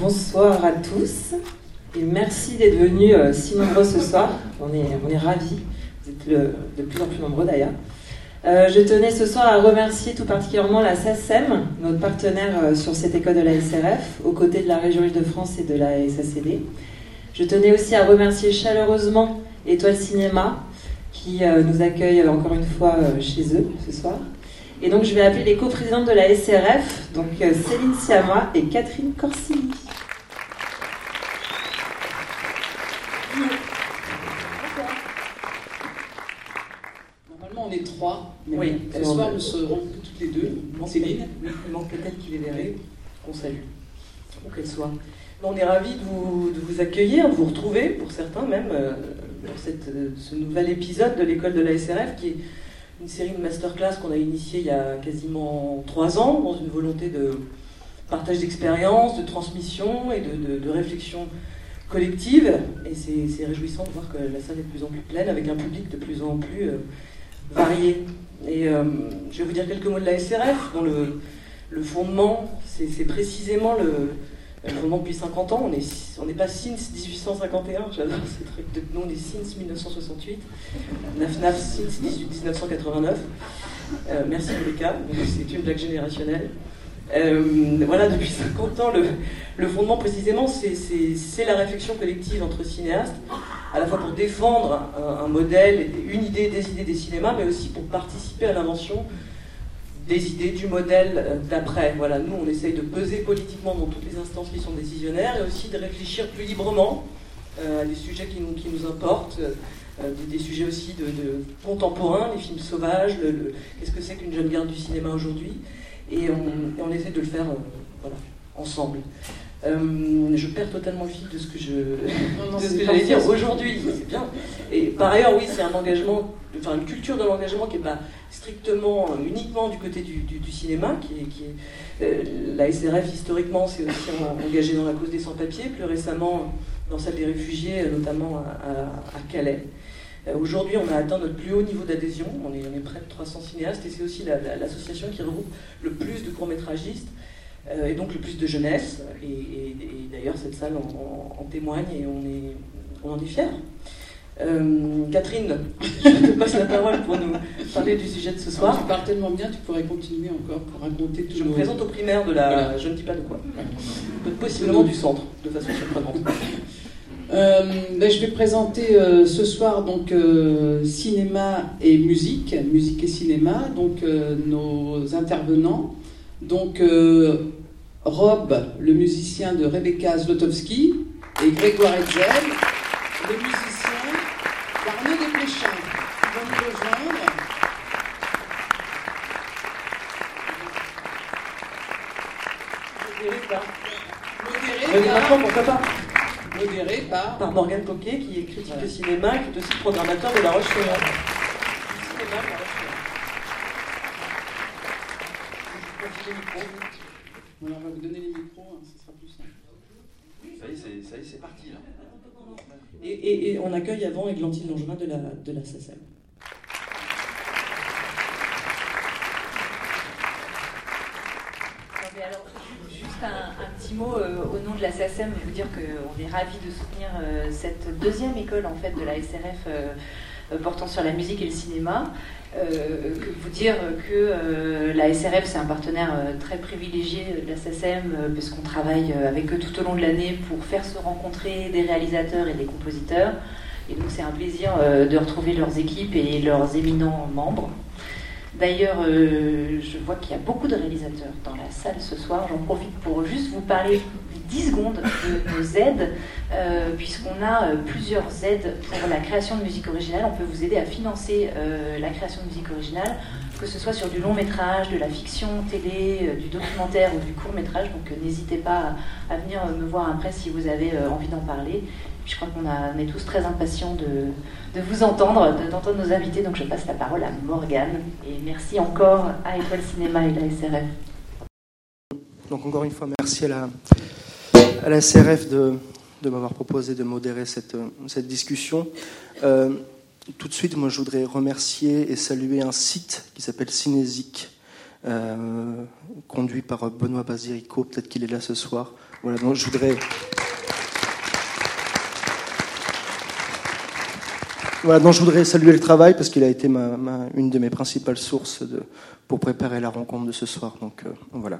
Bonsoir à tous et merci d'être venus euh, si nombreux ce soir. On est, on ravis, vous êtes de plus en plus nombreux d'ailleurs. Euh, je tenais ce soir à remercier tout particulièrement la SACEM, notre partenaire euh, sur cette école de la SRF, aux côtés de la région Île-de-France et de la SACD. Je tenais aussi à remercier chaleureusement Étoile Cinéma, qui nous accueille encore une fois chez eux ce soir. Et donc je vais appeler les coprésidentes de la SRF, donc Céline Siamois et Catherine Corsini. on est trois. oui, ce soir, nous serons toutes les deux. Céline. Il manque peut-être qu'il est verré. On salue. Où qu'elle soit. On est ravis de vous, de vous, accueillir, de vous retrouver, pour certains même, euh, pour cette, euh, ce nouvel épisode de l'école de la SRF, qui est une série de masterclass qu'on a initiée il y a quasiment trois ans, dans une volonté de partage d'expérience, de transmission et de, réflexion collective. Et c'est réjouissant de voir que la salle est de plus en plus pleine, avec un public de plus en plus euh, varié. Et euh, je vais vous dire quelques mots de la SRF, dont le fondement, c'est précisément le, fondement depuis 50 ans. On n'est pas SINS 1851, j'adore ce truc. De, nous, on est SINS 1968, NAFNAF SINS 1989. Euh, merci cas c'est une blague générationnelle. Euh, voilà, depuis 50 ans, le, le fondement précisément, c'est la réflexion collective entre cinéastes, à la fois pour défendre un, modèle, une idée, des idées des cinémas, mais aussi pour participer à l'invention des idées du modèle euh, d'après. Voilà, nous, on essaye de peser politiquement dans toutes les instances qui sont décisionnaires et aussi de réfléchir plus librement euh, à des sujets qui nous, qui nous importent. des, sujets aussi de, contemporains, les films sauvages, qu'est-ce que c'est qu'une jeune garde du cinéma aujourd'hui, et on, essaie de le faire voilà, ensemble. Euh, je perds totalement le fil de ce que je, j'allais dire aujourd'hui. C'est bien. Et par ailleurs, oui, c'est un engagement, enfin une culture de l'engagement qui n'est pas strictement, uniquement du côté du, cinéma, qui est, qui est euh, la SRF historiquement s'est aussi engagée dans la cause des sans-papiers, plus récemment dans celle des réfugiés, notamment à, Calais. Euh, aujourd'hui, on a atteint notre plus haut niveau d'adhésion. On est, on est près de 300 cinéastes et c'est aussi l'association qui regroupe le plus de courts-métragistes euh, et donc le plus de jeunesse. Et, d'ailleurs, cette salle en, témoigne et on, est, on en est fiers. Euh, Catherine, je te passe la parole pour nous parler du sujet de ce soir. Tu parles tellement bien, tu pourrais continuer encore pour raconter tout. Je me présente au primaire de la. Je ne dis pas de quoi. Possiblement du centre, de façon surprenante. Euh, ben, je vais présenter ce soir donc cinéma et musique, musique et cinéma, donc nos intervenants. Donc Rob, le musicien de Rebecca Zlotowski, et Grégoire Hetzel, le musicien d'Arnaud Desplechin, qui vont nous rejoindre. Modéré par. Modéré par. pourquoi pas Modéré par. Par Morgane Coquet, qui est critique de cinéma et qui est aussi programmateur de La Roche-sur-Yon. On va vous donner les micros, hein, ce sera plus simple. Ça y est, c'est parti là. Et, on accueille avant Églantine Langevin de la, de la SACEM. juste un, petit mot euh, au nom de la SACEM, vous dire qu'on est ravis de soutenir euh, cette deuxième école en fait de la SRF euh, portant sur la musique et le cinéma. Euh, que vous dire que euh, la SRF, c'est un partenaire euh, très privilégié de la SACEM, puisqu'on travaille avec eux tout au long de l'année pour faire se rencontrer des réalisateurs et des compositeurs. Et donc c'est un plaisir de retrouver leurs équipes et leurs éminents membres. D'ailleurs, je vois qu'il y a beaucoup de réalisateurs dans la salle ce soir. J'en profite pour juste vous parler 10 secondes de nos aides, euh, puisqu'on a euh, plusieurs aides pour la création de musique originale. On peut vous aider à financer euh, la création de musique originale, que ce soit sur du long métrage, de la fiction télé, du documentaire ou du court métrage. Donc n'hésitez pas à, venir me voir après si vous avez envie d'en parler. Je crois qu'on est tous très impatients de, vous entendre, d'entendre nos invités. Donc je passe la parole à Morgane. Et merci encore à Étoile Cinéma et la SRF. Donc encore une fois, merci à la, CRF de, m'avoir proposé de modérer cette, cette discussion. Euh, tout de suite, moi, je voudrais remercier et saluer un site qui s'appelle Cinésique, euh, conduit par Benoît Basirico. Peut-être qu'il est là ce soir. Voilà, donc je voudrais. Voilà, donc je voudrais saluer le travail parce qu'il a été une de mes principales sources pour préparer la rencontre de ce soir. Donc euh, voilà.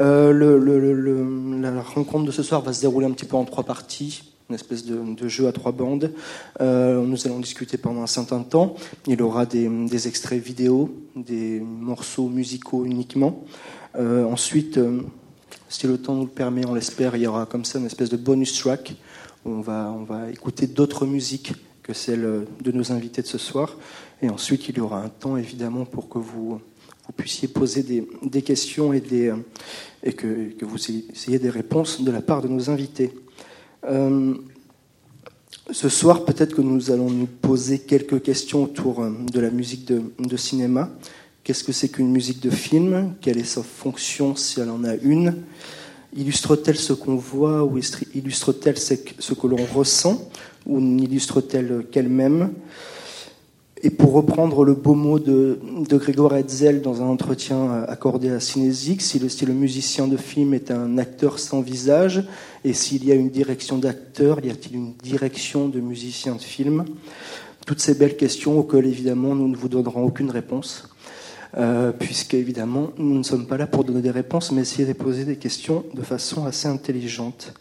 Euh, la rencontre de ce soir va se dérouler un petit peu en trois parties, une espèce de, jeu à trois bandes. Euh, nous allons discuter pendant un certain temps. Il y aura des, extraits vidéo, des morceaux musicaux uniquement. Ensuite, si le temps nous le permet, on l'espère, il y aura comme ça une espèce de bonus track où on va écouter d'autres musiques que celles de nos invités de ce soir. Et ensuite, il y aura un temps évidemment pour que vous, vous puissiez poser des, questions et, que, vous ayez des réponses de la part de nos invités. Euh, ce soir, peut-être que nous allons nous poser quelques questions autour euh, de la musique de, de cinéma. Qu'est-ce que c'est qu'une musique de film? Quelle est sa fonction si elle en a une? Illustre-t-elle ce qu'on voit ou illustre-t-elle ce que l'on ressent? Ou n'illustre-t-elle qu'elle-même Et pour reprendre le beau mot de, Grégoire Hetzel dans un entretien accordé à Cinésique, si le, si le musicien de film est un acteur sans visage, et s'il y a une direction d'acteur, y a-t-il une direction de musicien de film? Toutes ces belles questions auxquelles évidemment nous ne vous donnerons aucune réponse, euh, puisque évidemment nous ne sommes pas là pour donner des réponses, mais essayer de poser des questions de façon assez intelligente.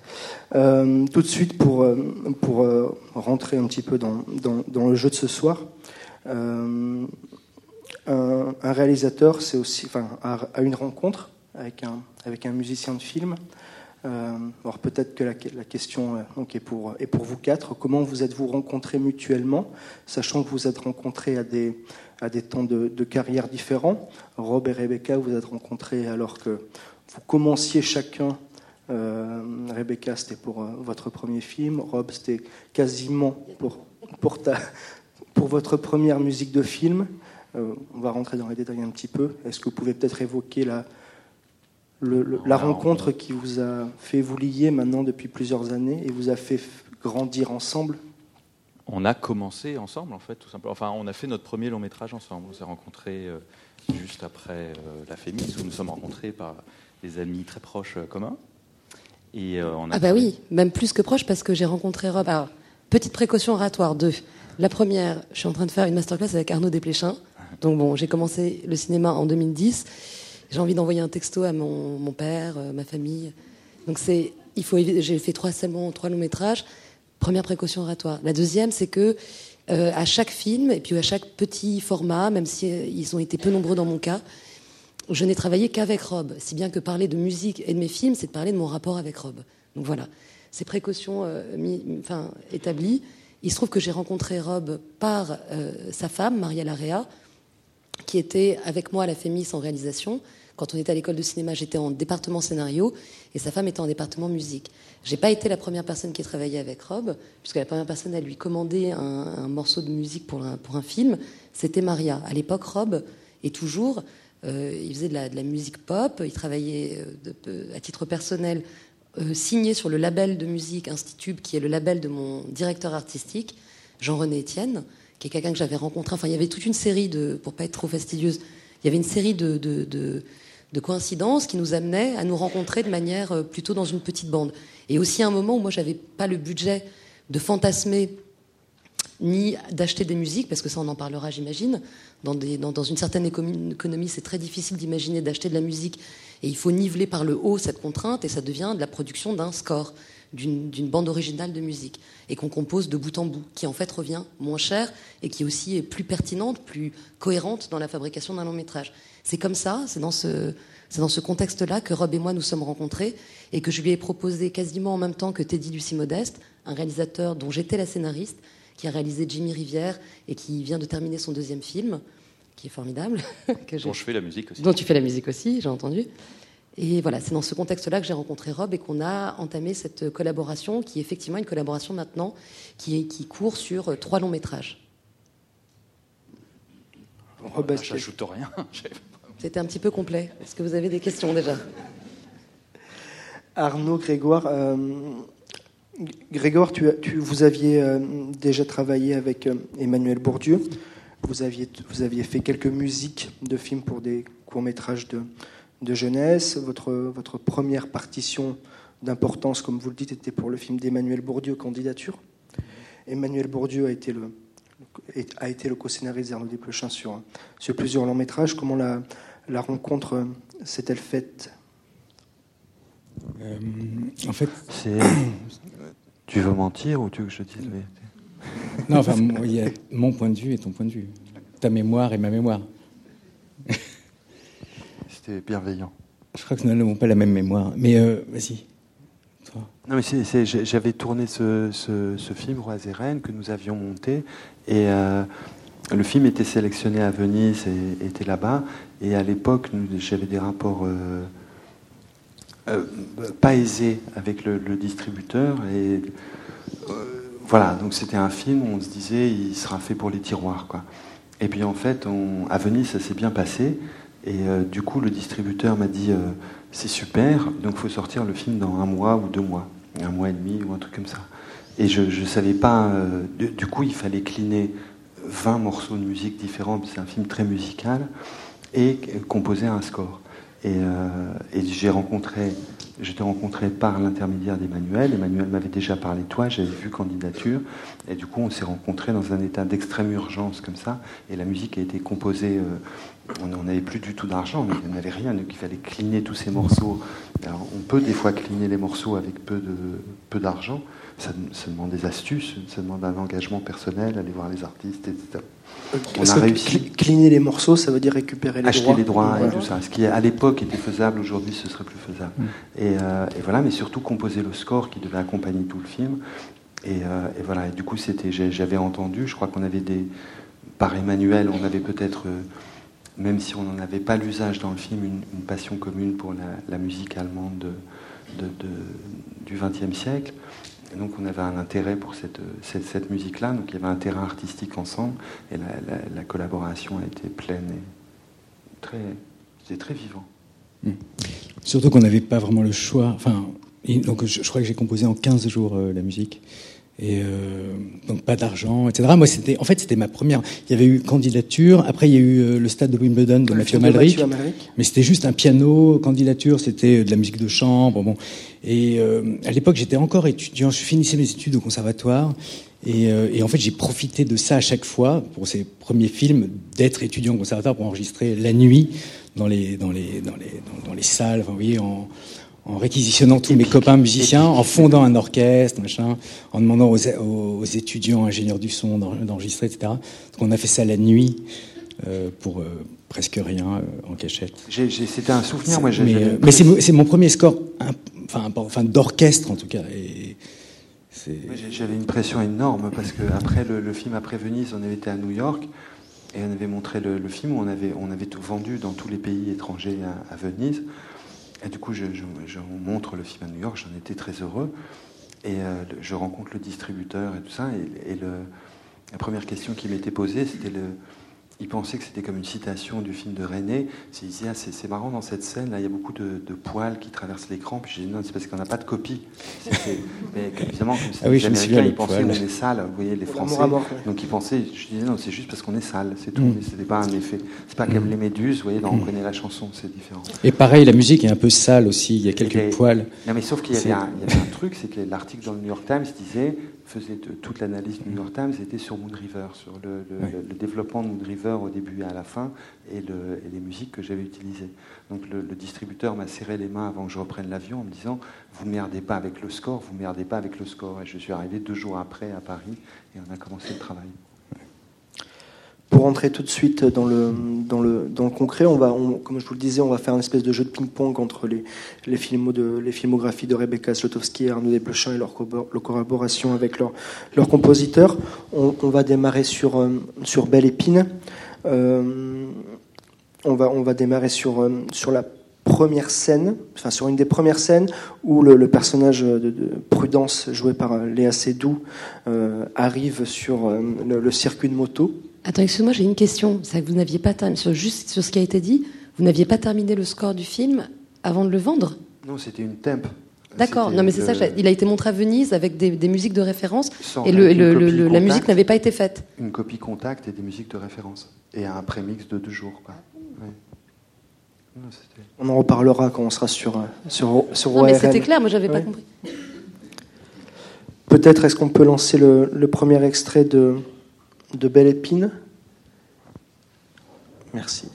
Euh, tout de suite, pour, euh, pour rentrer un petit peu dans, dans, le jeu de ce soir, un, réalisateur, c'est aussi, enfin, a, a une rencontre avec un, avec un musicien de film. Euh, alors peut-être que la, question donc est, pour, est pour vous quatre. Comment vous êtes-vous rencontrés mutuellement, sachant que vous êtes rencontrés à des, à des temps de, de carrière différents Rob et Rebecca, vous êtes rencontrés alors que vous commenciez chacun. Euh, Rebecca, c'était pour euh, votre premier film. Rob, c'était quasiment pour, pour, ta, pour votre première musique de film. Euh, on va rentrer dans les détails un petit peu. Est-ce que vous pouvez peut-être évoquer la, le- le- la rencontre qui vous a fait vous lier maintenant depuis plusieurs années et vous a fait grandir ensemble? On a commencé ensemble, en fait, tout simplement. Enfin, on a fait notre premier long métrage ensemble. On s'est rencontrés euh, juste après euh, la Fémis, où nous sommes rencontrés par des amis très proches euh, communs. Et on a Ah bah oui, même plus que proche parce que j'ai rencontré Rob. Alors, petite précaution oratoire, deux. La première, je suis en train de faire une masterclass avec Arnaud Desplechin. Donc bon, j'ai commencé le cinéma en 2010. J'ai envie d'envoyer un texto à mon, mon père, ma famille. Donc c'est, il faut, j'ai fait trois seulement trois longs métrages. Première précaution oratoire. La deuxième, c'est que euh, à chaque film et puis à chaque petit format, même si euh, ils ont été peu nombreux dans mon cas, je n'ai travaillé qu'avec Rob. Si bien que parler de musique et de mes films, c'est de parler de mon rapport avec Rob. Donc voilà, ces précautions euh, établies. Il se trouve que j'ai rencontré Rob par sa femme, Maria Larrea, qui était avec moi à la Fémis en réalisation. Quand on était à l'école de cinéma, j'étais en département scénario et sa femme était en département musique. J'ai pas été la première personne qui a travaillé avec Rob, puisque la première personne à lui commander un, morceau de musique pour un, film, c'était Maria. À l'époque, Rob, et toujours, euh, il faisait de la, musique pop, il travaillait euh, à titre personnel, euh, signé sur le label de musique Institube, qui est le label de mon directeur artistique, Jean-René Etienne, qui est quelqu'un que j'avais rencontré. Enfin, il y avait toute une série de, pour pas être trop fastidieuse, il y avait une série de, de coïncidences qui nous amenaient à nous rencontrer de manière euh, plutôt dans une petite bande. Et aussi un moment où moi, j'avais pas le budget de fantasmer ni d'acheter des musiques, parce que ça on en parlera j'imagine. Dans, dans, une certaine économie, c'est très difficile d'imaginer d'acheter de la musique, et il faut niveler par le haut cette contrainte, et ça devient de la production d'un score, d'une bande originale de musique, et qu'on compose de bout en bout, qui en fait revient moins cher, et qui aussi est plus pertinente, plus cohérente dans la fabrication d'un long métrage. C'est comme ça, c'est dans ce... C'est dans ce contexte-là que Rob et moi nous sommes rencontrés et que je lui ai proposé quasiment en même temps que Teddy Lucie Modeste, un réalisateur dont j'étais la scénariste, qui a réalisé Jimmy Rivière et qui vient de terminer son deuxième film, qui est formidable. que dont je fais la musique aussi. dont tu fais la musique aussi, j'ai entendu. Et voilà, c'est dans ce contexte-là que j'ai rencontré Rob et qu'on a entamé cette collaboration, qui est effectivement une collaboration maintenant qui, est- qui court sur trois longs métrages. Rob, Ah, est-ce que- J'ajoute rien. C'était un petit peu complet. Est-ce que vous avez des questions déjà? Arnaud, Grégoire, euh, Grégoire, tu, tu- vous aviez euh, déjà travaillé avec euh, Emmanuel Bourdieu. Vous aviez, vous aviez fait quelques musiques de films pour des courts métrages de, de jeunesse. Votre, votre première partition d'importance, comme vous le dites, était pour le film d'Emmanuel Bourdieu, Candidature. Emmanuel Bourdieu a été le, a été le co-scénariste d'Arnaud Desplechin sur, sur plusieurs longs métrages. Comment la, la rencontre s'est-elle faite? Euh, En fait, c'est. tu veux mentir ou tu veux que je dise la vérité? Non, enfin, il y a mon point de vue et ton point de vue. Ta mémoire et ma mémoire. C'était bienveillant. Je crois que nous n'avons pas la même mémoire. Mais euh, vas-y. Non, mais j'avais tourné ce, ce, film, Roi Zeren, que nous avions monté. Et euh, le film était sélectionné à Venise et était là-bas. Et à l'époque, j'avais des rapports euh, euh, pas aisés avec le, distributeur. Et voilà, donc c'était un film où on se disait, il sera fait pour les tiroirs. Quoi. Et puis en fait, à Venise, ça s'est bien passé. Et du coup, le distributeur m'a dit c'est super, donc il faut sortir le film dans un mois ou deux mois, un mois et demi ou un truc comme ça. Et je ne savais pas, euh, du, coup il fallait cliner 20 morceaux de musique différents, c'est un film très musical, et composer un score. Et, euh, et j'ai rencontré, j'étais rencontré par l'intermédiaire d'Emmanuel. Emmanuel m'avait déjà parlé de toi, j'avais vu candidature, et du coup on s'est rencontrés dans un état d'extrême urgence comme ça, et la musique a été composée euh, on n'avait plus du tout d'argent, mais il n'y avait rien, donc il fallait cliner tous ces morceaux. on peut des fois cliner les morceaux avec peu de peu Ça, demande des astuces, ça demande un engagement personnel, aller voir les artistes, etc. On a réussi. Cliner les morceaux, ça veut dire récupérer les droits. Acheter les droits et tout ça. Ce qui à l'époque était faisable, aujourd'hui ce serait plus faisable. Mm. Euh, et, voilà, mais surtout composer le score qui devait accompagner tout le film. Et, euh, voilà, et du coup c'était, j'avais entendu, je crois qu'on avait des, par Emmanuel, on avait peut-être euh, même si on n'en avait pas l'usage dans le film, une, passion commune pour la, musique allemande de, du XXe siècle. Donc on avait un intérêt pour cette, cette, musique-là, donc il y avait un terrain artistique ensemble, et la, collaboration a été pleine et très, c'était très vivant. Hmm. Surtout qu'on n'avait pas vraiment le choix. Enfin, donc je, crois que j'ai composé en 15 jours euh, la musique et euh, donc pas d'argent, etc. Moi, c'était, en fait, c'était ma première. Il y avait eu candidature. Après, il y a eu euh, le stade de Wimbledon de Mathieu Malric. Mais c'était juste un piano candidature. C'était de la musique de chambre. Bon. Et euh, à l'époque, j'étais encore étudiant. Je finissais mes études au conservatoire. Et, euh, et en fait, j'ai profité de ça à chaque fois pour ces premiers films d'être étudiant au conservatoire pour enregistrer la nuit dans les dans les dans les dans, les salles. Enfin, vous voyez, en en réquisitionnant tous mes copains musiciens, en fondant un orchestre, machin, en demandant aux, étudiants ingénieurs du son d'enregistrer, etc. Donc on a fait ça la nuit euh, pour euh, presque rien euh, en cachette. C'était un souvenir, moi. Mais, c'est mon premier score, enfin, enfin d'orchestre en tout cas. J'avais une pression énorme parce que après le, film après Venise, on avait été à New York et on avait montré le, film on avait on avait tout vendu dans tous les pays étrangers à Venise. Et du coup, je, montre le film à New York, j'en étais très heureux. Et euh, je rencontre le distributeur et tout ça. Et, la première question qui m'était posée, c'était le, il pensait que c'était comme une citation du film de René. Il disait ah, c'est marrant dans cette scène, là il y a beaucoup de, poils qui traversent l'écran. Puis j'ai dit non, c'est parce qu'on n'a pas de copie. Mais évidemment, comme c'est ah les Américains, ils pensaient qu'on est sale, vous voyez, les Français. Donc ils pensaient, je disais non, c'est juste parce qu'on est sale, c'est tout. Mm. Mais c'était pas un effet. C'est pas comme mm. les méduses, vous voyez, dans On mm. connaît la chanson, c'est différent. Et pareil, la musique est un peu sale aussi, il y a quelques poils. Non, mais sauf qu'il y, y, avait un truc, c'est que l'article dans le New York Times disait faisait toute l'analyse du New York Times était sur Moon River, sur le, développement de Moon River au début et à la fin, et, les musiques que j'avais utilisées. Donc le, distributeur m'a serré les mains avant que je reprenne l'avion en me disant Vous ne merdez pas avec le score, vous ne merdez pas avec le score. Et je suis arrivé deux jours après à Paris et on a commencé le travail. Pour entrer tout de suite dans le, dans le, dans le concret, on va, comme je vous le disais, on va faire une espèce de jeu de ping-pong entre les, les, de, les filmographies de Rebecca Slotowski et Arnaud Desplechin et leur, leur collaboration avec leurs leur compositeurs. On, on, va démarrer sur, euh, sur Belle Épine. Euh, on, va, on va démarrer sur, euh, sur la première scène, enfin sur une des premières scènes où le, personnage de, Prudence, joué par Léa Seydoux, arrive sur le, circuit de moto. Attends, excuse-moi, j'ai une question. C'est que vous n'aviez pas terminé, juste sur ce qui a été dit, vous n'aviez pas terminé le score du film avant de le vendre? Non, c'était une temp. D'accord, non mais c'est ça, il a été montré à Venise avec des, musiques de référence et le, la musique n'avait pas été faite. Une copie contact et des musiques de référence. Et un prémix de deux jours. On en reparlera quand on sera sur, sur, sur Non, mais c'était clair, moi j'avais pas Ouais. compris. Peut-être est-ce qu'on peut lancer le, le premier extrait de, de Belle Épine Merci.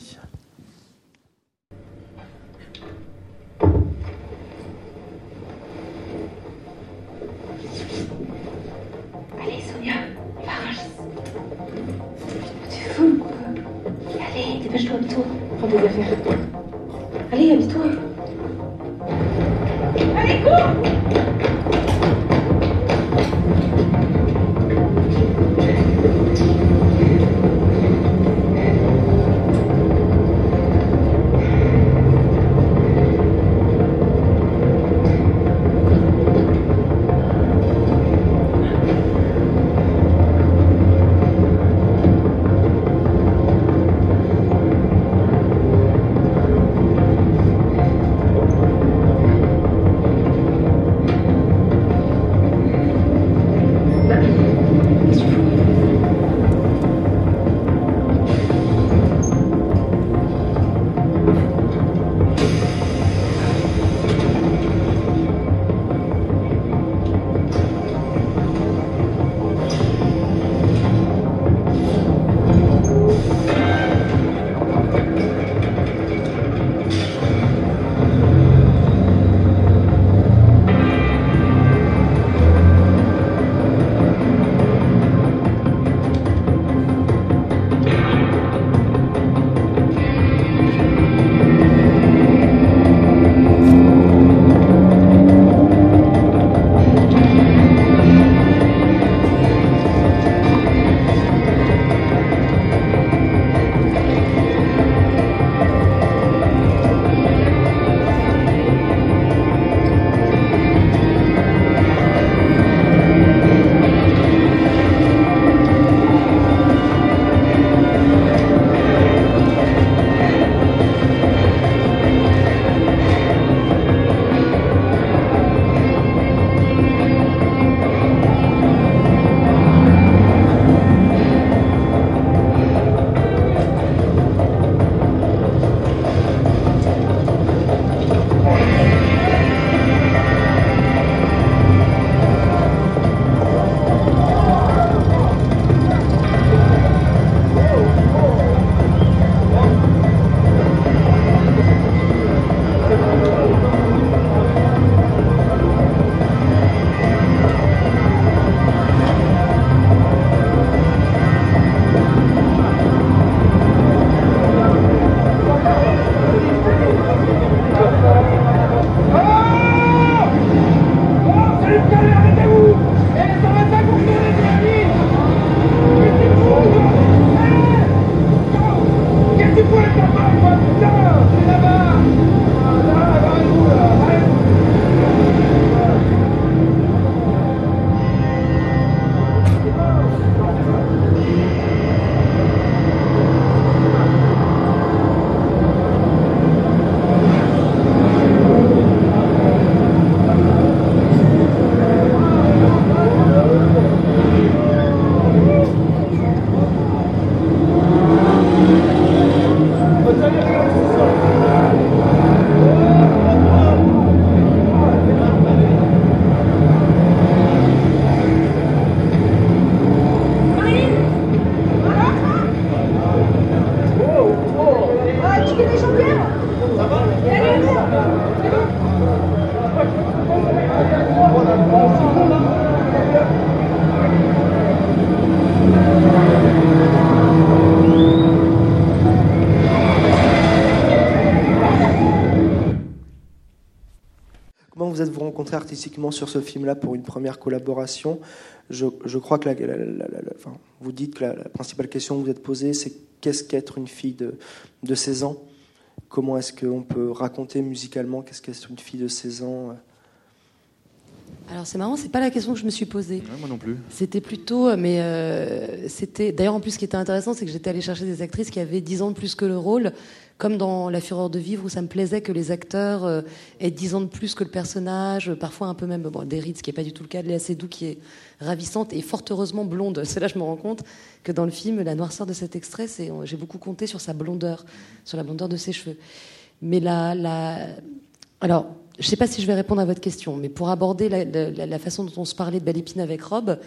Comment vous rencontrés artistiquement sur ce film-là pour une première collaboration. Je, je crois que la, vous dites que la, principale question que vous êtes posée, c'est qu'est-ce qu'être une fille de, de 16 ans? Comment est-ce qu'on peut raconter musicalement qu'est-ce qu'être une fille de 16 ans? Alors c'est marrant, c'est pas la question que je me suis posée. Ouais, moi non plus. C'était plutôt, mais euh, c'était. D'ailleurs, en plus, ce qui était intéressant, c'est que j'étais allée chercher des actrices qui avaient 10 ans de plus que le rôle, comme dans La Fureur de vivre, où ça me plaisait que les acteurs euh, aient 10 ans de plus que le personnage, euh, parfois un peu même. Bon, Deritz, qui est pas du tout le cas, de Léa Seydoux, qui est ravissante et fort heureusement blonde. C'est là, je me rends compte que dans le film, la noirceur de cet extrait, c'est, j'ai beaucoup compté sur sa blondeur, sur la blondeur de ses cheveux. Mais la, la... alors, je ne sais pas si je vais répondre à votre question, mais pour aborder la, façon dont on se parlait de Belle Épine avec Rob,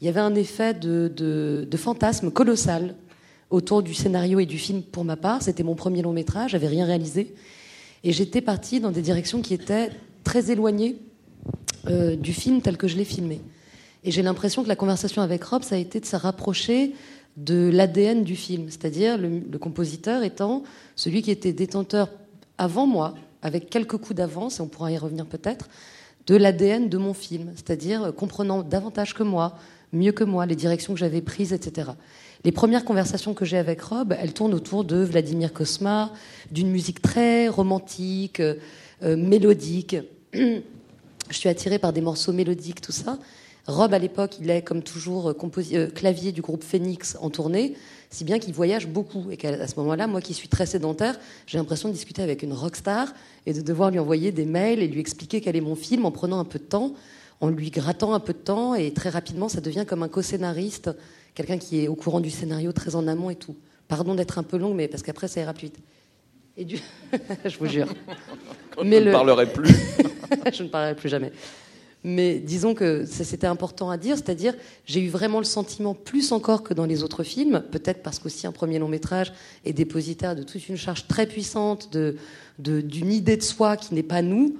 il y avait un effet de, fantasme colossal autour du scénario et du film pour ma part. C'était mon premier long métrage, j'avais rien réalisé. Et j'étais partie dans des directions qui étaient très éloignées euh, du film tel que je l'ai filmé. Et j'ai l'impression que la conversation avec Rob, ça a été de se rapprocher de l'ADN du film, c'est-à-dire le, compositeur étant celui qui était détenteur avant moi, avec quelques coups d'avance, et on pourra y revenir peut-être, de l'ADN de mon film, c'est-à-dire comprenant davantage que moi, mieux que moi, les directions que j'avais prises, etc. Les premières conversations que j'ai avec Rob, elles tournent autour de Vladimir Kosma, d'une musique très romantique, euh, mélodique. Je suis attirée par des morceaux mélodiques, tout ça. Rob, à l'époque, il est, comme toujours, euh, euh, clavier du groupe Phoenix en tournée, si bien qu'il voyage beaucoup. Et qu'à ce moment-là, moi qui suis très sédentaire, j'ai l'impression de discuter avec une rockstar et de devoir lui envoyer des mails et lui expliquer quel est mon film en prenant un peu de temps, en lui grattant un peu de temps. Et très rapidement, ça devient comme un co-scénariste, quelqu'un qui est au courant du scénario très en amont et tout. Pardon d'être un peu long, mais parce qu'après, ça ira plus vite. Et du... je vous jure. mais je ne parlerai plus. je ne parlerai plus jamais. Mais disons que c'était important à dire, c'est-à-dire j'ai eu vraiment le sentiment, plus encore que dans les autres films, peut-être parce qu'aussi un premier long métrage est dépositaire de toute une charge très puissante d'une idée de soi qui n'est pas nous.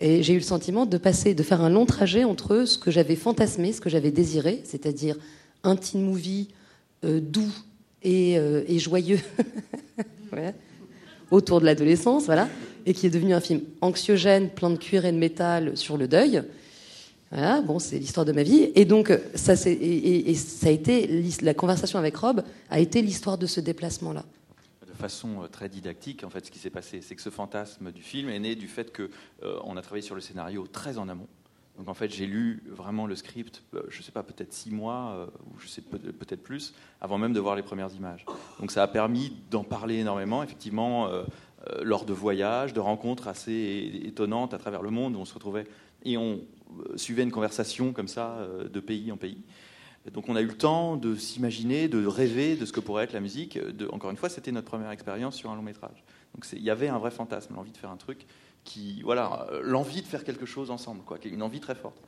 Et j'ai eu le sentiment de passer, de faire un long trajet entre ce que j'avais fantasmé, ce que j'avais désiré, c'est-à-dire un teen movie euh, doux et, euh, joyeux autour de l'adolescence, voilà, et qui est devenu un film anxiogène, plein de cuir et de métal sur le deuil. Voilà, bon, c'est l'histoire de ma vie. Et donc, ça, et, et, ça a été la conversation avec Rob a été l'histoire de ce déplacement-là. De façon très didactique, en fait, ce qui s'est passé, c'est que ce fantasme du film est né du fait que euh, on a travaillé sur le scénario très en amont. Donc, en fait, j'ai lu vraiment le script, euh, je ne sais pas, peut-être six mois euh, ou je sais peut-être plus, avant même de voir les premières images. Donc, ça a permis d'en parler énormément, effectivement. Euh, lors de voyages, de rencontres assez étonnantes à travers le monde où on se retrouvait et on suivait une conversation comme ça de pays en pays. Donc on a eu le temps de s'imaginer, de rêver de ce que pourrait être la musique. Encore une fois, c'était notre première expérience sur un long métrage. Donc il y avait un vrai fantasme, l'envie de faire un truc qui, voilà, l'envie de faire quelque chose ensemble, quoi, une envie très forte.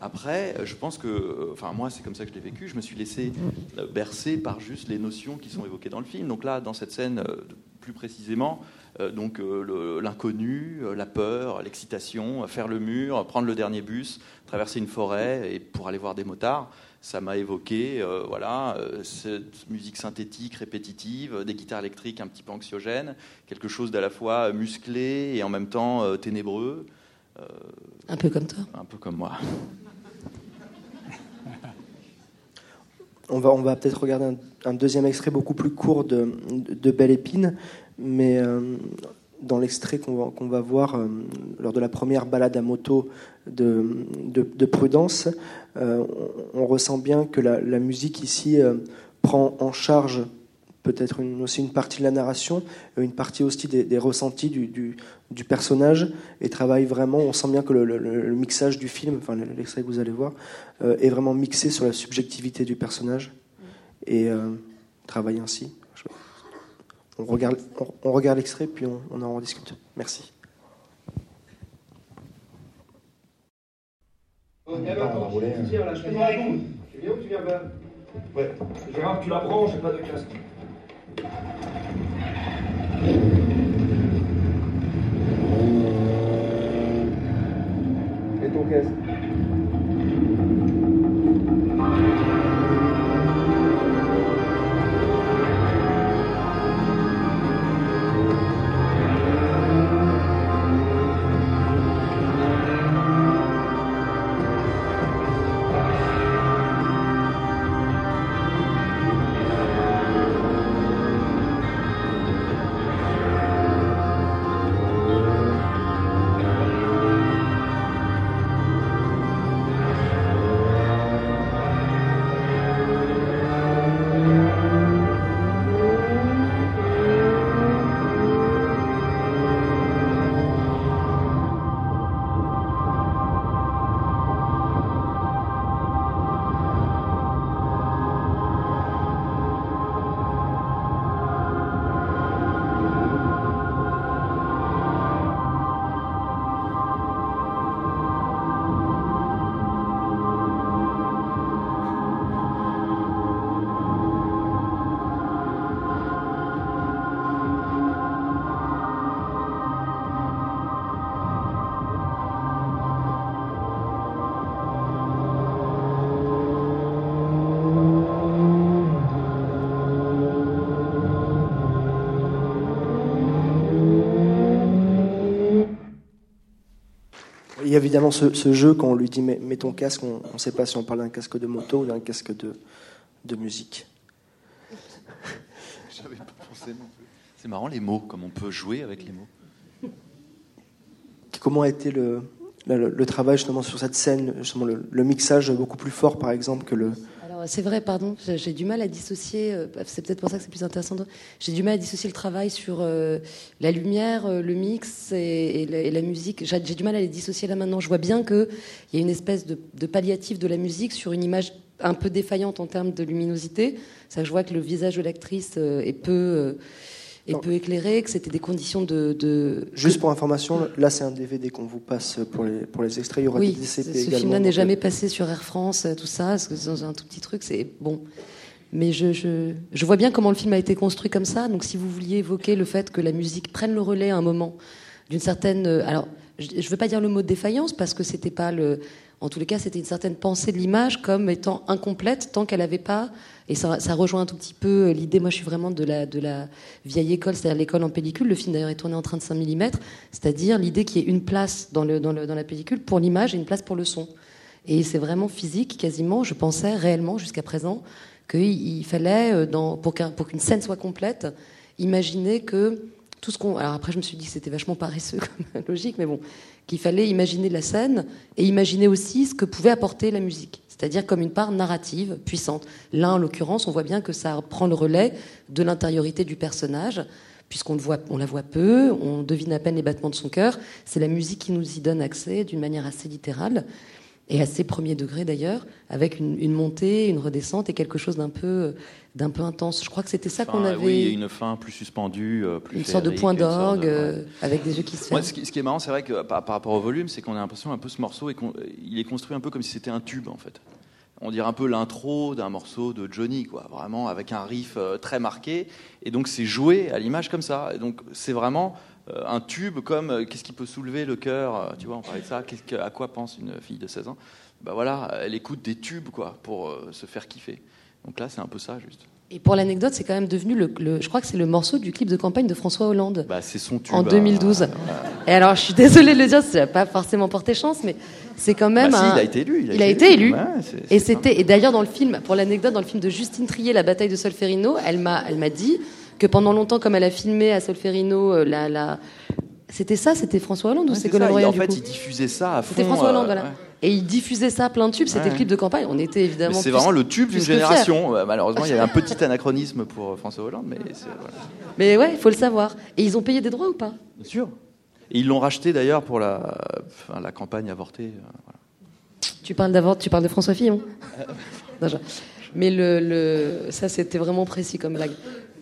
Après, je pense que, enfin moi c'est comme ça que je l'ai vécu, je me suis laissé bercer par juste les notions qui sont évoquées dans le film. Donc là, dans cette scène, plus précisément, euh, donc euh, l'inconnu, euh, la peur, l'excitation, faire le mur, prendre le dernier bus, traverser une forêt et pour aller voir des motards, ça m'a évoqué euh, voilà cette musique synthétique répétitive, des guitares électriques un petit peu anxiogènes, quelque chose d'à la fois musclé et en même temps euh, ténébreux. Euh, un peu comme toi. Un peu comme moi. On va, on va peut-être regarder un, un, deuxième extrait beaucoup plus court de, de, de Belle Épine, mais euh, dans l'extrait qu'on va, voir euh, lors de la première balade à moto de, de, de Prudence, euh, on, ressent bien que la, musique ici prend en charge peut-être aussi une partie de la narration, une partie aussi des, ressentis du, personnage, et travaille vraiment, on sent bien que le, mixage du film, enfin l'extrait que vous allez voir, est vraiment mixé sur la subjectivité du personnage, et travaille ainsi. On regarde, l'extrait, puis on, en rediscute. Merci. Oh, Tu viens ou tu viens pas Ouais. Gérard, tu la prends, j'ai pas de casque. Et ton casque? Y a évidemment ce, ce jeu quand on lui dit mets, mets ton casque, on ne sait pas si on parle d'un casque de moto ou d'un casque de, de musique. J'avais pas pensé non plus. C'est marrant les mots, comme on peut jouer avec les mots. Comment a été le, le, le travail justement sur cette scène, justement le, le mixage beaucoup plus fort par exemple que le, c'est vrai, pardon, j'ai du mal à dissocier, euh, c'est peut-être pour ça que c'est plus intéressant, j'ai du mal à dissocier le travail sur euh, la lumière, euh, le mix et, la, musique. J'ai du mal à les dissocier là maintenant. Je vois bien qu'il y a une espèce de, palliatif de la musique sur une image un peu défaillante en termes de luminosité. Ça, je vois que le visage de l'actrice est peu... est Non. peu éclairé, que c'était des conditions de, de- Juste pour information, là c'est un DVD qu'on vous passe pour les, pour les extraits. Il y aura Oui, des ce DCP ce également. film-là n'est jamais passé sur Air France, euh, tout ça, parce que c'est dans un tout petit truc, c'est bon. Mais je, je, je vois bien comment le film a été construit comme ça. Donc, si vous vouliez évoquer le fait que la musique prenne le relais à un moment d'une certaine, euh, alors, je ne veux pas dire le mot défaillance parce que c'était pas le, en tous les cas, c'était une certaine pensée de l'image comme étant incomplète tant qu'elle n'avait pas. Et ça, rejoint un tout petit peu euh, l'idée. Moi, je suis vraiment de la, vieille école, c'est-à-dire l'école en pellicule. Le film d'ailleurs est tourné en 35 mm, c'est-à-dire l'idée qu'il y ait une place dans, la pellicule pour l'image et une place pour le son. Et c'est vraiment physique, quasiment. Je pensais réellement jusqu'à présent qu'il il fallait, euh, pour qu'une scène soit complète, imaginer que tout ce qu'on. Alors après, je me suis dit que c'était vachement paresseux comme logique, mais bon, qu'il fallait imaginer la scène et imaginer aussi ce que pouvait apporter la musique, c'est-à-dire comme une part narrative puissante. Là, en l'occurrence, on voit bien que ça prend le relais de l'intériorité du personnage. Puisqu'on on la voit peu, on devine à peine les battements de son cœur. C'est la musique qui nous y donne accès d'une manière assez littérale et assez premier degré d'ailleurs, avec une, une montée, une redescente et quelque chose d'un peu, d'un peu intense. Je crois que c'était ça qu'on avait, Oui, une fin plus suspendue, euh, plus une sorte de point d'orgue de- ouais. euh, avec des yeux qui se ferment. ce, qui, ce qui est marrant, c'est vrai que par, par rapport au volume, c'est qu'on a l'impression un peu ce morceau et qu'on- il est construit un peu comme si c'était un tube en fait. On dirait un peu l'intro d'un morceau de Johnny, quoi, vraiment avec un riff euh, très marqué. Et donc c'est joué à l'image comme ça. Et donc c'est vraiment euh, un tube comme euh, qu'est-ce qui peut soulever le cœur. Tu vois, on parlait de ça. À quoi pense une fille de 16 ans Bah voilà, elle écoute des tubes quoi pour se faire kiffer. Donc là, c'est un peu ça juste. Et pour l'anecdote, c'est quand même devenu le, le- je crois que c'est le morceau du clip de campagne de François Hollande. Bah, c'est son tube. en à- 2012. à- Et alors, je suis désolée de le dire, ça n'a pas forcément porté chance, mais c'est quand même Bah, si, un. il a été élu. Il a été élu. Ouais, c'est- Et c'était et d'ailleurs dans le film, pour l'anecdote, dans le film de Justine Trier, La bataille de Solferino, elle m'a elle m'a dit que pendant longtemps, comme elle a filmé à Solferino, euh, la, la... c'était ça, c'était François Hollande ou Ouais, c'est. Ségolène Royal En du fait, coup il diffusait ça à fond. C'était François Hollande, euh, voilà. ouais. Et il diffusait ça plein de tubes, c'était Ouais. le clip de campagne. On était évidemment. C'est vraiment le tube d'une génération. Malheureusement, il y avait un petit anachronisme pour euh, François Hollande, mais c'est voilà. Mais ouais, il faut le savoir. Et ils ont payé des droits ou pas? Bien sûr. Et ils l'ont racheté d'ailleurs pour la, enfin, la campagne avortée. euh, voilà. Tu parles d'abord, tu parles de François Fillon. Non, je- Mais le, le- ça c'était vraiment précis comme blague.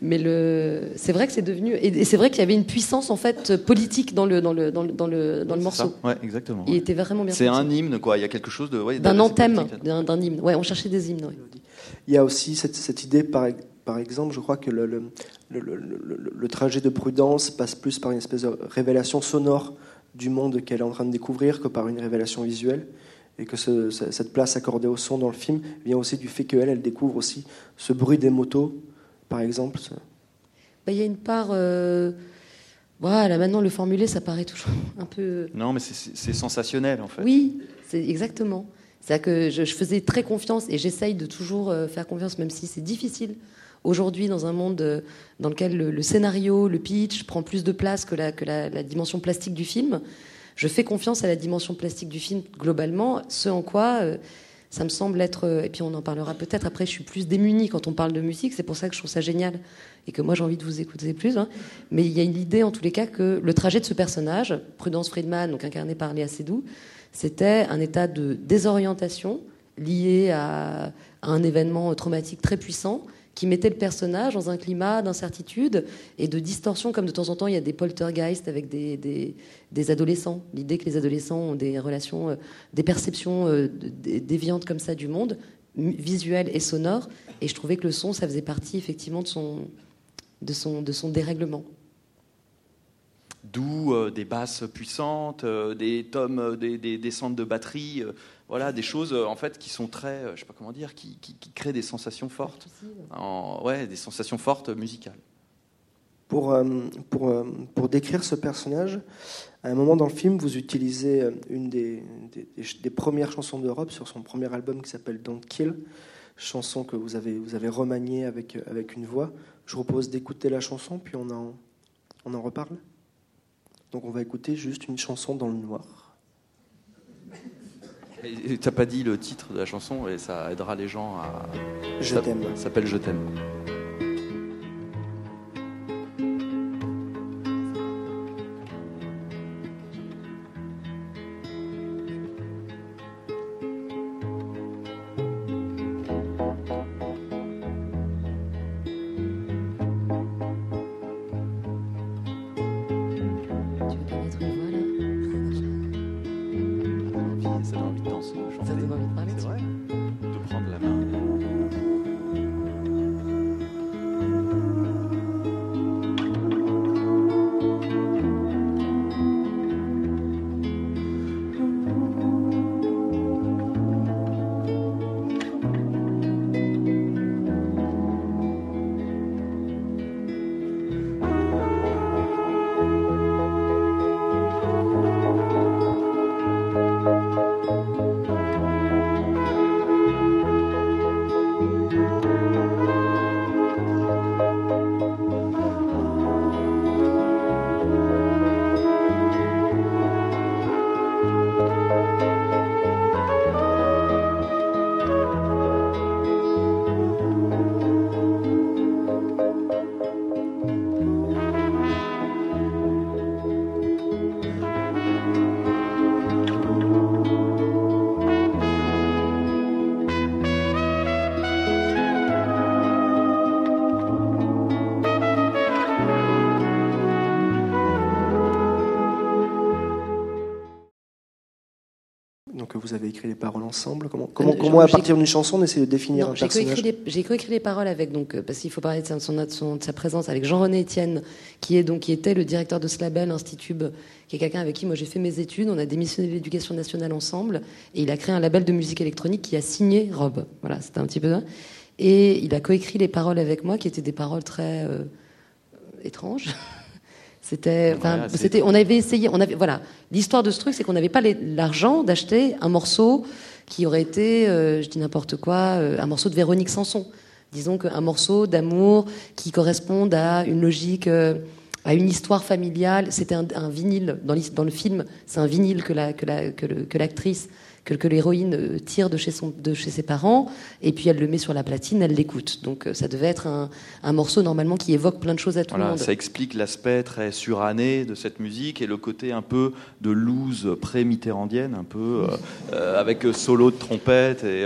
Mais le, c'est vrai que c'est devenu, et, c'est vrai qu'il y avait une puissance en fait politique dans le dans le dans le dans le, dans le C'est morceau. ça Ouais, exactement. Il était vraiment bien. C'est un hymne, quoi. Il y a quelque chose de. ouais, d'un anthème, d'un, hymne. Ouais, on cherchait des hymnes. ouais. Il y a aussi cette, cette idée, par, par exemple, je crois que le, le, le- le- le- le trajet de Prudence passe plus par une espèce de révélation sonore du monde qu'elle est en train de découvrir que par une révélation visuelle. Et que ce- ce- cette place accordée au son dans le film vient aussi du fait qu'elle, elle découvre aussi ce bruit des motos, par exemple. Bah, il y a une part. euh, Voilà, maintenant le formuler, ça paraît toujours un peu. Non, mais c'est- sensationnel, en fait. Oui, c'est exactement. C'est-à-dire que je, je faisais très confiance et j'essaye de toujours euh, faire confiance, même si c'est difficile aujourd'hui dans un monde euh, dans lequel le, le scénario, le pitch prend plus de place que la, que la, la dimension plastique du film. Je fais confiance à la dimension plastique du film globalement, ce en quoi euh, ça me semble être. euh, et puis on en parlera peut-être après. Je suis plus démunie quand on parle de musique. C'est pour ça que je trouve ça génial et que moi j'ai envie de vous écouter plus. hein. Mais il y a une idée en tous les cas que le trajet de ce personnage, Prudence Friedman, donc incarné par Léa Seydoux, c'était un état de désorientation lié à, à un événement traumatique très puissant qui mettait le personnage dans un climat d'incertitude et de distorsion, comme de temps en temps il y a des poltergeists avec des, des, adolescents. L'idée que les adolescents ont des relations, euh, des perceptions euh, déviantes comme ça du monde, visuelles et sonores. Et je trouvais que le son, ça faisait partie effectivement de son, de son, de son dérèglement. D'où euh, des basses puissantes, des tomes, des, des, des centres de batterie, voilà, des choses euh, en fait qui sont très, euh, je sais pas comment dire, qui, qui, qui créent des sensations fortes, en, ouais, des sensations fortes musicales. pour, euh, pour, pour décrire ce personnage, à un moment dans le film, vous utilisez une des, des, des premières chansons d'Europe sur son premier album qui s'appelle Don't Kill, chanson que vous avez, vous avez remaniée avec, avec une voix. Je vous propose d'écouter la chanson, puis on en, on en reparle. Donc on va écouter juste une chanson dans le noir. Tu n'as pas dit le titre de la chanson et ça aidera les gens à. Je t'aime. Ça s'appelle Je t'aime. Écrit les paroles ensemble Comment, comment, comment à partir d'une chanson, on essaie de définir un personnage J'ai coécrit les paroles avec, donc, euh, parce qu'il faut parler de, son, de, sa présence avec Jean-René Etienne, qui, est, donc, qui était le directeur de ce label, Institube, qui est quelqu'un avec qui moi j'ai fait mes études. On a démissionné de l'éducation nationale ensemble, et il a créé un label de musique électronique qui a signé Rob. Voilà, c'était un petit peu ça. Et il a coécrit les paroles avec moi, qui étaient des paroles très euh, étranges. C'était, c'était, on avait essayé, on avait, voilà. L'histoire de ce truc, c'est qu'on n'avait pas l'argent d'acheter un morceau qui aurait été, euh, je dis n'importe quoi, euh, un morceau de Véronique Sanson. Disons qu'un morceau d'amour qui corresponde à une logique, euh, à une histoire familiale. C'était un, un, vinyle dans, dans, le film. C'est un vinyle que la, que la, que l'actrice que, que l'héroïne euh, tire de chez, son, de chez ses parents, et puis elle le met sur la platine, elle l'écoute. Donc euh, ça devait être un, un, morceau normalement qui évoque plein de choses à tout le monde. Ça explique l'aspect très suranné de cette musique et le côté un peu de loose pré-mitterrandienne, un peu euh, avec solo de trompette et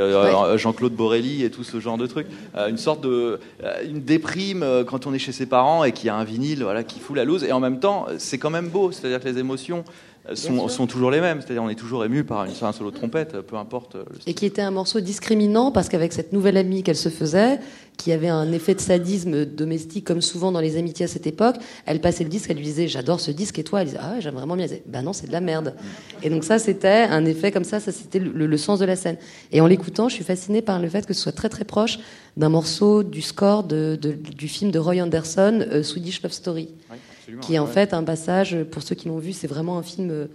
Jean-Claude Borelli et tout ce genre de trucs. une sorte de une déprime quand on est chez ses parents et qu'il y a un vinyle voilà, qui fout la loose. Et en même temps, c'est quand même beau, c'est-à-dire que les émotions sont, sont, toujours les mêmes. C'est-à-dire on est toujours ému par une, un solo de trompette, peu importe. Le Et qui était un morceau discriminant parce qu'avec cette nouvelle amie qu'elle se faisait, qui avait un effet de sadisme domestique comme souvent dans les amitiés à cette époque, elle passait le disque, elle lui disait j'adore ce disque et toi elle disait ah j'aime vraiment bien. Elle disait ben non c'est de la merde. Et donc ça c'était un effet comme ça, ça c'était le, le, sens de la scène. Et en l'écoutant, je suis fascinée par le fait que ce soit très très proche d'un morceau du score de, de, du film de Roy Anderson, euh, Swedish Love Story. Oui qui est en fait un passage, pour ceux qui l'ont vu, c'est vraiment un film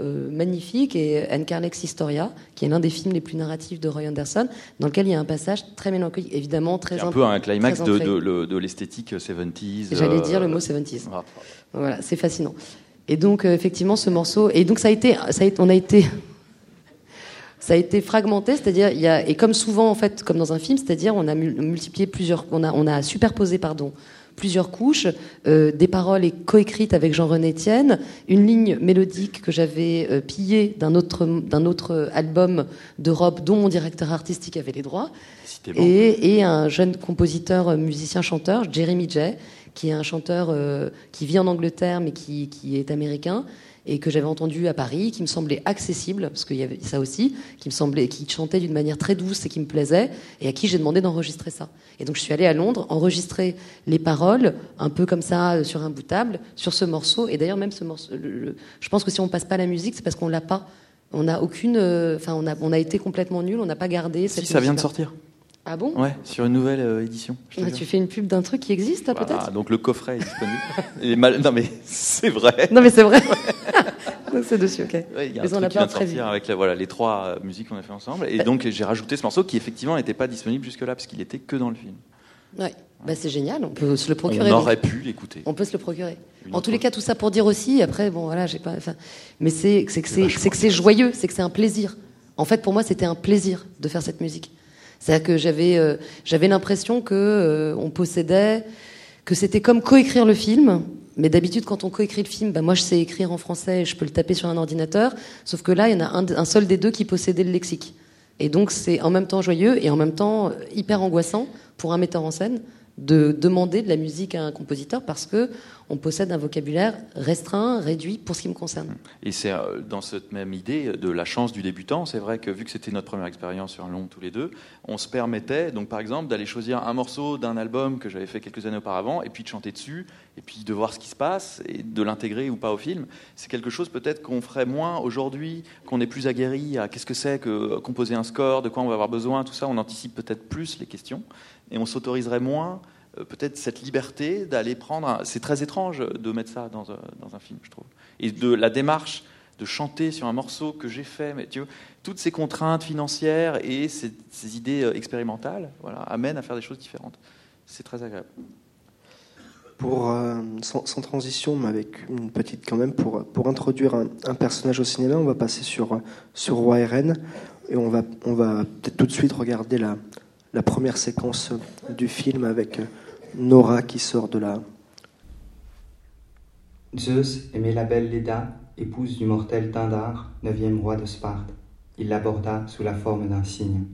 euh, magnifique, et Encarlex Historia, qui est l'un des films les plus narratifs de Roy Anderson, dans lequel il y a un passage très mélancolique, évidemment très... un peu un climax de, de, l'esthétique 70s. J'allais dire le euh, mot 70s. Ah. Voilà, c'est fascinant. Et donc, euh, effectivement, ce morceau... Et donc, ça a été... Ça a, on a été... ça a été fragmenté, c'est-à-dire il y a et comme souvent en fait, comme dans un film, c'est-à-dire on a multiplié plusieurs, on a on a superposé pardon plusieurs couches, euh, des paroles coécrites avec Jean-René Etienne, une ligne mélodique que j'avais euh, pillée d'un autre, d'un autre album d'Europe dont mon directeur artistique avait les droits, et, et, un jeune compositeur, euh, musicien, chanteur, Jeremy Jay, qui est un chanteur qui vit en Angleterre mais qui, qui est américain et que j'avais entendu à Paris, qui me semblait accessible, parce qu'il y avait ça aussi, qui me semblait, qui chantait d'une manière très douce et qui me plaisait, et à qui j'ai demandé d'enregistrer ça. Et donc je suis allée à Londres enregistrer les paroles, un peu comme ça, euh, sur un bout de table, sur ce morceau. Et d'ailleurs même ce morceau, je pense que si on passe pas la musique, c'est parce qu'on l'a pas. On n'a aucune, euh, enfin on a, on a été complètement nul, on n'a pas gardé. Cette si ça vient de sortir. Ah bon? Ouais, sur une nouvelle euh, édition. je te Bah, jure. Tu fais une pub d'un truc qui existe, là, Voilà, peut-être? donc le coffret est disponible. Mal- Non mais c'est vrai. Non, mais c'est vrai. Donc c'est dessus, ok. Ouais, il y a un Ils ont truc la qui vient peur de très sortir vite. avec la- voilà, les trois euh, musiques qu'on a fait ensemble. Et Bah- donc j'ai rajouté ce morceau qui effectivement n'était pas disponible jusque-là parce qu'il était que dans le film. Ouais. Bah, c'est génial, on peut se le procurer. On donc. aurait pu l'écouter. On peut se le procurer. Une En tous autre- les cas, tout ça pour dire aussi, après, bon, voilà, j'ai pas. enfin, mais c'est c'est que C'est c'est vachement c'est que c'est joyeux, c'est que c'est un plaisir. En fait, pour moi, c'était un plaisir de faire cette musique. C'est-à-dire que j'avais euh, j'avais l'impression que euh, on possédait, que c'était comme coécrire le film. Mais d'habitude, quand on coécrit le film, bah, moi, je sais écrire en français, et je peux le taper sur un ordinateur. Sauf que là, il y en a un, un seul des deux qui possédait le lexique. Et donc, c'est en même temps joyeux et en même temps euh, hyper angoissant pour un metteur en scène de demander de la musique à un compositeur parce que on possède un vocabulaire restreint, réduit pour ce qui me concerne. Et c'est euh, dans cette même idée de la chance du débutant. C'est vrai que vu que c'était notre première expérience sur long tous les deux, on se permettait, donc par exemple, d'aller choisir un morceau d'un album que j'avais fait quelques années auparavant, et puis de chanter dessus, et puis de voir ce qui se passe, et de l'intégrer ou pas au film. C'est quelque chose peut-être qu'on ferait moins aujourd'hui, qu'on est plus aguerri à qu'est-ce que c'est que euh, composer un score, de quoi on va avoir besoin, tout ça. On anticipe peut-être plus les questions, et on s'autoriserait moins peut-être cette liberté d'aller prendre. C'est très étrange de mettre ça dans un, dans un film, je trouve. Et de la démarche de chanter sur un morceau que j'ai fait, mais tu vois, toutes ces contraintes financières et ces, idées euh, expérimentales, voilà, amènent à faire des choses différentes. C'est très agréable. Pour, euh, sans, transition, mais avec une petite quand même, pour, pour introduire un, personnage au cinéma, on va passer sur, euh, sur Roi et et on va, on va peut-être tout de suite regarder la, la première séquence du film avec euh, Nora qui sort de la... Zeus aimait la belle Léda, épouse du mortel Tindar, neuvième roi de Sparte. Il l'aborda sous la forme d'un cygne.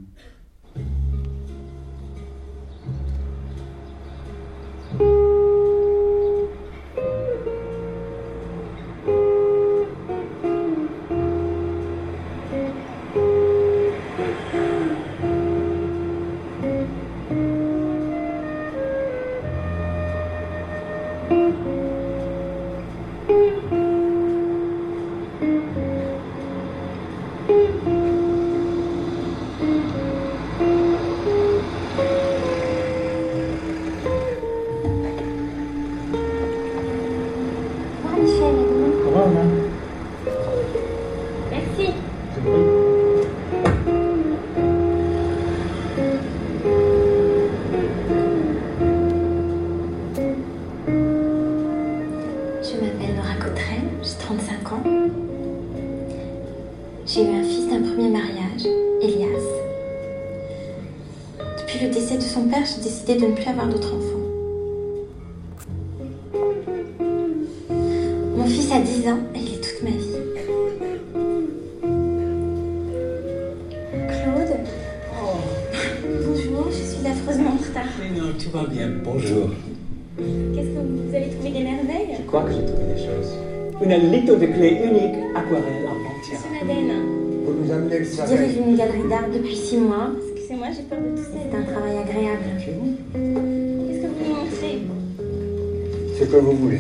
Non, tout va bien. Bonjour. Qu'est-ce que vous, vous avez trouvé des merveilles? Je crois que j'ai trouvé des choses. Une litho de clé unique, aquarelle en entière. Monsieur Madeleine, Vous nous amenez le je savon. dirige une galerie d'art depuis 6 mois. Excusez-moi, j'ai peur de tousser. C'est un travail agréable. Qu'est-ce que vous me montrez? C'est comme vous voulez.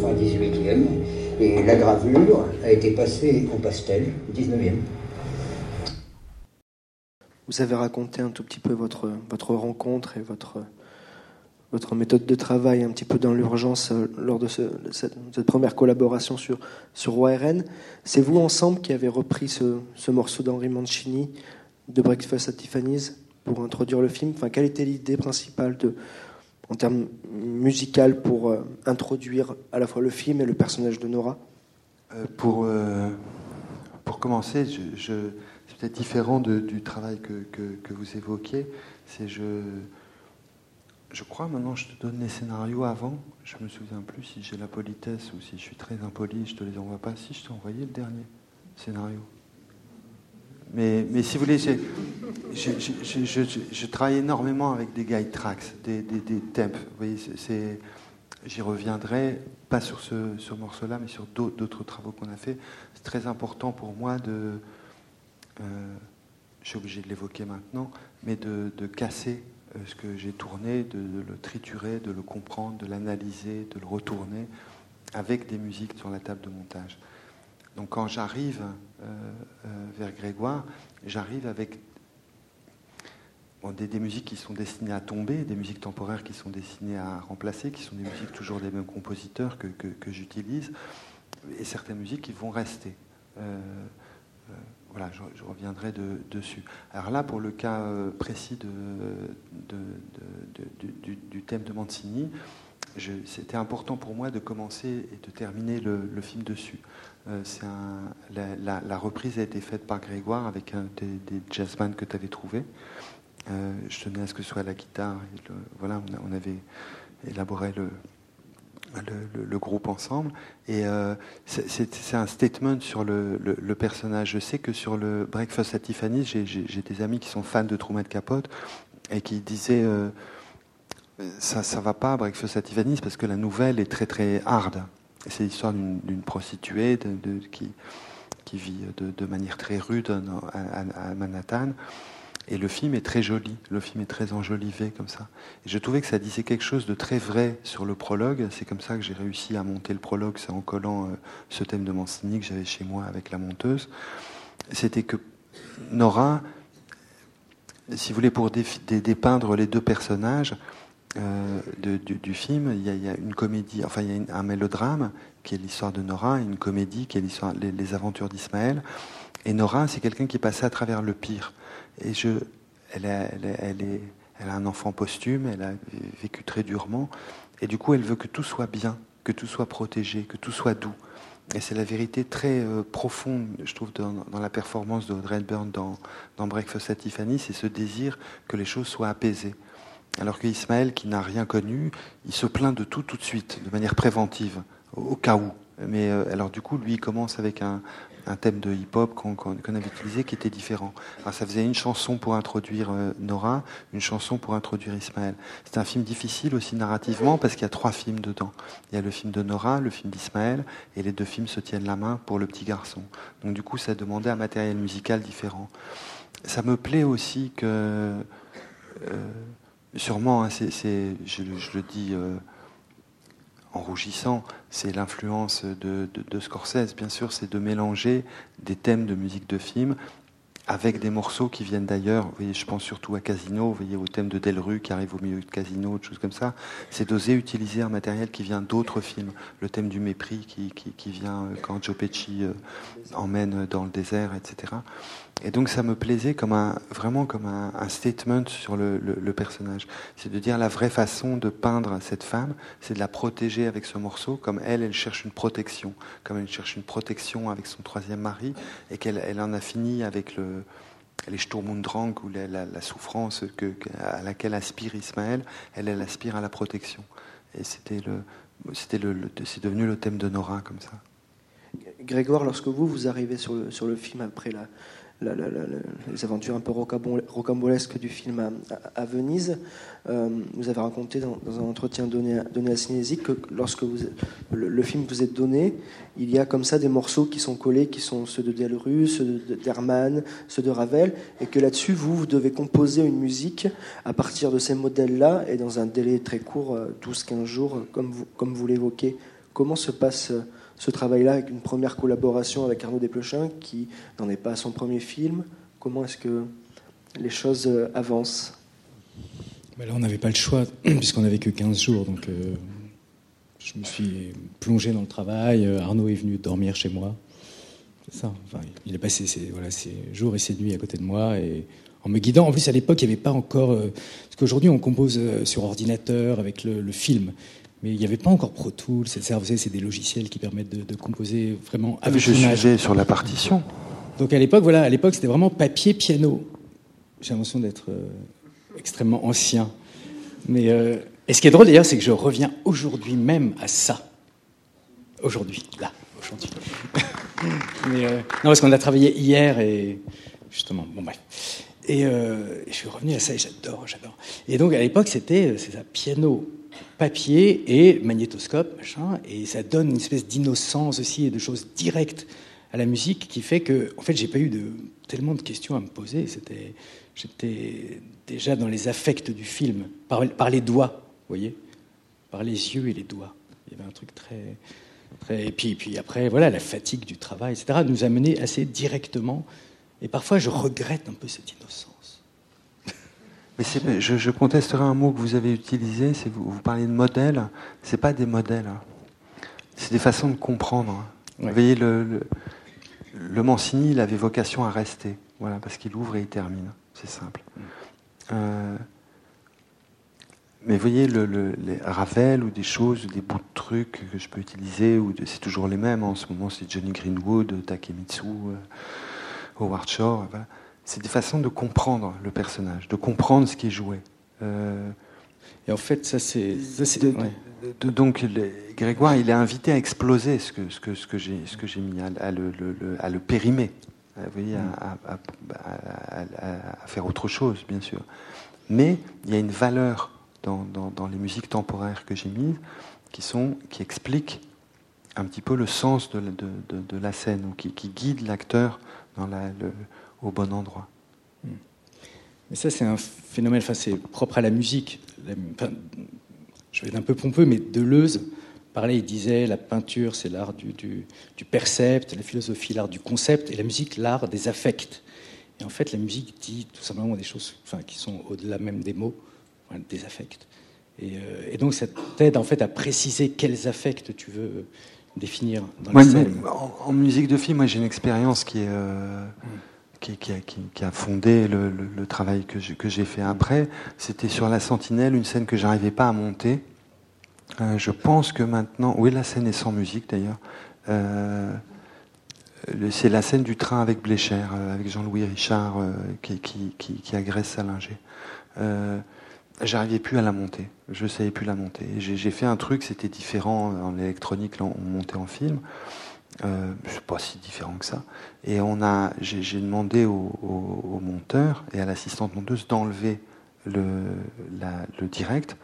Fin 18e, et la gravure a été passée au pastel 19e. Vous avez raconté un tout petit peu votre, votre rencontre et votre, votre méthode de travail un petit peu dans l'urgence euh, lors de, ce- de cette, première collaboration sur, sur Reine. C'est vous ensemble qui avez repris ce, ce morceau d'Henri Mancini de Breakfast at Tiffany's pour introduire le film. Enfin, quelle était l'idée principale de, en termes musical pour euh, introduire à la fois le film et le personnage de Nora? Euh, pour, euh, pour commencer, c'est peut-être différent du travail que, que, que vous évoquiez. C'est je, je crois maintenant, je te donne les scénarios avant. Je me souviens plus si j'ai la politesse ou si je suis très impoli, je te les envoie pas. Si je t'ai envoyé le dernier scénario. Mais, si vous voulez, je, travaille énormément avec des guide tracks, des, des, temps. Vous j'y reviendrai, pas sur ce, ce morceau-là, mais sur d'autres travaux qu'on a fait. C'est très important pour moi de. Euh, je suis obligé de l'évoquer maintenant, mais de, casser euh, ce que j'ai tourné, de, le triturer, de le comprendre, de l'analyser, de le retourner avec des musiques sur la table de montage. Donc quand j'arrive vers Grégoire, j'arrive avec des, musiques qui sont destinées à tomber, des musiques temporaires qui sont destinées à remplacer, qui sont des musiques toujours des mêmes compositeurs que, j'utilise, et certaines musiques qui vont rester voilà, je, reviendrai dessus. Alors là, pour le cas euh, précis du, thème de Mancini, c'était important pour moi de commencer et de terminer le, film dessus. Euh, la, reprise a été faite par Grégoire avec un des, des jazzman que tu avais trouvé. Euh, je tenais à ce que ce soit la guitare. voilà, on, avait élaboré le, groupe ensemble. Et euh, c'est un statement sur le, personnage. Je sais que sur le Breakfast at Tiffany's, j'ai des amis qui sont fans de Truman Capote et qui disaient ça, ça va pas Breakfast at Tiffany's parce que la nouvelle est très très hard. C'est l'histoire d'une prostituée qui vit de, manière très rude à Manhattan. Et le film est très joli, le film est très enjolivé comme ça. Et je trouvais que ça disait quelque chose de très vrai sur le prologue. C'est comme ça que j'ai réussi à monter le prologue, c'est en collant euh, ce thème de Mancini que j'avais chez moi avec la monteuse. C'était que Nora, si vous voulez, pour dépeindre les deux personnages euh, du, film, il y, a, une comédie, enfin il y a un mélodrame qui est l'histoire de Nora, une comédie qui est l'histoire, les, aventures d'Ismaël. Et Nora, c'est quelqu'un qui est passé à travers le pire. Et je, elle, a, elle, est, elle a un enfant posthume, elle a vécu très durement, et du coup elle veut que tout soit bien, que tout soit protégé, que tout soit doux. Et c'est la vérité très euh, profonde, je trouve, dans, dans la performance de Audrey Hepburn dans, dans Breakfast at Tiffany, c'est ce désir que les choses soient apaisées. Alors que Ismaël, qui n'a rien connu, il se plaint de tout tout de suite, de manière préventive, au, cas où. Mais euh, alors du coup, lui, il commence avec un, un thème de hip-hop qu'on avait utilisé qui était différent. Alors, ça faisait une chanson pour introduire euh, Nora, une chanson pour introduire Ismaël. C'est un film difficile aussi narrativement parce qu'il y a trois films dedans. Il y a le film de Nora, le film d'Ismaël, et les deux films se tiennent la main pour le petit garçon. Donc du coup, ça demandait un matériel musical différent. Ça me plaît aussi que, euh, sûrement, hein, c'est, je, le dis. Euh, en rougissant, c'est l'influence de, Scorsese, bien sûr, c'est de mélanger des thèmes de musique de film avec des morceaux qui viennent d'ailleurs. Je pense surtout à Casino, vous voyez, au thème de Delru qui arrive au milieu de Casino, des choses comme ça. C'est d'oser utiliser un matériel qui vient d'autres films. Le thème du mépris qui, qui, vient euh, quand Joe Pesci euh, emmène dans le désert, etc. Et donc ça me plaisait comme un, vraiment comme un, statement sur le, personnage. C'est de dire la vraie façon de peindre cette femme, c'est de la protéger avec ce morceau, comme elle, elle cherche une protection, comme elle cherche une protection avec son troisième mari, et qu'elle elle en a fini avec le, les Sturmundrang ou la, la, souffrance que, à laquelle aspire Ismaël, elle, elle aspire à la protection. Et c'était le, le, c'est devenu le thème de Nora comme ça. Grégoire, lorsque vous, vous arrivez sur le, sur le film après la, les aventures un peu rocambolesques du film à, Venise. Euh, vous avez raconté dans, un entretien donné, à Cinésique que lorsque le, film vous est donné, il y a comme ça des morceaux qui sont collés, qui sont ceux de Delru, ceux d'Hermann, ceux de Ravel, et que là-dessus, vous, vous devez composer une musique à partir de ces modèles-là, et dans un délai très court, 12-15 euh, jours, comme vous, comme vous l'évoquez. Comment se passe ce travail-là avec une première collaboration avec Arnaud Desplechin qui n'en est pas à son premier film Comment est-ce que les choses euh, avancent? Ben Là, on n'avait pas le choix puisqu'on n'avait que 15 jours. Donc, euh, je me suis plongé dans le travail. Euh, Arnaud est venu dormir chez moi. Ça. Il a passé ses, jours et ses nuits à côté de moi en me guidant. En plus, à l'époque, il n'y avait pas encore. parce qu'aujourd'hui, on compose sur ordinateur avec le film mais il n'y avait pas encore Pro Tools, c'est des logiciels qui permettent de, composer vraiment avec Je suivais sur la partition. Donc à l'époque, voilà, à l'époque c'était vraiment papier piano. J'ai l'impression d'être euh, extrêmement ancien. Mais euh, et ce qui est drôle d'ailleurs, c'est que je reviens aujourd'hui même à ça. Aujourd'hui, là, aujourd'hui. Mais euh, non, parce qu'on a travaillé hier et justement, bon bref. Et je suis revenu à ça et j'adore, j'adore. Et donc à l'époque, c'était ça, piano, papier et magnétoscope, machin, et ça donne une espèce d'innocence aussi et de choses directes à la musique qui fait que, en fait, j'ai pas eu de, tellement de questions à me poser. C'était, j'étais déjà dans les affects du film, par, les doigts, vous voyez, par les yeux et les doigts. Il y avait un truc très, très, et puis, puis après, voilà, la fatigue du travail, etc., nous a mené assez directement. Et parfois, je regrette un peu cette innocence. Mais je, je, contesterai un mot que vous avez utilisé, c'est vous, vous parlez de modèles. C'est pas des modèles, c'est des façons de comprendre. Vous voyez, le, le, le, Mancini, il avait vocation à rester, voilà, parce qu'il ouvre et il termine. C'est simple. Mm. Euh, mais vous voyez, le, le, les Ravel ou des choses, des bouts de trucs que je peux utiliser, ou c'est toujours les mêmes. En ce moment, c'est Johnny Greenwood, Takemitsu, euh, Howard Shore. Voilà c'est des façons de comprendre le personnage, de comprendre ce qui est joué. Euh, et en fait, ça c'est. Ouais. Donc, les, Grégoire, il est invité à exploser ce que, ce que, ce que j'ai mis, à, à, le, le, à, le, périmer, vous voyez, à, à, faire autre chose, bien sûr. Mais il y a une valeur dans, dans, dans les musiques temporaires que j'ai mises qui, sont, qui expliquent un petit peu le sens de, de, de, de la scène, ou qui, qui guide l'acteur dans la, le, au bon endroit. Mais ça, c'est un phénomène, enfin, c'est propre à la musique. Enfin, je vais être un peu pompeux, mais Deleuze parlait, il disait la peinture, c'est l'art du, du, du, percept, la philosophie, l'art du concept, et la musique, l'art des affects. Et en fait, la musique dit tout simplement des choses enfin, qui sont au-delà même des mots, enfin, des affects. Et, euh, et, donc, ça t'aide en fait à préciser quels affects tu veux définir dans ouais, la scène. En, en, musique de film, moi, j'ai une expérience qui est. Euh... Mmh qui, qui, a, qui, qui, a, fondé le, le, le travail que j'ai fait après, c'était sur la Sentinelle, une scène que j'arrivais pas à monter. Euh, je pense que maintenant, oui, la scène est sans musique d'ailleurs. Euh, c'est la scène du train avec Blécher, euh, avec Jean-Louis Richard euh, qui, qui, agresse Salinger. Euh, J'arrivais plus à la monter, je savais plus la monter. J'ai fait un truc, c'était différent en électronique, là, on montait en film. Euh, c'est pas si différent que ça. Et on a, j'ai demandé au, monteur et à l'assistante monteuse d'enlever le, direct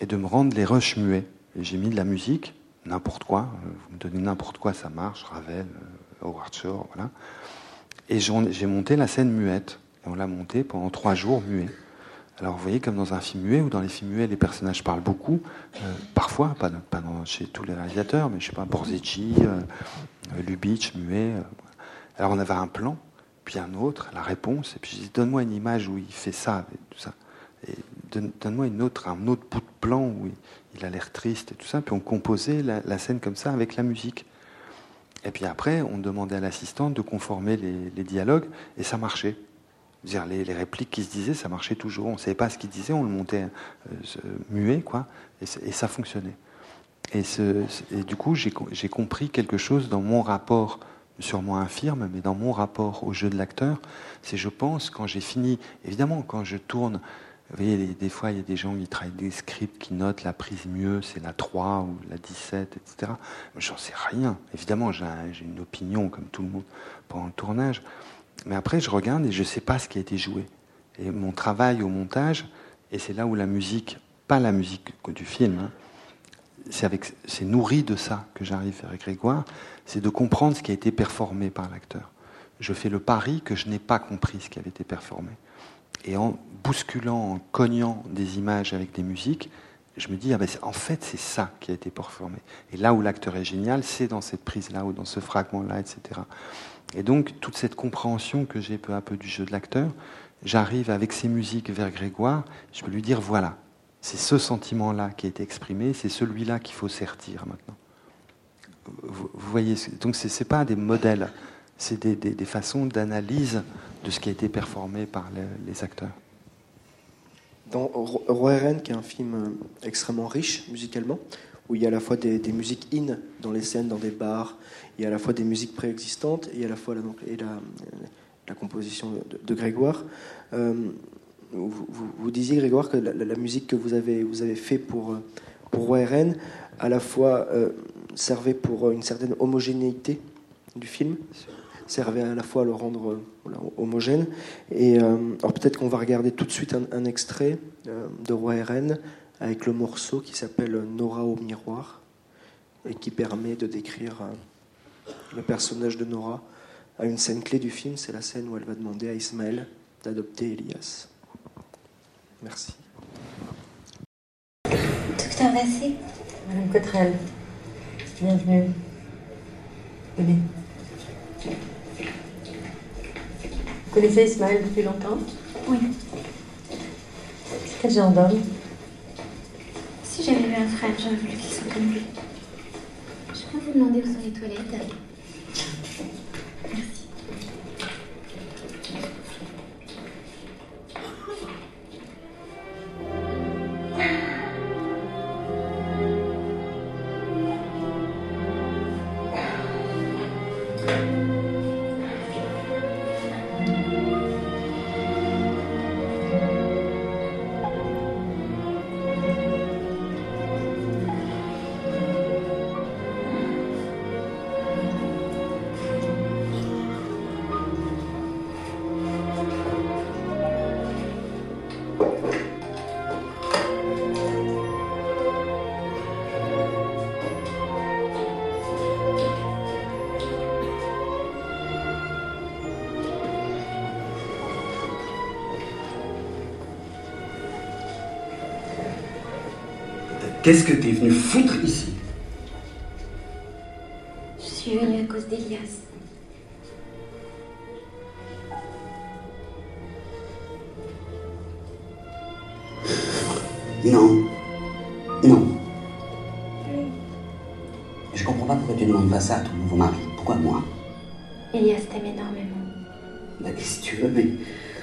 et de me rendre les rushs muets. Et j'ai mis de la musique, n'importe quoi. Vous me donnez n'importe quoi, ça marche. Ravel, euh, Howard Shore, voilà. Et j'ai monté la scène muette. Et on l'a montée pendant trois jours muet. Alors vous voyez, comme dans un film muet, ou dans les films muets, les personnages parlent beaucoup, euh, parfois, pas, dans, chez tous les réalisateurs, mais je sais pas, Borzici, euh, Lubitsch, muet. Euh, alors on avait un plan, puis un autre, la réponse, et puis je dis, donne-moi une image où il fait ça, et tout ça. Et donne-moi une autre, un autre bout de plan où il, a l'air triste et tout ça, puis on composait la, la, scène comme ça avec la musique. Et puis après, on demandait à l'assistante de conformer les, les dialogues, et ça marchait dire les, les, répliques qui se disaient, ça marchait toujours. On ne savait pas ce qu'ils disaient, on le montait euh, muet, quoi, et, ça fonctionnait. Et, du coup, j'ai compris quelque chose dans mon rapport, sûrement infirme, mais dans mon rapport au jeu de l'acteur. C'est, je pense, quand j'ai fini, évidemment, quand je tourne, vous voyez, des fois, il y a des gens qui travaillent des scripts qui notent la prise mieux, c'est la 3 ou la 17, etc. J'en sais rien. Évidemment, j'ai une opinion, comme tout le monde, pendant le tournage. Mais après, je regarde et je ne sais pas ce qui a été joué. Et mon travail au montage, et c'est là où la musique, pas la musique du film, hein, c'est nourri de ça que j'arrive avec Grégoire, c'est de comprendre ce qui a été performé par l'acteur. Je fais le pari que je n'ai pas compris ce qui avait été performé. Et en bousculant, en cognant des images avec des musiques, je me dis, ah ben en fait, c'est ça qui a été performé. Et là où l'acteur est génial, c'est dans cette prise-là ou dans ce fragment-là, etc. Et donc, toute cette compréhension que j'ai peu à peu du jeu de l'acteur, j'arrive avec ces musiques vers Grégoire, je peux lui dire voilà, c'est ce sentiment-là qui a été exprimé, c'est celui-là qu'il faut sertir maintenant. Vous, voyez, donc ce n'est pas des modèles, c'est des, des, façons d'analyse de ce qui a été performé par les, acteurs. Dans Roi Ren, qui est un film extrêmement riche musicalement, où il y a à la fois des, musiques in dans les scènes, dans des bars, il y a à la fois des musiques préexistantes et à la fois la, composition de, Grégoire. Euh, vous, disiez, Grégoire, que la, musique que vous avez, vous avez fait pour, pour Roi RN, à la fois servait pour une certaine homogénéité du film, servait à la fois à le rendre homogène. Et alors peut-être qu'on va regarder tout de suite un, extrait de Roi RN avec le morceau qui s'appelle Nora au miroir et qui permet de décrire le personnage de Nora à une scène clé du film, c'est la scène où elle va demander à Ismaël d'adopter Elias. Merci. Docteur Vassé Madame Cotrel, bienvenue. Venez. Vous connaissez Ismaël depuis longtemps? Oui. Quel genre d'homme? Si j'avais eu un frère, j'aurais voulu qu'il soit comme lui. Je peux vous demander où sont les toilettes? Qu'est-ce que tu es venu foutre ici Je suis venue à cause d'Elias. Non. Non. Je comprends pas pourquoi tu demandes pas ça à ton nouveau mari. Pourquoi moi Elias t'aime énormément. Bah, qu'est-ce que tu veux, mais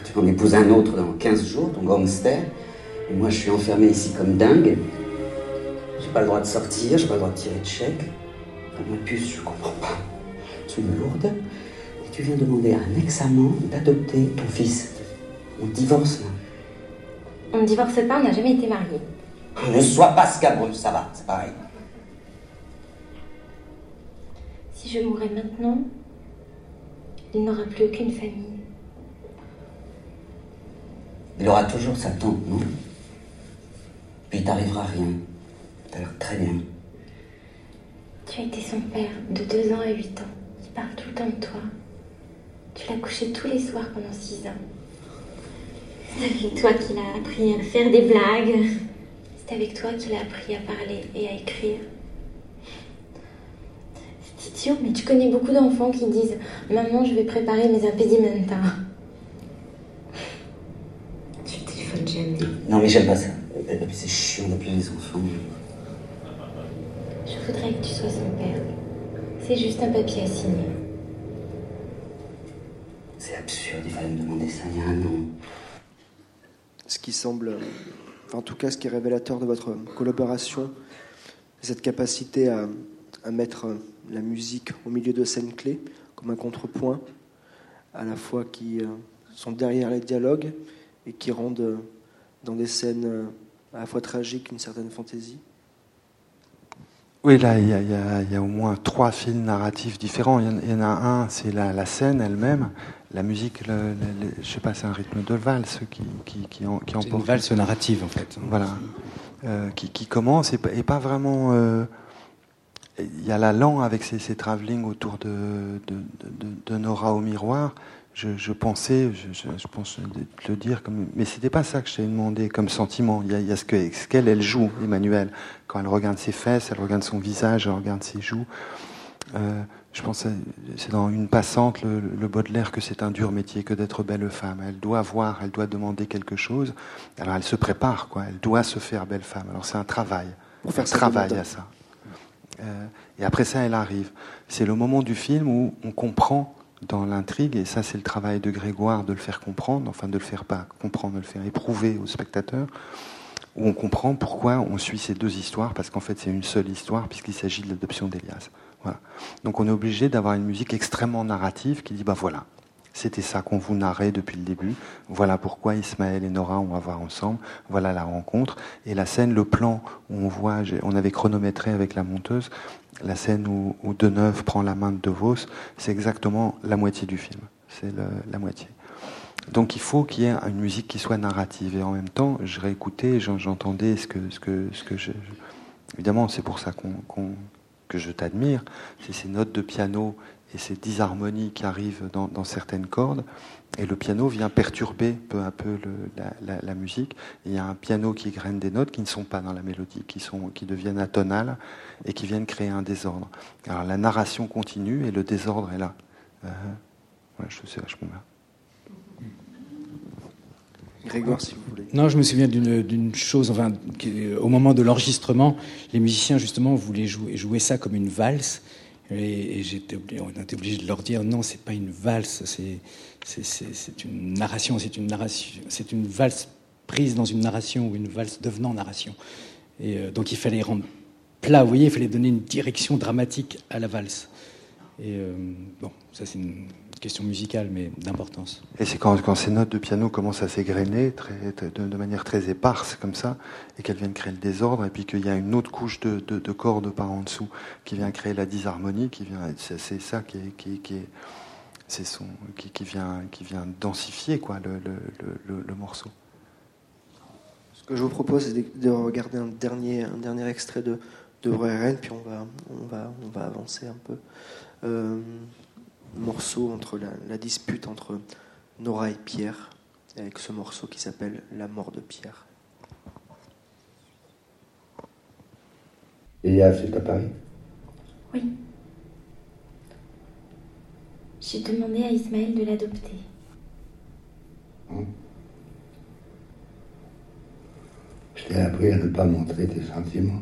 tu vas en épouser un autre dans 15 jours, ton gangster. Et moi, je suis enfermé ici comme dingue. J'ai pas le droit de sortir, j'ai pas le droit de tirer de chèque. ma puce, je comprends pas. Tu es lourde. Et tu viens demander à un ex-amant d'adopter ton fils. On divorce là. On ne divorce pas, on n'a jamais été mariés. Ne sois pas scabreux, ça va, c'est pareil. Si je mourais maintenant, il n'aura plus aucune famille. Il aura toujours sa tante, non? Puis il t'arrivera rien. T'as l'air très bien. Tu as été son père de 2 ans à 8 ans. Il parle tout le temps de toi. Tu l'as couché tous les soirs pendant 6 ans. C'est avec toi qu'il a appris à faire des blagues. C'est avec toi qu'il a appris à parler et à écrire. C'est idiot, mais tu connais beaucoup d'enfants qui disent Maman, je vais préparer mes impedimenta. Tu téléphones jamais. Non, mais j'aime pas ça. C'est chiant d'appeler les enfants. Je voudrais que tu sois son père. C'est juste un papier à signer. C'est absurde, il fallait me demander ça il y a un an. Ce qui semble, en tout cas, ce qui est révélateur de votre collaboration, c'est cette capacité à, mettre la musique au milieu de scènes clés, comme un contrepoint, à la fois qui euh, sont derrière les dialogues et qui rendent dans des scènes euh, à la fois tragiques une certaine fantaisie. Oui, là, il y, a, au moins trois fils narratifs différents. Il y en, a un, c'est la, scène elle-même. La musique, le, je sais pas, c'est un rythme de valse qui, qui, qui, en, qui une valse narrative, en fait. Voilà. Euh, qui, commence et, pas vraiment. Euh, il y a la langue avec ses, ses travelling autour de, de, de, Nora au miroir je, pensais, je, pense le dire, comme, mais c'était pas ça que je t'ai demandé comme sentiment. Il y a, ce qu'elle, elle joue, Emmanuel, quand elle regarde ses fesses, elle regarde son visage, elle regarde ses joues. Euh, je pense c'est dans une passante le, le Baudelaire que c'est un dur métier que d'être belle femme. Elle doit voir, elle doit demander quelque chose. Alors elle se prépare, quoi. Elle doit se faire belle femme. Alors c'est un travail. Pour faire travail à ça. Euh, et après ça, elle arrive. C'est le moment du film où on comprend dans l'intrigue, et ça c'est le travail de Grégoire de le faire comprendre, enfin de le faire pas comprendre, de le faire éprouver au spectateur, où on comprend pourquoi on suit ces deux histoires, parce qu'en fait c'est une seule histoire, puisqu'il s'agit de l'adoption d'Elias. Voilà. Donc on est obligé d'avoir une musique extrêmement narrative qui dit, bah voilà, C'était ça qu'on vous narrait depuis le début. Voilà pourquoi Ismaël et Nora ont à voir ensemble. Voilà la rencontre. Et la scène, le plan où on voit, on avait chronométré avec la monteuse, la scène où, Deneuve prend la main de De Vos, c'est exactement la moitié du film. C'est la moitié. Donc il faut qu'il y ait une musique qui soit narrative. Et en même temps, je réécoutais, j'entendais ce que, ce que, ce que. Évidemment, c'est pour ça qu'on, que je t'admire. C'est ces notes de piano et ces disharmonies qui arrivent dans, certaines cordes. Et le piano vient perturber peu à peu la, musique. il y a un piano qui graine des notes qui ne sont pas dans la mélodie, qui, sont, qui deviennent atonales et qui viennent créer un désordre. Alors la narration continue et le désordre est là. Euh, je sais vachement bien. Grégoire, si vous voulez. Non, je me souviens d'une chose, enfin, au moment de l'enregistrement, les musiciens justement voulaient jouer, jouer ça comme une valse. Et, j'étais, on était obligé de leur dire non, c'est pas une valse, c'est, c'est, une narration, c'est une narration, c'est une valse prise dans une narration ou une valse devenant narration. Et euh, donc il fallait rendre plat, vous voyez, il fallait donner une direction dramatique à la valse. Et euh, bon, ça c'est une question musicale, mais d'importance. Et c'est quand, quand, ces notes de piano commencent à s'égrener très, de, manière très éparse, comme ça, et qu'elles viennent créer le désordre, et puis qu'il y a une autre couche de, de, cordes par en dessous qui vient créer la disharmonie, qui vient, c'est, ça qui est, qui, qui est c'est son, qui, qui, vient, qui vient densifier quoi, le, le, le, morceau. Ce que je vous propose, c'est de, regarder un dernier, un dernier extrait de, de puis on va, on, va, on va avancer un peu. Euh, morceau entre la, dispute entre Nora et Pierre, avec ce morceau qui s'appelle La mort de Pierre. Et c'est à Paris? Oui. J'ai demandé à Ismaël de l'adopter. Hum. Je t'ai appris à ne pas montrer tes sentiments.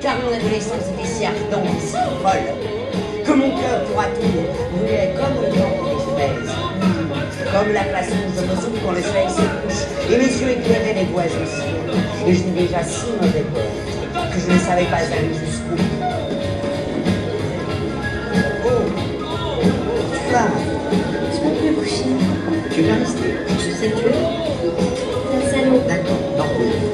car mon adolescence était si ardente, si folle, que mon cœur pour tour brûlait comme le vent des fraises. Comme la place rouge de Moscou quand le soleil se couche, et mes yeux éclairaient les voies aussi. Et je n'ai déjà si mauvais peur que je ne savais pas aller jusqu'où. Oh, femme, tu peux plus coucher. Tu veux rester? Je sais que tu veux. D'accord, Non.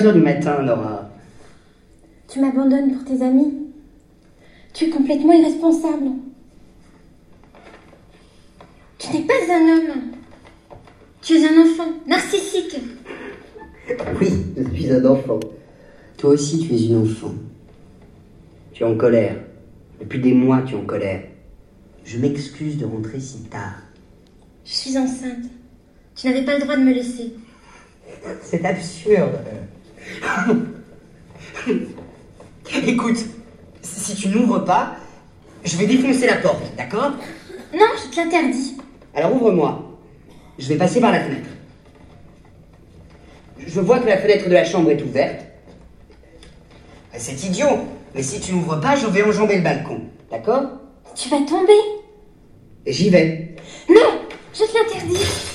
3 heures du matin, Laura. Tu m'abandonnes pour tes amis? Tu es complètement irresponsable. Tu n'es pas un homme. Tu es un enfant, narcissique. Oui, je suis un enfant. Toi aussi, tu es une enfant. Tu es en colère. Depuis des mois, tu es en colère. Je m'excuse de rentrer si tard. Je suis enceinte. Tu n'avais pas le droit de me laisser. C'est absurde. Écoute, si tu n'ouvres pas, je vais défoncer la porte, d'accord? Non, je te l'interdis. Alors ouvre-moi. Je vais passer par la fenêtre. Je vois que la fenêtre de la chambre est ouverte. C'est idiot, mais si tu n'ouvres pas, je vais enjamber le balcon, d'accord? Tu vas tomber? J'y vais. Non, je te l'interdis.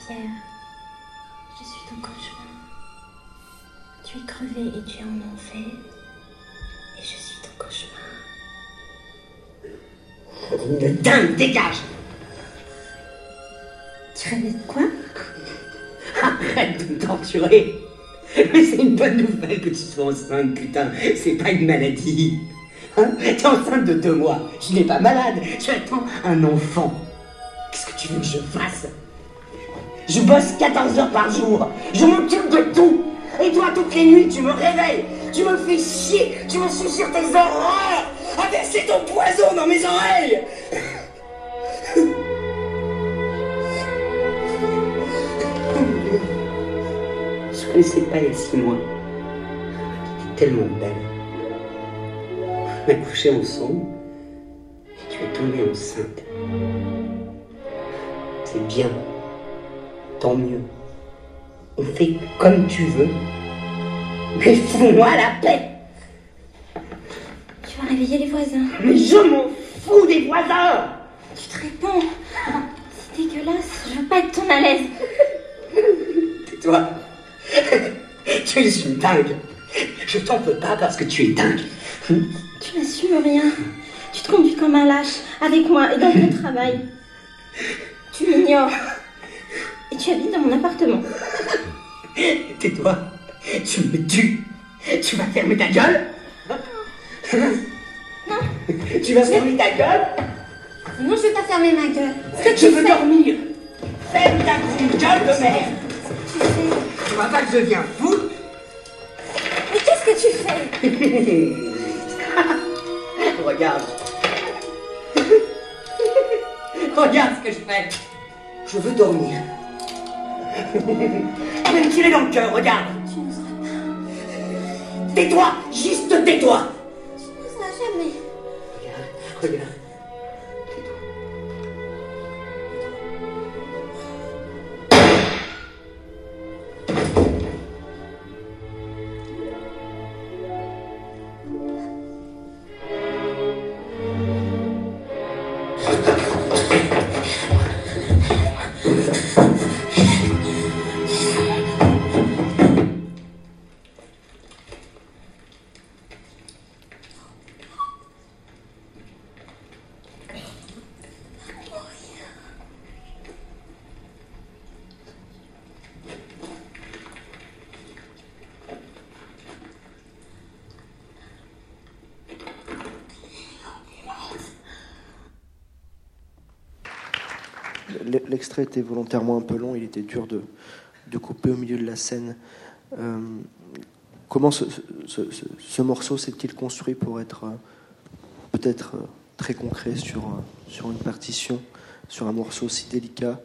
Je suis ton cauchemar. Tu es crevé et tu es en enfer. je suis ton cauchemar. De dingue, dégage Tu rêvais de quoi? Arrête de me torturer Mais c'est une bonne nouvelle que tu sois enceinte, putain. C'est pas une maladie. Hein? T'es enceinte de deux mois. Je n'ai pas malade. Tu attends un enfant. Qu'est-ce que tu veux que je fasse? Je bosse 14 heures par jour. Je m'occupe de tout. Et toi, toutes les nuits, tu me réveilles. Tu me fais chier. Tu me sur tes horreurs. À verser ton poison dans mes oreilles. Je connaissais pas a six mois. Tu étais tellement belle. On a couché ensemble. Et tu es tombée enceinte. C'est bien. Tant mieux. On fait comme tu veux. Mais fous-moi la paix. Tu vas réveiller les voisins. Mais je m'en fous des voisins. Tu te réponds. C'est dégueulasse, je veux pas être ton à l'aise. Tais-toi. tu es une dingue. Je t'en veux pas parce que tu es dingue. Tu n'assumes rien. Tu te conduis comme un lâche, avec moi et dans ton travail. Tu m'ignores. Tu habites dans mon appartement. Tais-toi. Tu me tues. Tu vas fermer ta gueule Non. Tu vas fermer ta gueule Non, je vais pas fermer ma gueule. Ce que Je tu veux fais- dormir. Ferme ta gueule de merde. Tu fais- Tu vois pas que je deviens fou Mais qu'est-ce que tu fais? Regarde. Regarde ce que je fais. Je veux dormir. Veux me tirer dans le cœur, regarde. Tu n'oseras pas. Tais-toi, juste tais-toi. Tu n'oseras jamais. Regarde. L'extrait était volontairement un peu long, il était dur de, de couper au milieu de la scène. Euh, comment ce, ce- ce- ce morceau s'est-il construit pour être euh, peut-être euh, très concret sur, sur une partition, sur un morceau si délicat?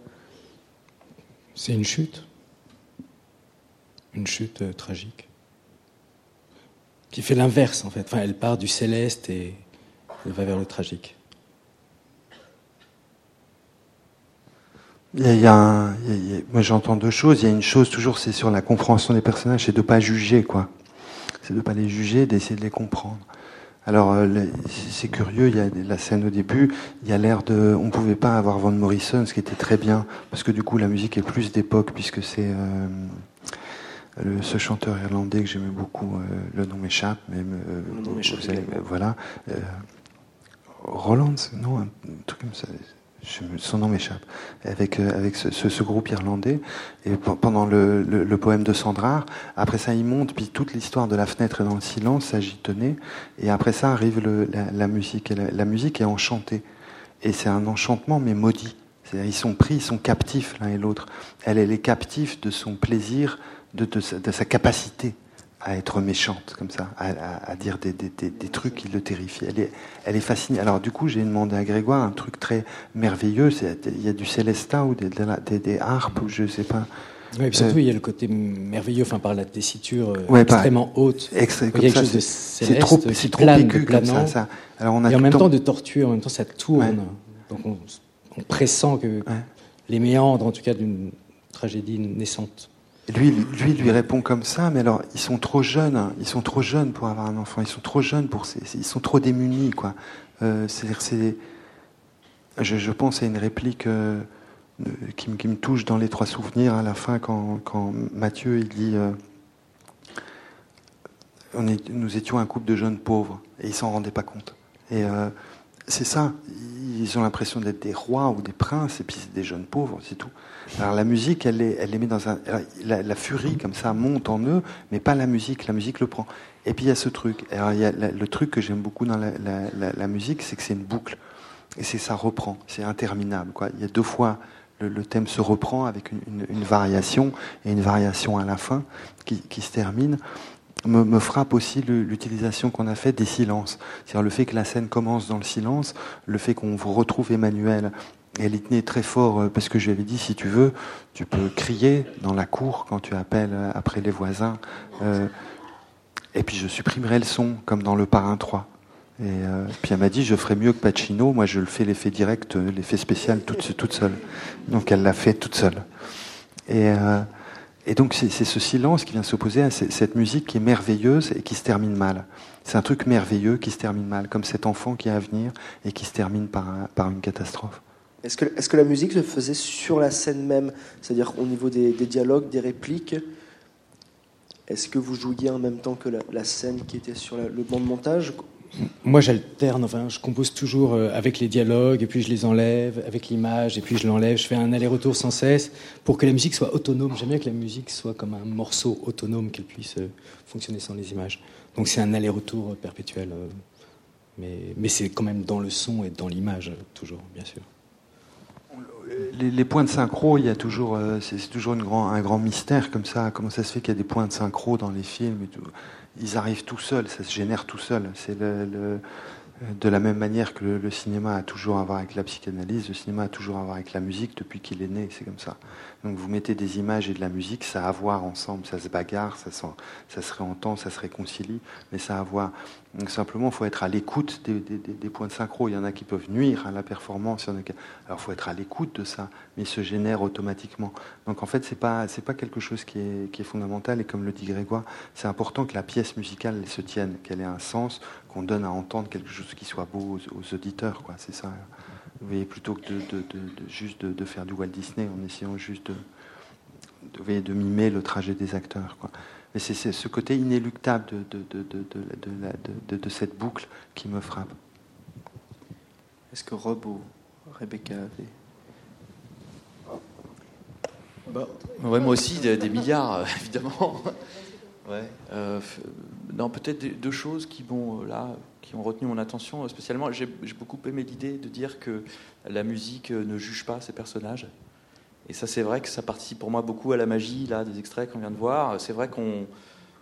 C'est une chute. Une chute tragique. Qui fait l'inverse, en fait. Enfin, elle part du céleste et elle va vers le tragique. Il y a, il y a un- il y a- moi j'entends deux choses. Il y a une chose toujours, c'est sur la compréhension des personnages, c'est de pas juger quoi. C'est de pas les juger, d'essayer de les comprendre. Alors euh, c'est curieux. Il y a la scène au début. Il y a l'air de, on pouvait pas avoir Van Morrison, ce qui était très bien parce que du coup la musique est plus d'époque puisque c'est euh, le- ce chanteur irlandais que j'aimais beaucoup. euh, le nom m'échappe, mais euh, Le nom m'échappe vous allez- également. voilà. Roland, non, un truc comme ça. Son nom m'échappe. Avec euh, avec ce, groupe irlandais et pe- pendant le, poème de Sandrard, après ça il monte puis toute l'histoire de la fenêtre dans le silence, tenais et après ça arrive la, musique et la, musique est enchantée et c'est un enchantement mais maudit. Ils sont pris, ils sont captifs l'un et l'autre. Elle, elle est captive de son plaisir, de sa capacité à être méchante comme ça, à, à- à dire des, des, des, des trucs qui le terrifient. Elle est, elle est fascinée. Alors du coup, j'ai demandé à Grégoire un truc très merveilleux. Il y a du célestin ou des, harpes ou je sais pas. Oui, et puis surtout, il y a le côté merveilleux, enfin, par la tessiture euh, Ouais, extrêmement haute. Extra- il y a quelque ça, chose de céleste trop- qui c'est trop plane, aigu de comme ça, ça. Alors, on a et en même temps- de torture, en même temps ça tourne. Donc on, on pressent que les méandres, en tout cas, d'une tragédie naissante. Lui, lui lui répond comme ça, mais alors ils sont trop jeunes, hein. ils sont trop jeunes pour avoir un enfant, ils sont trop jeunes pour, ils sont trop démunis quoi. Euh, c'est, c'est, je, pense à une réplique euh, qui, me- touche dans les trois souvenirs à la fin quand, Mathieu il dit, euh, nous étions un couple de jeunes pauvres et ils s'en rendaient pas compte. Et c'est ça, ils ont l'impression d'être des rois ou des princes et puis c'est des jeunes pauvres, c'est tout. Alors la musique, elle les, elle met dans un, la, furie comme ça monte en eux, mais pas la musique, la musique le prend. Et puis il y a ce truc. Alors il y a le truc que j'aime beaucoup dans la, musique, c'est que c'est une boucle et c'est ça reprend, c'est interminable. Il y a deux fois le, thème se reprend avec une, variation et une variation à la fin qui, qui se termine me, me frappe aussi l'utilisation qu'on a faite des silences. C'est-à-dire le fait que la scène commence dans le silence, le fait qu'on retrouve Emmanuel elle y tenait très fort euh, parce que je lui avais dit si tu veux, tu peux crier dans la cour quand tu appelles euh, après les voisins. Euh, et puis je supprimerai le son comme dans Le Parrain 3. Et puis elle m'a dit je ferai mieux que Pacino, moi je le fais l'effet direct, l'effet spécial toute, seule. Donc elle l'a fait toute seule. Et donc c'est ce silence qui vient s'opposer à cette musique qui est merveilleuse et qui se termine mal. C'est un truc merveilleux qui se termine mal, comme cet enfant qui est à venir et qui se termine par une catastrophe. Est-ce que, la musique se faisait sur la scène même C'est-à-dire au niveau des, dialogues, des répliques? Est-ce que vous jouiez en même temps que la, scène qui était sur le banc de montage? Moi, j'alterne, enfin, je compose toujours euh, avec les dialogues, et puis je les enlève, avec l'image, et puis je l'enlève. Je fais un aller-retour sans cesse pour que la musique soit autonome. J'aime bien que la musique soit comme un morceau autonome, qu'elle puisse euh, fonctionner sans les images. Donc c'est un aller-retour perpétuel. Euh, mais, mais c'est quand même dans le son et dans l'image, toujours, bien sûr. Les, points de synchro, il y a toujours, c'est toujours un grand mystère comme ça. Comment ça se fait qu'il y a des points de synchro dans les films et tout? Ils arrivent tout seuls, ça se génère tout seul. C'est le, de la même manière que le, cinéma a toujours à voir avec la psychanalyse, le cinéma a toujours à voir avec la musique depuis qu'il est né, c'est comme ça. Donc vous mettez des images et de la musique, ça a à voir ensemble, ça se bagarre, ça, se réentend, ça se réconcilie, mais ça a à voir. Donc simplement, il faut être à l'écoute des, points de synchro. Il y en a qui peuvent nuire à la performance. Il y en a qui... Alors il faut être à l'écoute de ça, mais il se génère automatiquement. Donc en fait, c'est pas c'est pas quelque chose qui est fondamental. Et comme le dit Grégoire, c'est important que la pièce musicale se tienne, qu'elle ait un sens, qu'on donne à entendre quelque chose qui soit beau aux, aux auditeurs. Quoi, c'est ça. Vous voyez, plutôt que de, de, de, de juste de, faire du Walt Disney en essayant juste de, voyez, de mimer le trajet des acteurs. Quoi. Mais c'est ce côté inéluctable de, cette boucle qui me frappe. Est-ce que Rob ou Rebecca avait... Bah, ouais, moi aussi, des, des milliards, évidemment. Ouais. Euh, non, peut-être deux choses là, qui ont retenu mon attention spécialement. J'ai beaucoup aimé l'idée de dire que la musique ne juge pas ses personnages. Et ça, c'est vrai que ça participe pour moi beaucoup à la magie là des extraits qu'on vient de voir. C'est vrai qu'on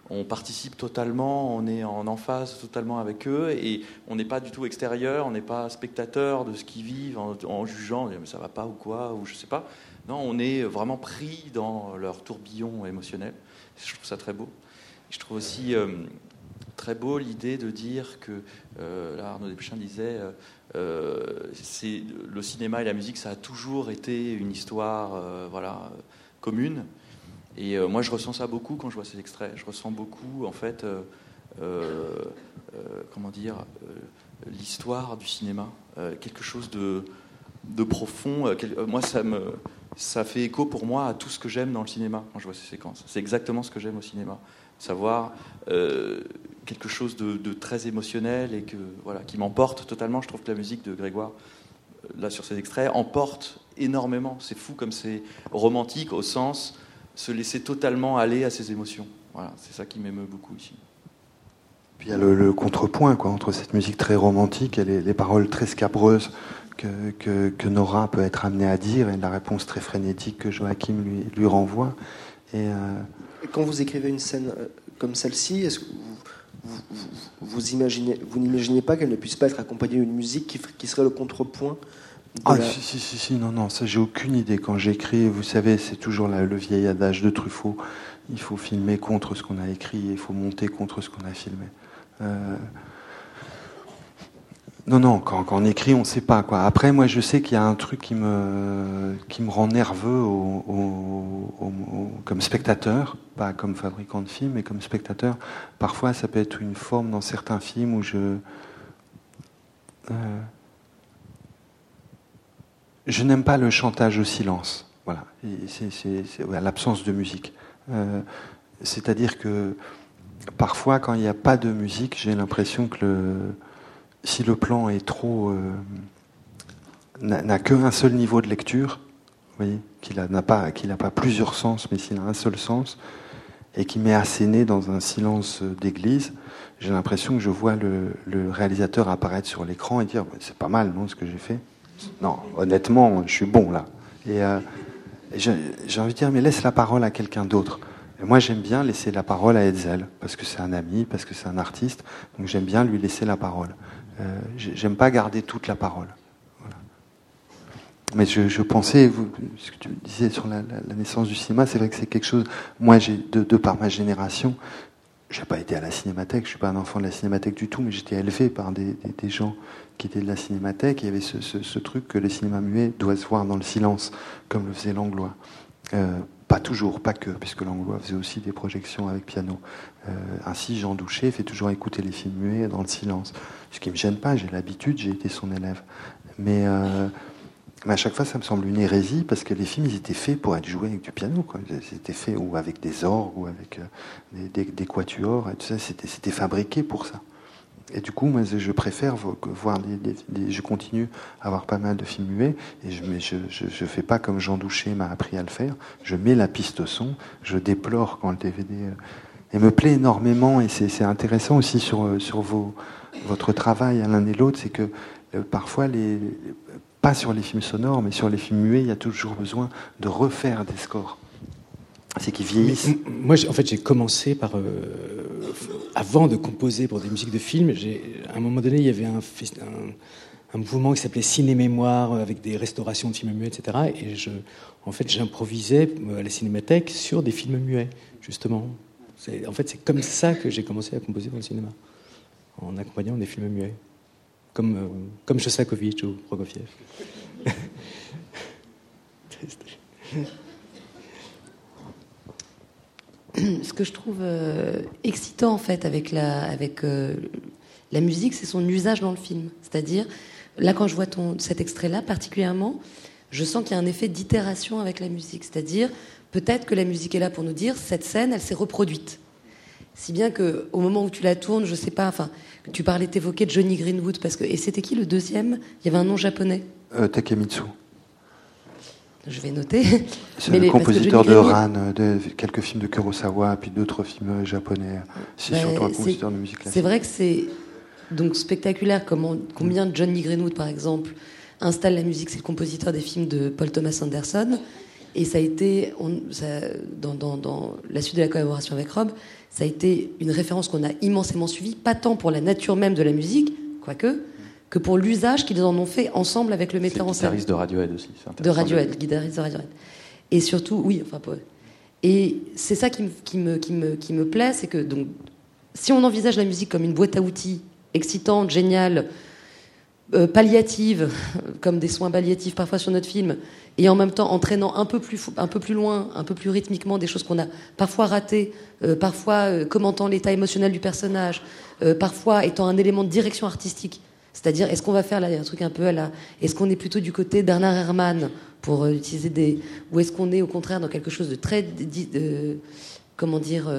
on participe totalement, on est en emphase totalement avec eux et on n'est pas du tout extérieur, on n'est pas spectateur de ce qu'ils vivent en, en jugeant, mais ça va pas ou quoi, ou je sais pas. Non, on est vraiment pris dans leur tourbillon émotionnel. Je trouve ça très beau. Je trouve aussi euh, très beau l'idée de dire que, euh, là Arnaud Desplechin disait, euh, le cinéma et la musique, ça a toujours été une histoire, commune. Et moi, je ressens ça beaucoup quand je vois ces extraits. Je ressens beaucoup, en fait, comment dire, l'histoire du cinéma, quelque chose de, de profond. moi, ça me ça fait écho pour moi à tout ce que j'aime dans le cinéma quand je vois ces séquences. C'est exactement ce que j'aime au cinéma savoir euh, quelque chose de, très émotionnel et que voilà qui m'emporte totalement. Je trouve que la musique de Grégoire euh, là sur ces extraits emporte énormément. C'est fou comme c'est romantique au sens se laisser totalement aller à ses émotions. Voilà, c'est ça qui m'émeut beaucoup ici. Puis il y a le, contrepoint quoi, entre cette musique très romantique et les, les paroles très scabreuses que, que, Nora peut être amenée à dire et la réponse très frénétique que Joachim lui, lui renvoie. Et, euh, quand vous écrivez une scène euh, comme celle-ci, est-ce que vous, vous, vous, imaginez, vous n'imaginez pas qu'elle ne puisse pas être accompagnée d'une musique qui, qui, serait le contrepoint ah, la... si, si, si, si, non, non, ça j'ai aucune idée. Quand j'écris, vous savez, c'est toujours la, le vieil adage de Truffaut. Il faut filmer contre ce qu'on a écrit, il faut monter contre ce qu'on a filmé. Euh, non, non, quand, on écrit, on ne sait pas. Quoi. Après, moi, je sais qu'il y a un truc qui me, qui me rend nerveux comme spectateur, pas comme fabricant de films, mais comme spectateur. Parfois, ça peut être une forme dans certains films où je... Euh, je n'aime pas le chantage au silence. Voilà, l'absence de musique. Euh, C'est-à-dire que parfois, quand il n'y a pas de musique, j'ai l'impression que le, si le plan est trop. Euh, n'a qu'un seul niveau de lecture, qu'il n'a pas, pas plusieurs sens, mais s'il a un seul sens, et qui met asséné dans un silence d'église, j'ai l'impression que je vois le, réalisateur apparaître sur l'écran et dire c'est pas mal, non, ce que j'ai fait. Non, honnêtement, je suis bon là. Et, euh, j'ai envie de dire, mais laisse la parole à quelqu'un d'autre. Moi, j'aime bien laisser la parole à Hetzel, parce que c'est un ami, parce que c'est un artiste. Donc j'aime bien lui laisser la parole. Euh, j'aime pas garder toute la parole. Mais je, pensais, vous, ce que tu disais sur la, naissance du cinéma, c'est vrai que c'est quelque chose. Moi, de, par ma génération, j'ai pas été à la cinémathèque, je suis pas un enfant de la cinémathèque du tout, mais j'étais élevé par des, gens qui étaient de la cinémathèque. Il y avait ce, truc que les cinémas muets doivent se voir dans le silence, comme le faisait Langlois. Euh, pas toujours, pas que, puisque Langlois faisait aussi des projections avec piano. Euh, ainsi, Jean Douché fait toujours écouter les films muets dans le silence. Ce qui me gêne pas, j'ai l'habitude, j'ai été son élève. Mais euh, mais à chaque fois, ça me semble une hérésie parce que les films, ils étaient faits pour être joués avec du piano. Quoi. Ils étaient faits ou avec des orgues ou avec euh, des, quatuors. Et tout ça, c'était fabriqué pour ça. Et du coup, moi, je préfère voir les, je continue à avoir pas mal de films muets et je, mais je, je, je fais pas comme Jean Douché m'a appris à le faire. Je mets la piste son, je déplore quand le DVD euh, et me plaît énormément et c'est, c'est intéressant aussi sur euh, sur vos votre travail à l'un et l'autre, c'est que euh, parfois les pas sur les films sonores, mais sur les films muets, il y a toujours besoin de refaire des scores. C'est qu'ils vieillissent. Moi, en fait, j'ai commencé par. Euh, avant de composer pour des musiques de films, à un moment donné, il y avait un, mouvement qui s'appelait Ciné-Mémoire, avec des restaurations de films muets, etc. Et je, en fait, j'improvisais à la cinémathèque sur des films muets, justement. En fait, c'est comme ça que j'ai commencé à composer pour le cinéma, en accompagnant des films muets comme, euh, comme Shostakovich ou Prokofiev. Ce que je trouve euh, excitant en fait avec euh, la musique, c'est son usage dans le film. C'est-à-dire, là quand je vois ton, cet extrait-là particulièrement, je sens qu'il y a un effet d'itération avec la musique. C'est-à-dire, peut-être que la musique est là pour nous dire, cette scène, elle s'est reproduite. Si bien que au moment où tu la tournes, je sais pas, enfin, tu parlais, t'évoquais Johnny Greenwood, parce que et c'était qui le deuxième? Il y avait un nom japonais. Euh, Takemitsu. Je vais noter. C'est le les, compositeur de Ran, de quelques films de Kurosawa, puis d'autres films japonais. C'est bah, surtout un compositeur de musique classique. C'est vrai que c'est donc spectaculaire comment, combien Johnny Greenwood, par exemple, installe la musique. C'est le compositeur des films de Paul Thomas Anderson. Et ça a été, on, ça, dans, dans, dans, la suite de la collaboration avec Rob, ça a été une référence qu'on a immensément suivie, pas tant pour la nature même de la musique, quoique, que pour l'usage qu'ils en ont fait ensemble avec le metteur en scène. Guitariste de Radiohead aussi. De Radiohead, guitariste de Radiohead. Et surtout, oui, enfin, et c'est ça qui me, qui me, qui me, qui me plaît, c'est que donc, si on envisage la musique comme une boîte à outils excitante, géniale, euh, palliative, comme des soins palliatifs parfois sur notre film, et en même temps entraînant un peu plus, un peu plus loin, un peu plus rythmiquement des choses qu'on a parfois ratées, euh, parfois euh, commentant l'état émotionnel du personnage, parfois étant un élément de direction artistique. C'est-à-dire, est-ce qu'on va faire un truc un peu à la, est-ce qu'on est plutôt du côté Bernard Herrmann pour euh, utiliser des, ou est-ce qu'on est au contraire dans quelque chose de très, comment dire,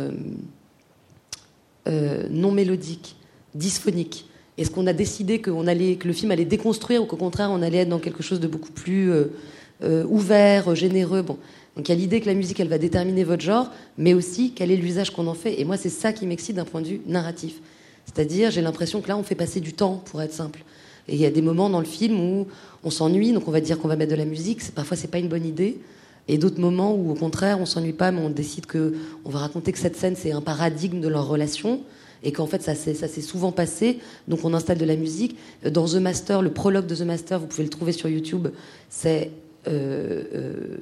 non mélodique, dysphonique? Est-ce qu'on a décidé allait, que le film allait déconstruire ou qu'au contraire on allait être dans quelque chose de beaucoup plus euh, ouvert, généreux? Bon. Donc il y a l'idée que la musique, elle va déterminer votre genre, mais aussi quel est l'usage qu'on en fait. Et moi, c'est ça qui m'excite d'un point de vue narratif. C'est-à-dire, j'ai l'impression que là, on fait passer du temps, pour être simple. Et il y a des moments dans le film où on s'ennuie, donc on va dire qu'on va mettre de la musique. Parfois, c'est pas une bonne idée. Et d'autres moments où, au contraire, on s'ennuie pas, mais on décide que on va raconter que cette scène, c'est un paradigme de leur relation et qu'en fait ça s'est souvent passé. Donc on installe de la musique. Dans The Master, le prologue de The Master, vous pouvez le trouver sur YouTube, c'est euh, euh,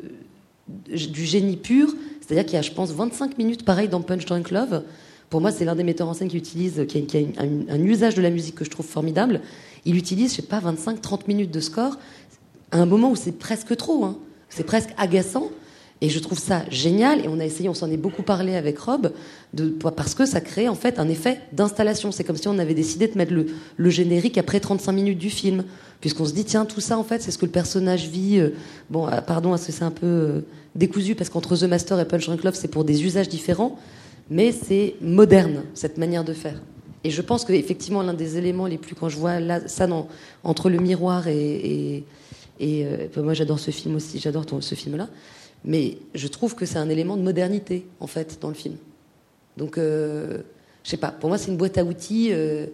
du génie pur. C'est-à-dire qu'il y a, je pense, 25 minutes pareil dans Punch Drunk Love. Pour moi, c'est l'un des metteurs en scène qui utilise, qui a, un, usage de la musique que je trouve formidable. Il utilise, je sais pas, 25-30 minutes de score à un moment où c'est presque trop. Hein. C'est presque agaçant. Et je trouve ça génial. Et on a essayé, on s'en est beaucoup parlé avec Rob, de, parce que ça crée en fait un effet d'installation. C'est comme si on avait décidé de mettre le, générique après 35 minutes du film puisqu'on se dit tiens tout ça en fait c'est ce que le personnage vit. Euh, bon euh, pardon c'est un peu euh, décousu? Parce qu'entre The Master et Punch Drunk Love c'est pour des usages différents, mais c'est moderne, cette manière de faire. Et je pense qu'effectivement, l'un des éléments les plus, quand je vois là, ça dans, entre le miroir et. et, euh, moi, j'adore ce film aussi, j'adore ce film-là. Mais je trouve que c'est un élément de modernité, en fait, dans le film. Donc, euh, je sais pas, pour moi, c'est une boîte à outils euh,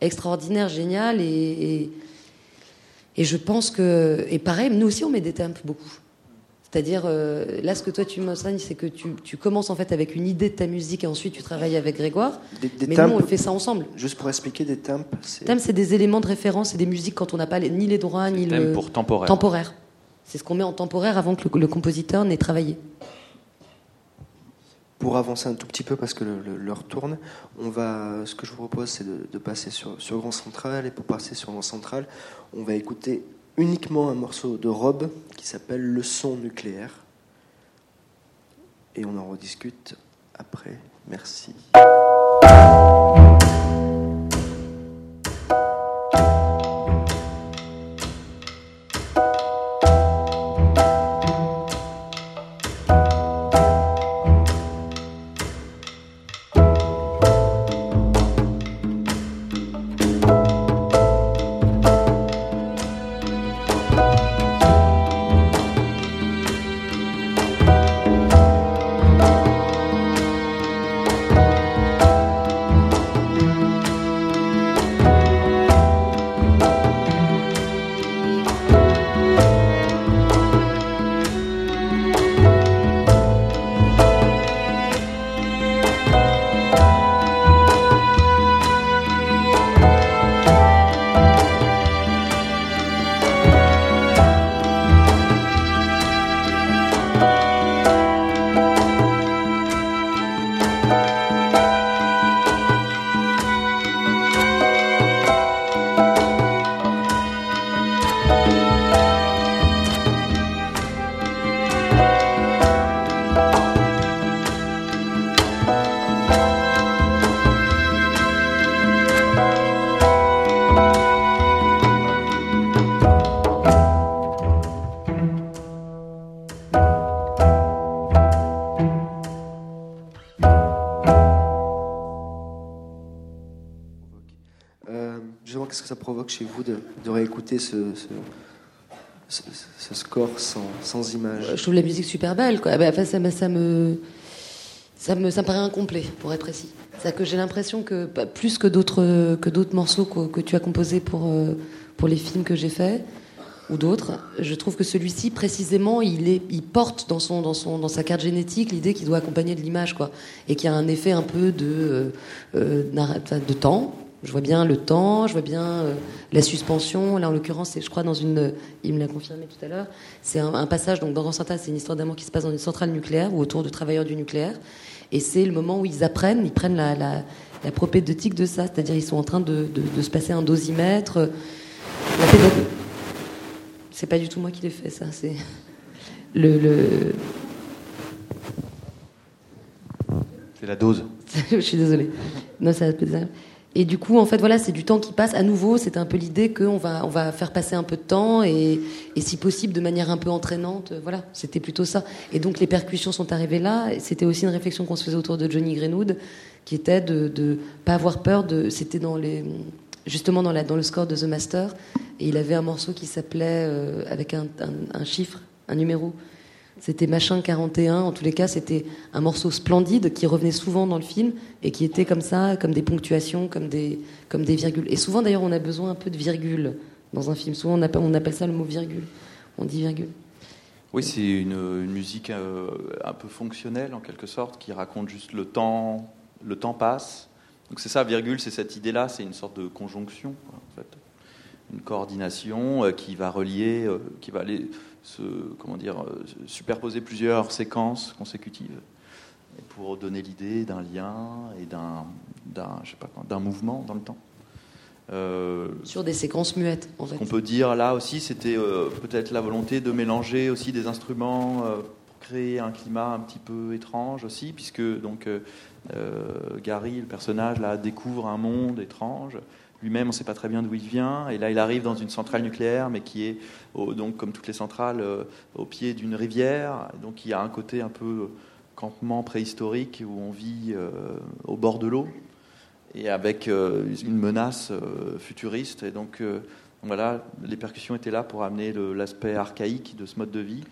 extraordinaire, géniale. Et, et, je pense que. Et pareil, nous aussi, on met des temps beaucoup. C'est-à-dire, euh, là, ce que toi tu m'enseignes, c'est que tu, tu, commences en fait avec une idée de ta musique et ensuite tu travailles avec Grégoire. Des, mais nous, on fait ça ensemble. Juste pour expliquer, des temps. Thèmes, c'est des éléments de référence et des musiques quand on n'a pas ni les droits ni le. pour temporaire. Temporaire. C'est ce qu'on met en temporaire avant que le, compositeur n'ait travaillé. Pour avancer un tout petit peu, parce que l'heure tourne, on va, ce que je vous propose, c'est de, de, passer sur, sur Grand Central. Et pour passer sur Grand Central, on va écouter uniquement un morceau de Rob qui s'appelle Le son nucléaire. Et on en rediscute après. Merci. Chez vous de, réécouter ce, ce, score sans, sans image Je trouve la musique super belle. Quoi. Enfin, ça, ça, me, ça, me, ça me paraît incomplet, pour être précis. C'est que j'ai l'impression que, bah, plus que d'autres, que d'autres morceaux que, tu as composés pour, euh, pour les films que j'ai faits, ou d'autres, je trouve que celui-ci, précisément, il, est, il porte dans, son, dans, son, dans sa carte génétique l'idée qu'il doit accompagner de l'image, quoi. Et qu'il y a un effet un peu de, euh, euh, de temps, je vois bien le temps, je vois bien euh, la suspension. Là, en l'occurrence, je crois dans une, il me l'a confirmé tout à l'heure, c'est un, passage donc dans Rensanta, c'est une histoire d'amour qui se passe dans une centrale nucléaire ou autour de travailleurs du nucléaire, et c'est le moment où ils apprennent, ils prennent la, la, la propédeutique de ça, c'est-à-dire ils sont en train de, de, se passer un dosimètre. C'est pas du tout moi qui l'ai fait, ça. C'est le, le... C'est la dose. je suis désolée. Non, ça peut et du coup, en fait, voilà, c'est du temps qui passe. À nouveau, c'est un peu l'idée qu'on va, on va faire passer un peu de temps et, et si possible de manière un peu entraînante. Voilà, c'était plutôt ça. Et donc les percussions sont arrivées là. C'était aussi une réflexion qu'on se faisait autour de Johnny Greenwood, qui était de ne pas avoir peur de. C'était dans les justement dans, le score de The Master, et il avait un morceau qui s'appelait euh, avec un chiffre, un numéro c'était Machin 41. En tous les cas, c'était un morceau splendide qui revenait souvent dans le film et qui était comme ça, comme des ponctuations, comme des, comme des virgules. Et souvent, d'ailleurs, on a besoin un peu de virgule dans un film. Souvent, on appelle, ça le mot virgule. On dit virgule. Oui, c'est une, musique euh, un peu fonctionnelle en quelque sorte, qui raconte juste le temps, le temps passe. Donc c'est ça, virgule, c'est cette idée-là, c'est une sorte de conjonction, en fait. une coordination euh, qui va relier, euh, qui va aller se, comment dire, euh, superposer plusieurs séquences consécutives pour donner l'idée d'un lien et d'un, je sais pas, d'un mouvement dans le temps. Euh, Sur des séquences muettes, en fait. Ce qu'on peut dire là aussi, c'était euh, peut-être la volonté de mélanger aussi des instruments pour créer un climat un petit peu étrange aussi, puisque donc Gary, le personnage, là, découvre un monde étrange lui-même, on ne sait pas très bien d'où il vient. Et là, il arrive dans une centrale nucléaire, mais qui est, donc, comme toutes les centrales, euh, au pied d'une rivière. Donc, il y a un côté un peu campement préhistorique où on vit euh, au bord de l'eau et avec euh, une menace futuriste. Et donc, voilà, les percussions étaient là pour amener l'aspect archaïque de ce mode de vie,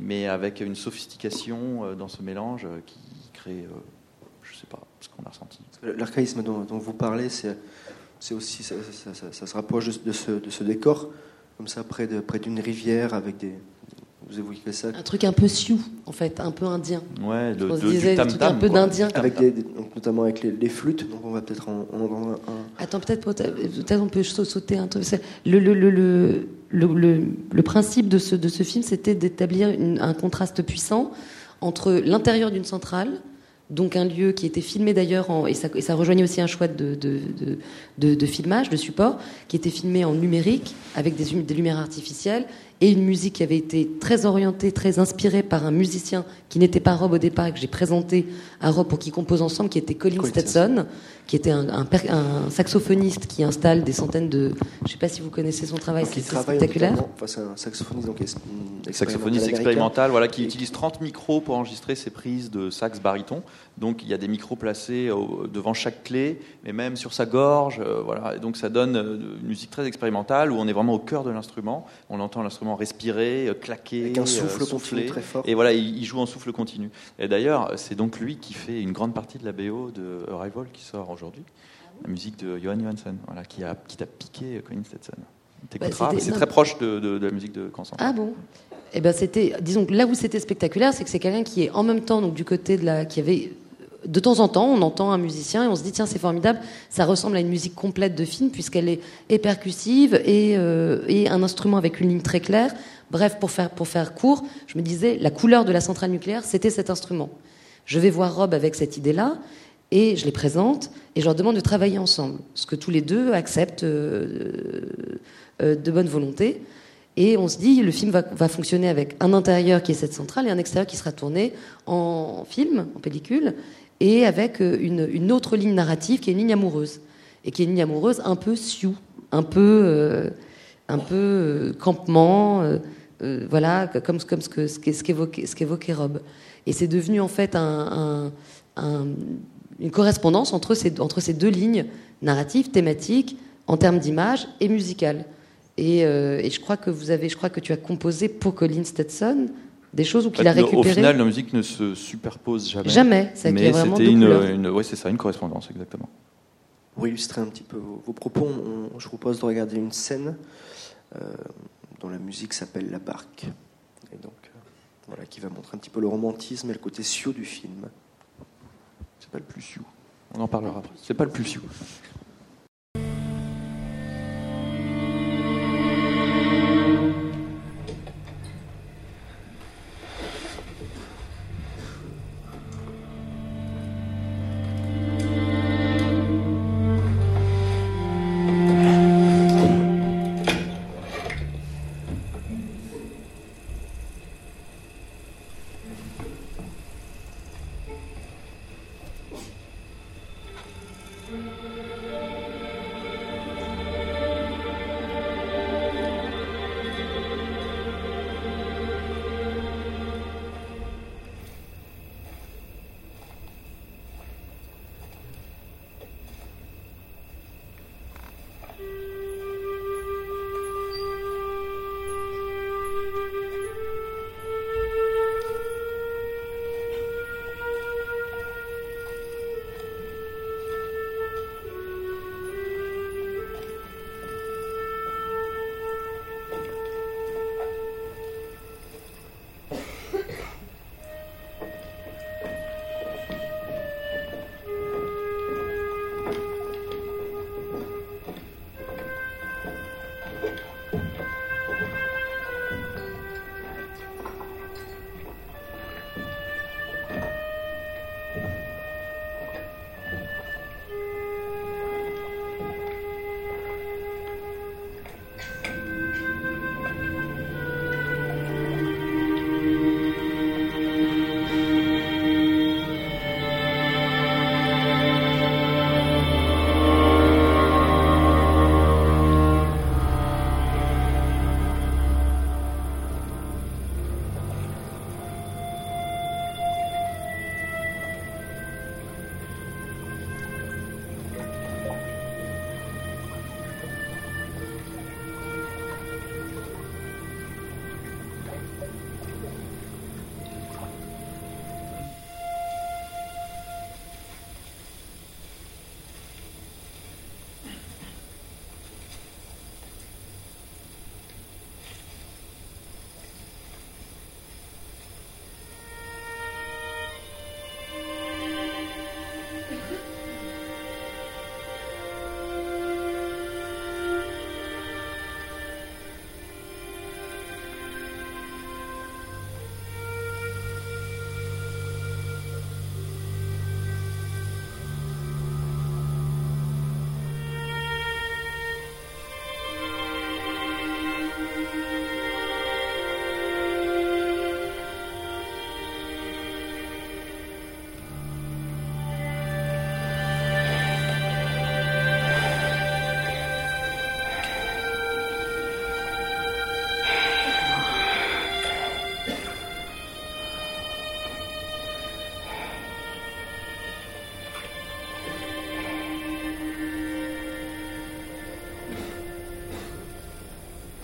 mais avec une sophistication dans ce mélange qui crée, je sais pas, ce qu'on a ressenti. L'archaïsme dont vous parlez, c'est c'est aussi ça, ça- ça- ça se rapproche de, ce, de ce décor, comme ça près de près d'une rivière avec des. Vous évoquez ça? Un truc un peu sioux, en fait, un peu indien. Ouais, le- On se de- du disait, des trucs tam-tam, un peu d'indien. avec des, des- donc, notamment avec les, les flûtes. Donc on va peut-être en, en entendre un. Attends, peut-être peut peut-être on peut sa- sauter un truc. Le, le, le, le, le, le- le principe de ce, de ce film, c'était d'établir un contraste puissant entre l'intérieur d'une centrale, donc un lieu qui était filmé d'ailleurs, et, ça, et ça rejoignait aussi un choix de, filmage, de support, qui était filmé en numérique, avec des lumières artificielles, et une musique qui avait été très orientée, très inspirée par un musicien qui n'était pas Rob au départ, et que j'ai présenté à Rob pour qu'ils composent ensemble, qui était Colin Stetson, qui était un, un per- un saxophoniste qui installe des centaines de... Je ne sais pas si vous connaissez son travail, c'est spectaculaire. Enfin, c'est un saxophoniste donc ex- Saxophoniste expérimental, voilà, qui utilise 30 micros pour enregistrer ses prises de sax baryton. Donc il y a des micros placés au- devant chaque clé, mais même sur sa gorge. euh, voilà. Et donc ça donne euh, une musique très expérimentale où on est vraiment au cœur de l'instrument. On entend l'instrument respirer, euh, claquer, Avec un euh, continu souffler. très fort. Et voilà, il, il joue en souffle continu. Et d'ailleurs, c'est donc lui qui fait une grande partie de la BO de Arrival qui sort aujourd'hui. La musique de Johan Johansson, voilà, qui a qui t'a piqué euh, Colin Stetson. T'écouteras, Bah, c'est très proche de, de- de la musique de Constant. Ah bon? Eh ben c'était, disons là où c'était spectaculaire, c'est que c'est quelqu'un qui est en même temps donc du côté de la, qui avait de temps en temps, on entend un musicien et on se dit tiens c'est formidable, ça ressemble à une musique complète de film puisqu'elle est, est percussive et, euh, et un instrument avec une ligne très claire. Bref, pour faire pour faire court, je me disais la couleur de la centrale nucléaire c'était cet instrument. Je vais voir Rob avec cette idée-là et je les présente et je leur demande de travailler ensemble, ce que tous les deux acceptent euh, euh, de bonne volonté. Et on se dit, le film va, va fonctionner avec un intérieur qui est cette centrale et un extérieur qui sera tourné en film, en pellicule, et avec euh, une, autre ligne narrative qui est une ligne amoureuse. Et qui est une ligne amoureuse un peu sioux, un peu, euh, un peu euh, campement, voilà, comme, comme ce que- ce qu'é- ce qu'évoquait ce qu'évoquait Rob. Et c'est devenu en fait un- un- un- une correspondance entre ces, entre ces deux lignes narratives, thématiques, en termes d'image et musicales. Et, et je crois que vous avez, je crois que tu as composé pour Colin Stetson des choses ou qu'il a En fait, nos- récupéré. Au final, nos musiques ne se superposent jamais. Jamais, c'est Mais vraiment c'était une, une- ouais, c'est ça, une correspondance, exactement. Pour illustrer un petit peu vos, vos propos, on- je vous propose de regarder une scène euh, dont la musique s'appelle La Barque. Et donc, euh, voilà, qui va montrer un petit peu le romantisme et le côté sioux du film. C'est pas le plus sioux. On en parlera après. C'est pas le plus sioux.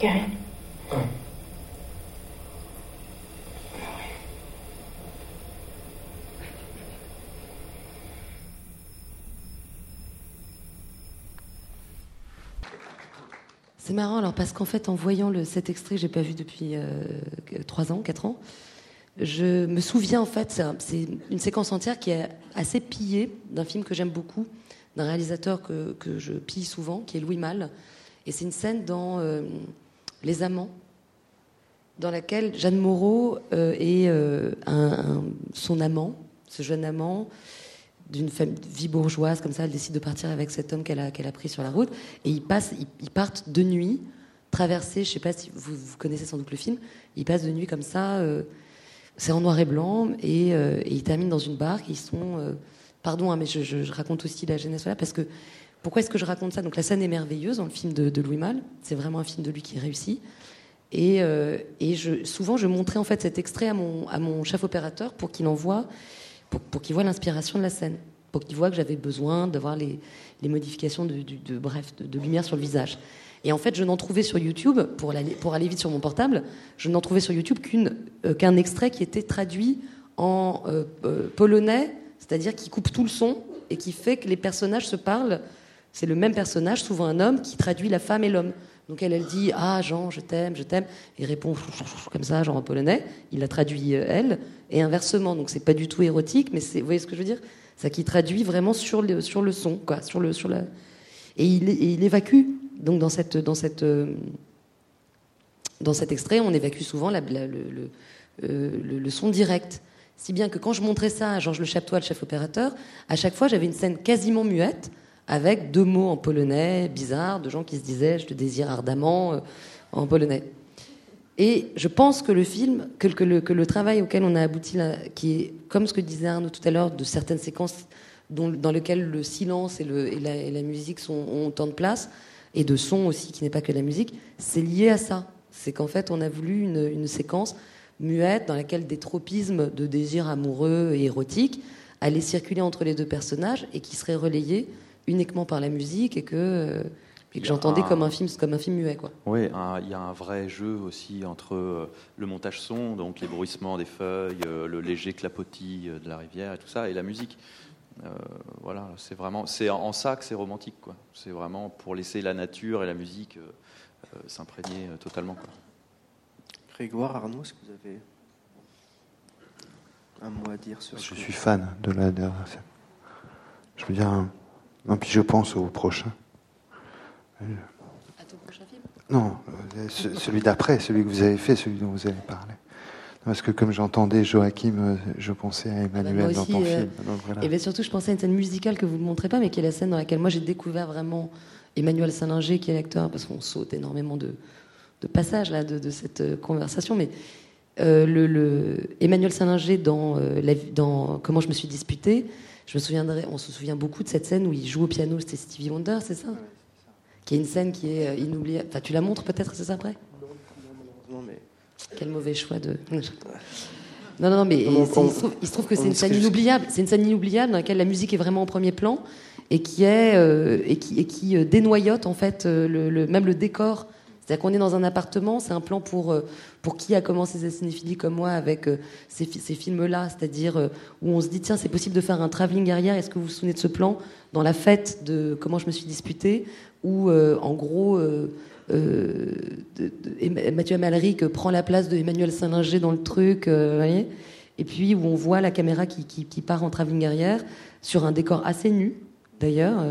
Gary. C'est marrant, alors parce qu'en fait, en voyant le, cet extrait que j'ai pas vu depuis euh, 3 ans, 4 ans, je me souviens en fait, c'est un- c'est une séquence entière qui est assez pillée d'un film que j'aime beaucoup, d'un réalisateur que, que je pille souvent, qui est Louis Malle. Et c'est une scène dans euh, Les Amants, dans laquelle Jeanne Moreau euh, est euh, son amant, ce jeune amant, d'une vie bourgeoise, comme ça, elle décide de partir avec cet homme qu'elle a, a pris sur la route. Et ils, passent, ils, partent de nuit, traverser, je sais pas si vous, connaissez sans doute le film, ils passent de nuit comme ça, euh, c'est en noir et blanc, et, ils terminent dans une barque, ils sont... pardon, hein, mais je, je- raconte aussi la genèse là, parce que... Pourquoi est-ce que je raconte ça? Donc la scène est merveilleuse dans le film de, Louis Malle, c'est vraiment un film de lui qui réussit. Et, euh, et je, souvent, je montrais en fait cet extrait à mon, à mon chef opérateur pour qu'il envoie, pour, pour qu'il voit l'inspiration de la scène, pour qu'il voit que j'avais besoin d'avoir les, les modifications de, de- bref, de, lumière sur le visage. Et en fait, je n'en trouvais sur YouTube, pour aller, pour aller vite sur mon portable, je n'en trouvais sur YouTube qu'une, euh, qu'un extrait qui était traduit en euh, polonais, c'est-à-dire qui coupe tout le son et qui fait que les personnages se parlent. C'est le même personnage, souvent un homme, qui traduit la femme et l'homme. Donc elle, elle dit Ah, Jean, je t'aime, je t'aime. Il répond comme ça, genre en polonais. Il la traduit euh, elle, et inversement. Donc c'est pas du tout érotique, mais vous voyez ce que je veux dire? Ça qui traduit vraiment sur le, sur le son, quoi, sur le, sur la. Et il, et évacue. Donc dans cette, dans cette, euh, dans cet extrait, on évacue souvent euh, le- le son direct. Si bien que quand je montrais ça à Georges Le Chaptois, le chef opérateur, à chaque fois j'avais une scène quasiment muette, avec deux mots en polonais bizarres, de gens qui se disaient je te désire ardemment euh, en polonais. Et je pense que le film, que, que le, travail auquel on a abouti, qui est, comme ce que disait Arnaud tout à l'heure, de certaines séquences dans lesquelles le silence et, la, musique ont autant de place, et de son aussi, qui n'est pas que la musique, c'est lié à ça. C'est qu'en fait, on a voulu une, une séquence muette dans laquelle des tropismes de désir amoureux et érotique allaient circuler entre les deux personnages et qui seraient relayés uniquement par la musique et que, et que j'entendais Ah. comme un film, comme un film muet, quoi. Oui, il y a un vrai jeu aussi entre euh, le montage son, donc les bruissements des feuilles, euh, le léger clapotis euh, de la rivière et tout ça, et la musique. Euh, voilà, c'est vraiment, c'est en- ça que c'est romantique, quoi. C'est vraiment pour laisser la nature et la musique euh, euh, s'imprégner euh, totalement, quoi. Grégoire, Arnaud, est-ce que vous avez un mot à dire sur Je suis fan de la dernière scène. Je veux dire, non, puis je pense au prochain. À ton prochain film? Non, euh, ce- celui d'après, celui que vous avez fait, celui dont vous avez parlé. Parce que comme j'entendais Joachim, euh, je pensais à Ah bah, Emmanuel dans ton euh, film. Donc voilà. Et bien surtout, je pensais à une scène musicale que vous ne montrez pas, mais qui est la scène dans laquelle moi j'ai découvert vraiment Emmanuel Salinger, qui est l'acteur, parce qu'on saute énormément de, de passages là, de, de cette conversation. Mais euh, le, le- Emmanuel Salinger dans, euh, la- dans Comment je me suis disputée, je me souviendrai, on se souvient beaucoup de cette scène où il joue au piano, c'était Stevie Wonder, c'est ça Qui est une scène qui est euh, inoubliable. Enfin, tu la montres peut-être, c'est ça après Non, mais Quel mauvais choix de. Non, non, non, mais On- c'est- on- il, se trouve, il se trouve que c'est une scène inoubliable. C'est une scène inoubliable dans laquelle la musique est vraiment en premier plan et qui est euh, et qui, et qui euh, dénoyote en fait le, le- même le décor. C'est-à-dire qu'on est dans un appartement, c'est un plan pour euh, pour qui a commencé sa cinéphilie comme moi avec euh, ces, fi- ces films-là, c'est-à-dire euh, où on se dit tiens c'est possible de faire un travelling arrière. Est-ce que vous vous souvenez de ce plan dans la fête de comment je me suis disputée où en gros Mathieu Amalric prend la place de Emmanuel Salinger dans le truc, voyez. Et puis où on voit la caméra qui, qui- part en travelling arrière sur un décor assez nu, d'ailleurs,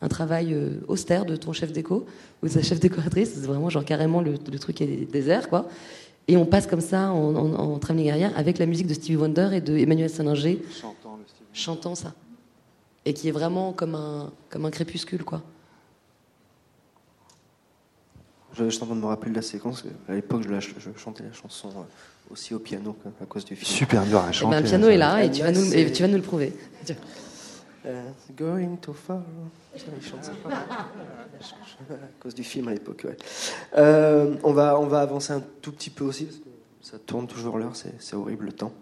un travail austère de ton chef déco ou sa chef décoratrice, c'est vraiment genre carrément le, le truc est désert, quoi. Et on passe comme ça en, en, en travelling arrière avec la musique de Stevie Wonder et de Emmanuel Salinger chantant ça. Et qui est vraiment comme un, comme un crépuscule, quoi. Je, je suis en train de me rappeler de la séquence. À l'époque, je, je chantais la chanson euh, aussi au piano à cause du film. Super dur à Eh ben, chanter. le piano est là et tu, vas là, nous, et c'est- tu vas nous le prouver. Going too far. À cause du film à l'époque. ouais. Euh, on, va, on va avancer un tout petit peu aussi, Ça tourne toujours l'heure, c'est horrible le temps.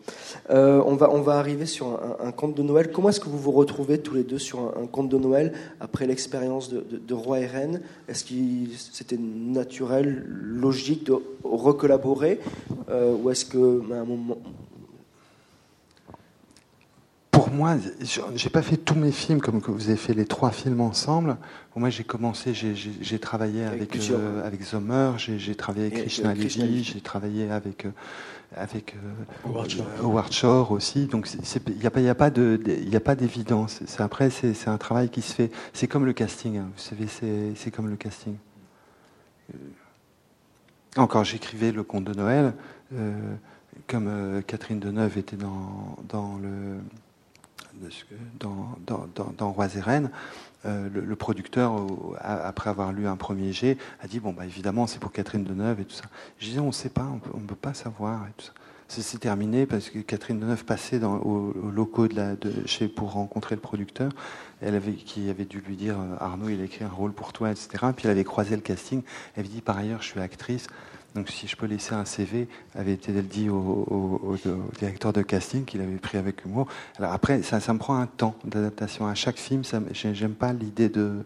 Euh, on, va, on va arriver sur un, conte de Noël. Comment est-ce que vous vous retrouvez tous les deux sur un, conte de Noël après l'expérience de, Roi et Reine? Est-ce que c'était naturel, logique de recollaborer euh, Ou est-ce que un moment, pour moi, j'ai pas fait tous mes films comme que vous avez fait les trois films ensemble. moi, j'ai commencé, j'ai travaillé avec avec, euh, avec Zomer, j'ai travaillé avec Krishna Levy, j'ai travaillé avec euh, avec euh, Howard, Shore. aussi. Donc il n'y a pas il a pas de il a pas d'évidence. Après, c'est un travail qui se fait. C'est comme le casting. Hein. Vous savez, c'est comme le casting. Encore, j'écrivais le conte de Noël. comme Catherine Deneuve était dans, dans le dans, dans, Rois et Reines, le, producteur, après avoir lu un premier jet, a dit bon bah évidemment c'est pour Catherine Deneuve et tout ça. Je disais on ne sait pas, on ne peut pas savoir et tout ça. C'est terminé parce que Catherine Deneuve passait aux, locaux de chez, pour rencontrer le producteur, qui avait dû lui dire euh, Arnaud, il a écrit un rôle pour toi, etc. Puis elle avait croisé le casting. Elle avait dit par ailleurs, je suis actrice. Donc si je peux laisser un CV, avait été dit au, directeur de casting qu'il avait pris avec humour. Alors après, ça, ça me prend un temps d'adaptation. À chaque film, j'aime pas l'idée de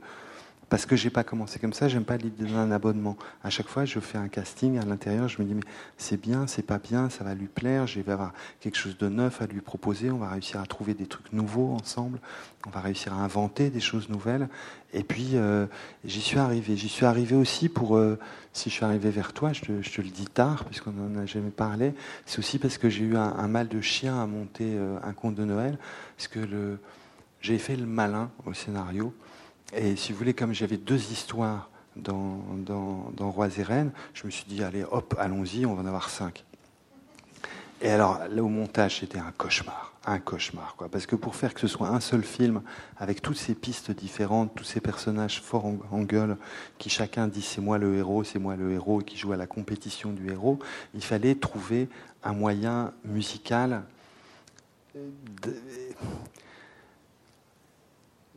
parce que j'ai pas commencé comme ça, j'aime pas l'idée d'un abonnement. À chaque fois, je fais un casting à l'intérieur, je me dis mais c'est bien, c'est pas bien, ça va lui plaire, je vais avoir quelque chose de neuf à lui proposer, on va réussir à trouver des trucs nouveaux ensemble, on va réussir à inventer des choses nouvelles. Et puis euh, j'y suis arrivé. J'y suis arrivé aussi pour, euh, si je suis arrivé vers toi, je te, le dis tard puisqu'on n'en a jamais parlé, c'est aussi parce que j'ai eu un, mal de chien à monter euh, un conte de Noël, parce que j'ai fait le malin au scénario. Et si vous voulez, comme j'avais deux histoires dans, dans, dans Rois et Reines, je me suis dit, allez, hop, allons-y, on va en avoir cinq. Et alors, là, au montage, c'était un cauchemar, un cauchemar, quoi. Parce que pour faire que ce soit un seul film, avec toutes ces pistes différentes, tous ces personnages forts en, gueule, qui chacun dit c'est moi le héros, c'est moi le héros, et qui joue à la compétition du héros, il fallait trouver un moyen musical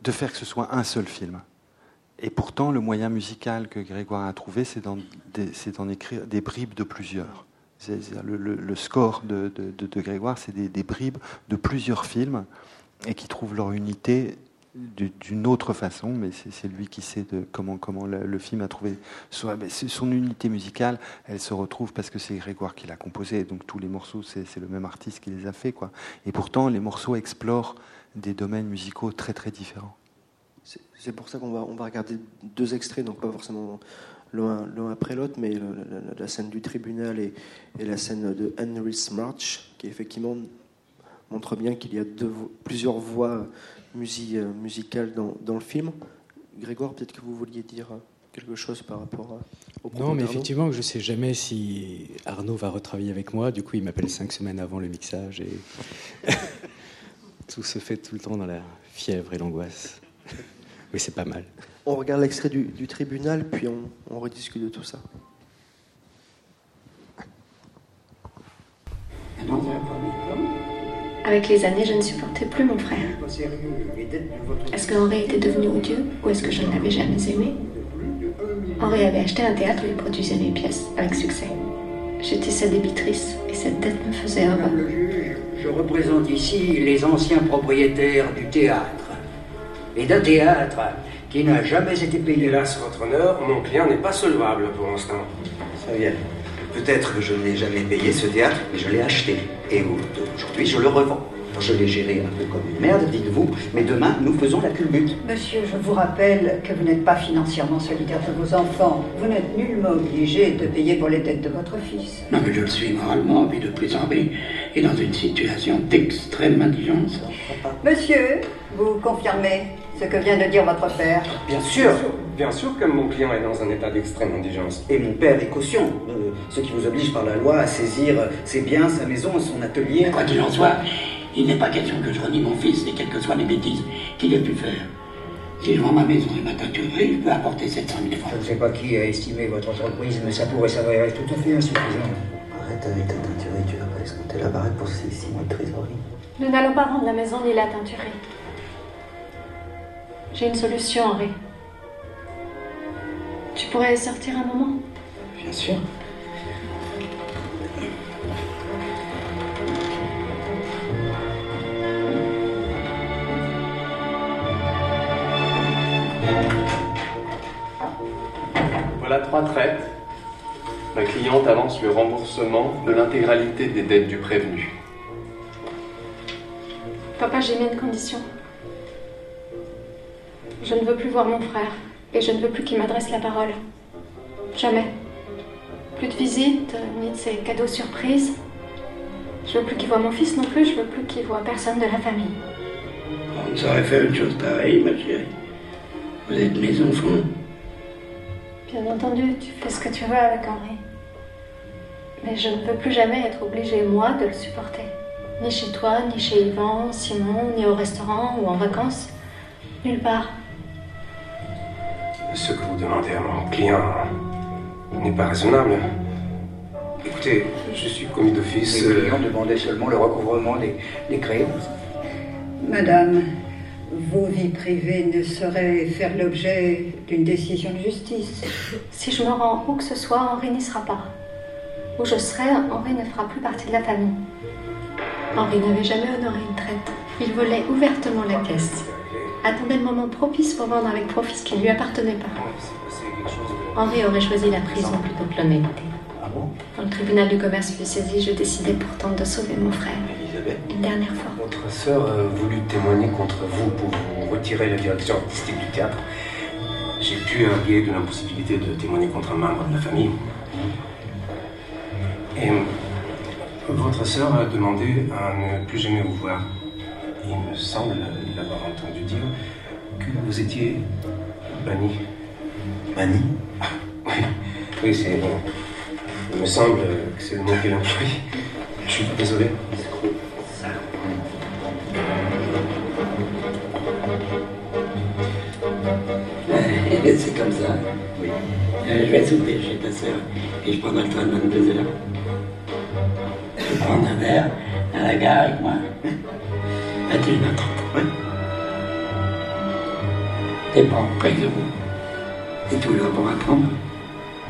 de, faire que ce soit un seul film. Et pourtant, le moyen musical que Grégoire a trouvé, c'est d'en écrire des bribes de plusieurs. le, score de, Grégoire, c'est des, bribes de plusieurs films et qui trouvent leur unité d'une autre façon, mais c'est lui qui sait comment, comment le, film a trouvé son, son unité musicale. Elle se retrouve parce que c'est Grégoire qui l'a composé, donc tous les morceaux, c'est le même artiste qui les a fait. Et pourtant, les morceaux explorent des domaines musicaux très très différents. C'est pour ça qu'on va, on va regarder deux extraits, donc pas forcément l'un après l'autre, mais la, scène du tribunal et, la scène de Henry's March, qui effectivement montre bien qu'il y a plusieurs voix musicales dans, dans, le film. Grégoire, peut-être que vous vouliez dire quelque chose par rapport au Non, mais effectivement, je ne sais jamais si Arnaud va retravailler avec moi. Du coup, il m'appelle cinq semaines avant le mixage et tout se fait tout le temps dans la fièvre et l'angoisse. Oui, c'est pas mal. On regarde l'extrait du, tribunal, puis on, rediscute de tout ça. Avec les années, je ne supportais plus mon frère. Est-ce qu'Henri était devenu odieux ou est-ce que je ne l'avais jamais aimé? Henri avait acheté un théâtre où il produisait mes pièces avec succès. J'étais sa débitrice et cette dette me faisait un je représente ici les anciens propriétaires du théâtre. Et d'un théâtre qui n'a jamais été payé. Hélas, votre honneur, mon client n'est pas solvable pour l'instant. Ça vient. Peut-être que je n'ai jamais payé ce théâtre, mais je l'ai acheté. Et aujourd'hui, je le revends. Je l'ai géré un peu comme une merde, dites-vous, mais demain, nous faisons la culbute. Monsieur, je vous rappelle que vous n'êtes pas financièrement solidaire de vos enfants. Vous n'êtes nullement obligé de payer pour les dettes de votre fils. Non, mais je le suis moralement, puis de plus en plus, et dans une situation d'extrême indigence. Monsieur, vous confirmez ce que vient de dire votre père? Bien sûr Bien sûr que mon client est dans un état d'extrême indigence. Et mon père est caution, euh, ce qui vous oblige par la loi à saisir ses biens, sa maison, son atelier. Quoi qu'il en soit, il n'est pas question que je renie mon fils et quelles que soient les bêtises qu'il ait pu faire. Si je vends ma maison et ma teinturerie, je peux apporter 700 000 francs. Je ne sais pas qui a estimé votre entreprise, mais ça pourrait s'avérer tout à fait insuffisant. Arrête avec ta teinturerie, tu vas pas escompter la baraque pour ces 6 mois de trésorerie. Nous n'allons pas rendre la maison ni la teinturerie. J'ai une solution, Henri. Tu pourrais sortir un moment? Bien sûr. Retraite, ma cliente avance le remboursement de l'intégralité des dettes du prévenu. Papa, j'ai mis une condition. Je ne veux plus voir mon frère et je ne veux plus qu'il m'adresse la parole. Jamais. Plus de visites, ni de ces cadeaux surprises. Je veux plus qu'il voit mon fils non plus, je veux plus qu'il voit personne de la famille. On saurait faire une chose pareille, ma chérie. Vous êtes mes enfants. Bien entendu, tu fais ce que tu veux avec Henri. Mais je ne veux plus jamais être obligée, moi, de le supporter. Ni chez toi, ni chez Yvan, Simon, ni au restaurant ou en vacances. Nulle part. Ce que vous demandez à mon client n'est pas raisonnable. Écoutez, je suis commis d'office. Les clients demandaient seulement le recouvrement des, des créances. Madame, vos vies privées ne sauraient faire l'objet d'une décision de justice. Si je me rends où que ce soit, Henri n'y sera pas. Où je serai, Henri ne fera plus partie de la famille. Henri n'avait jamais honoré une traite. Il volait ouvertement la caisse. Attendait le moment propice pour vendre avec profit ce qui ne lui appartenait pas. Henri aurait choisi la prison plutôt que l'honnêteté. Quand le tribunal du commerce fut saisi, je décidai pourtant de sauver mon frère. Une dernière fois. votre sœur a voulu témoigner contre vous pour vous retirer la direction artistique du théâtre. J'ai pu arguer de l'impossibilité de témoigner contre un membre de la famille. Et votre sœur a demandé à ne plus jamais vous voir. Il me semble l'avoir entendu dire que vous étiez banni. Banni? Oui, oui c'est. Il me semble que c'est le mot qu'elle emploie. Je suis désolé. C'est comme ça. Oui. Euh, je vais souper chez ta sœur et je prendrai le train de 22 heures. Je vais prendre un verre à la gare avec moi. À 1h30. Oui. T'es bon, près de vous. C'est toujours pour apprendre.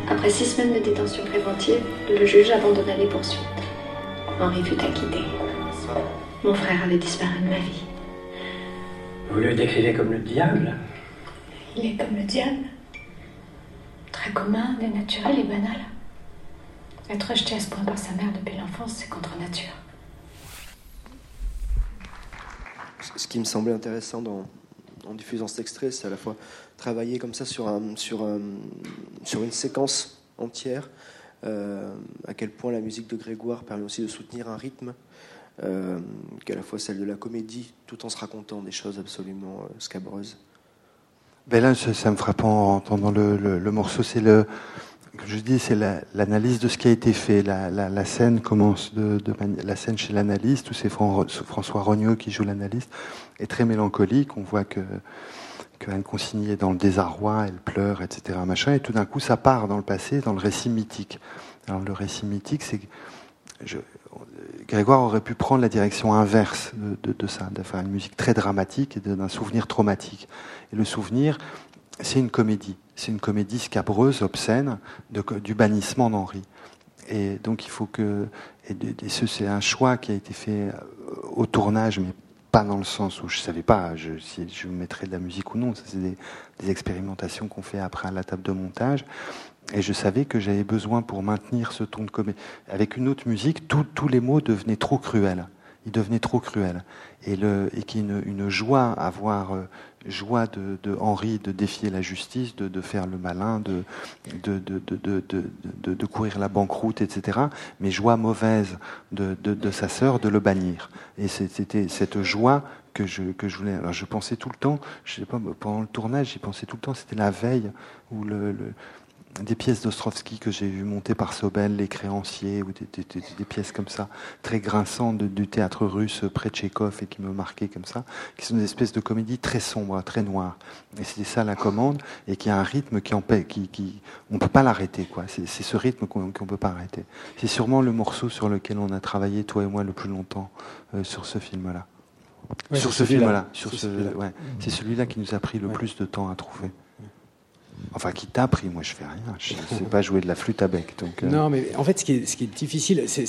Après six semaines de détention préventive, le juge abandonna les poursuites. Henri fut acquitté. Mon frère avait disparu de ma vie. Vous le décrivez comme le diable Il est comme le diable. Très commun, dénaturel et banal. Être rejeté à ce point par sa mère depuis l'enfance, c'est contre nature. Ce qui me semblait intéressant dans, en diffusant cet extrait, c'est à la fois travailler comme ça sur, un, sur, un- sur une séquence entière, euh, à quel point la musique de Grégoire permet aussi de soutenir un rythme, euh, qu'à la fois celle de la comédie, tout en se racontant des choses absolument euh, scabreuses. Ben là, ça, me frappe en entendant le, le- le morceau. C'est le, comme je dis, c'est la- l'analyse de ce qui a été fait. La, la- la scène commence de, de la scène chez l'analyste, où c'est Fran- François Rogneux qui joue l'analyste, est très mélancolique. On voit que que Anne Consigny est dans le désarroi, elle pleure, etc. Machin, et tout d'un coup, ça part dans le passé, dans le récit mythique. Alors le récit mythique, c'est Grégoire aurait pu prendre la direction inverse de, ça, de faire une musique très dramatique et d'un souvenir traumatique. Et le souvenir, c'est une comédie. C'est une comédie scabreuse, obscène, du bannissement d'Henri. Et donc il faut que. Et, ce, c'est un choix qui a été fait euh, au tournage, mais pas dans le sens où je savais pas je, si je mettrais de la musique ou non. Ça, c'est des, des expérimentations qu'on fait après à la table de montage. Et je savais que j'avais besoin pour maintenir ce ton de comédie. Avec une autre musique, tous tous les mots devenaient trop cruels. Ils devenaient trop cruels. Et, le, et qu'il y ait une, une joie à voir, euh, joie de, de Henri de défier la justice, de, de faire le malin, de, de, de, de, de, courir la banqueroute, etc. Mais joie mauvaise de, sa sœur de le bannir. Et c'était cette joie que je, que je voulais. Alors je pensais tout le temps, je sais pas, pendant le tournage, j'y pensais tout le temps, c'était la veille où le, le- des pièces d'Ostrovski que j'ai vu monter par Sobel, Les Créanciers, ou des, des- des- des pièces comme ça, très grinçantes de- du théâtre russe près de Tchékov et qui me marquaient comme ça, qui sont des espèces de comédies très sombres, très noires. Et c'était ça la commande, et qui a un rythme qui empêche, qui, qui, on peut pas l'arrêter, quoi. C'est ce rythme qu'on qu'on peut pas arrêter. C'est sûrement le morceau sur lequel on a travaillé, toi et moi, le plus longtemps, euh, sur ce film-là. Ouais, sur ce film-là. C'est ce, celui-là. ouais. Qui nous a pris le Ouais. plus de temps à trouver. Enfin, qui t'a pris, moi je fais rien. Je sais pas jouer de la flûte à bec. Donc, euh, Non, mais en fait, ce qui est, ce qui est difficile, c'est,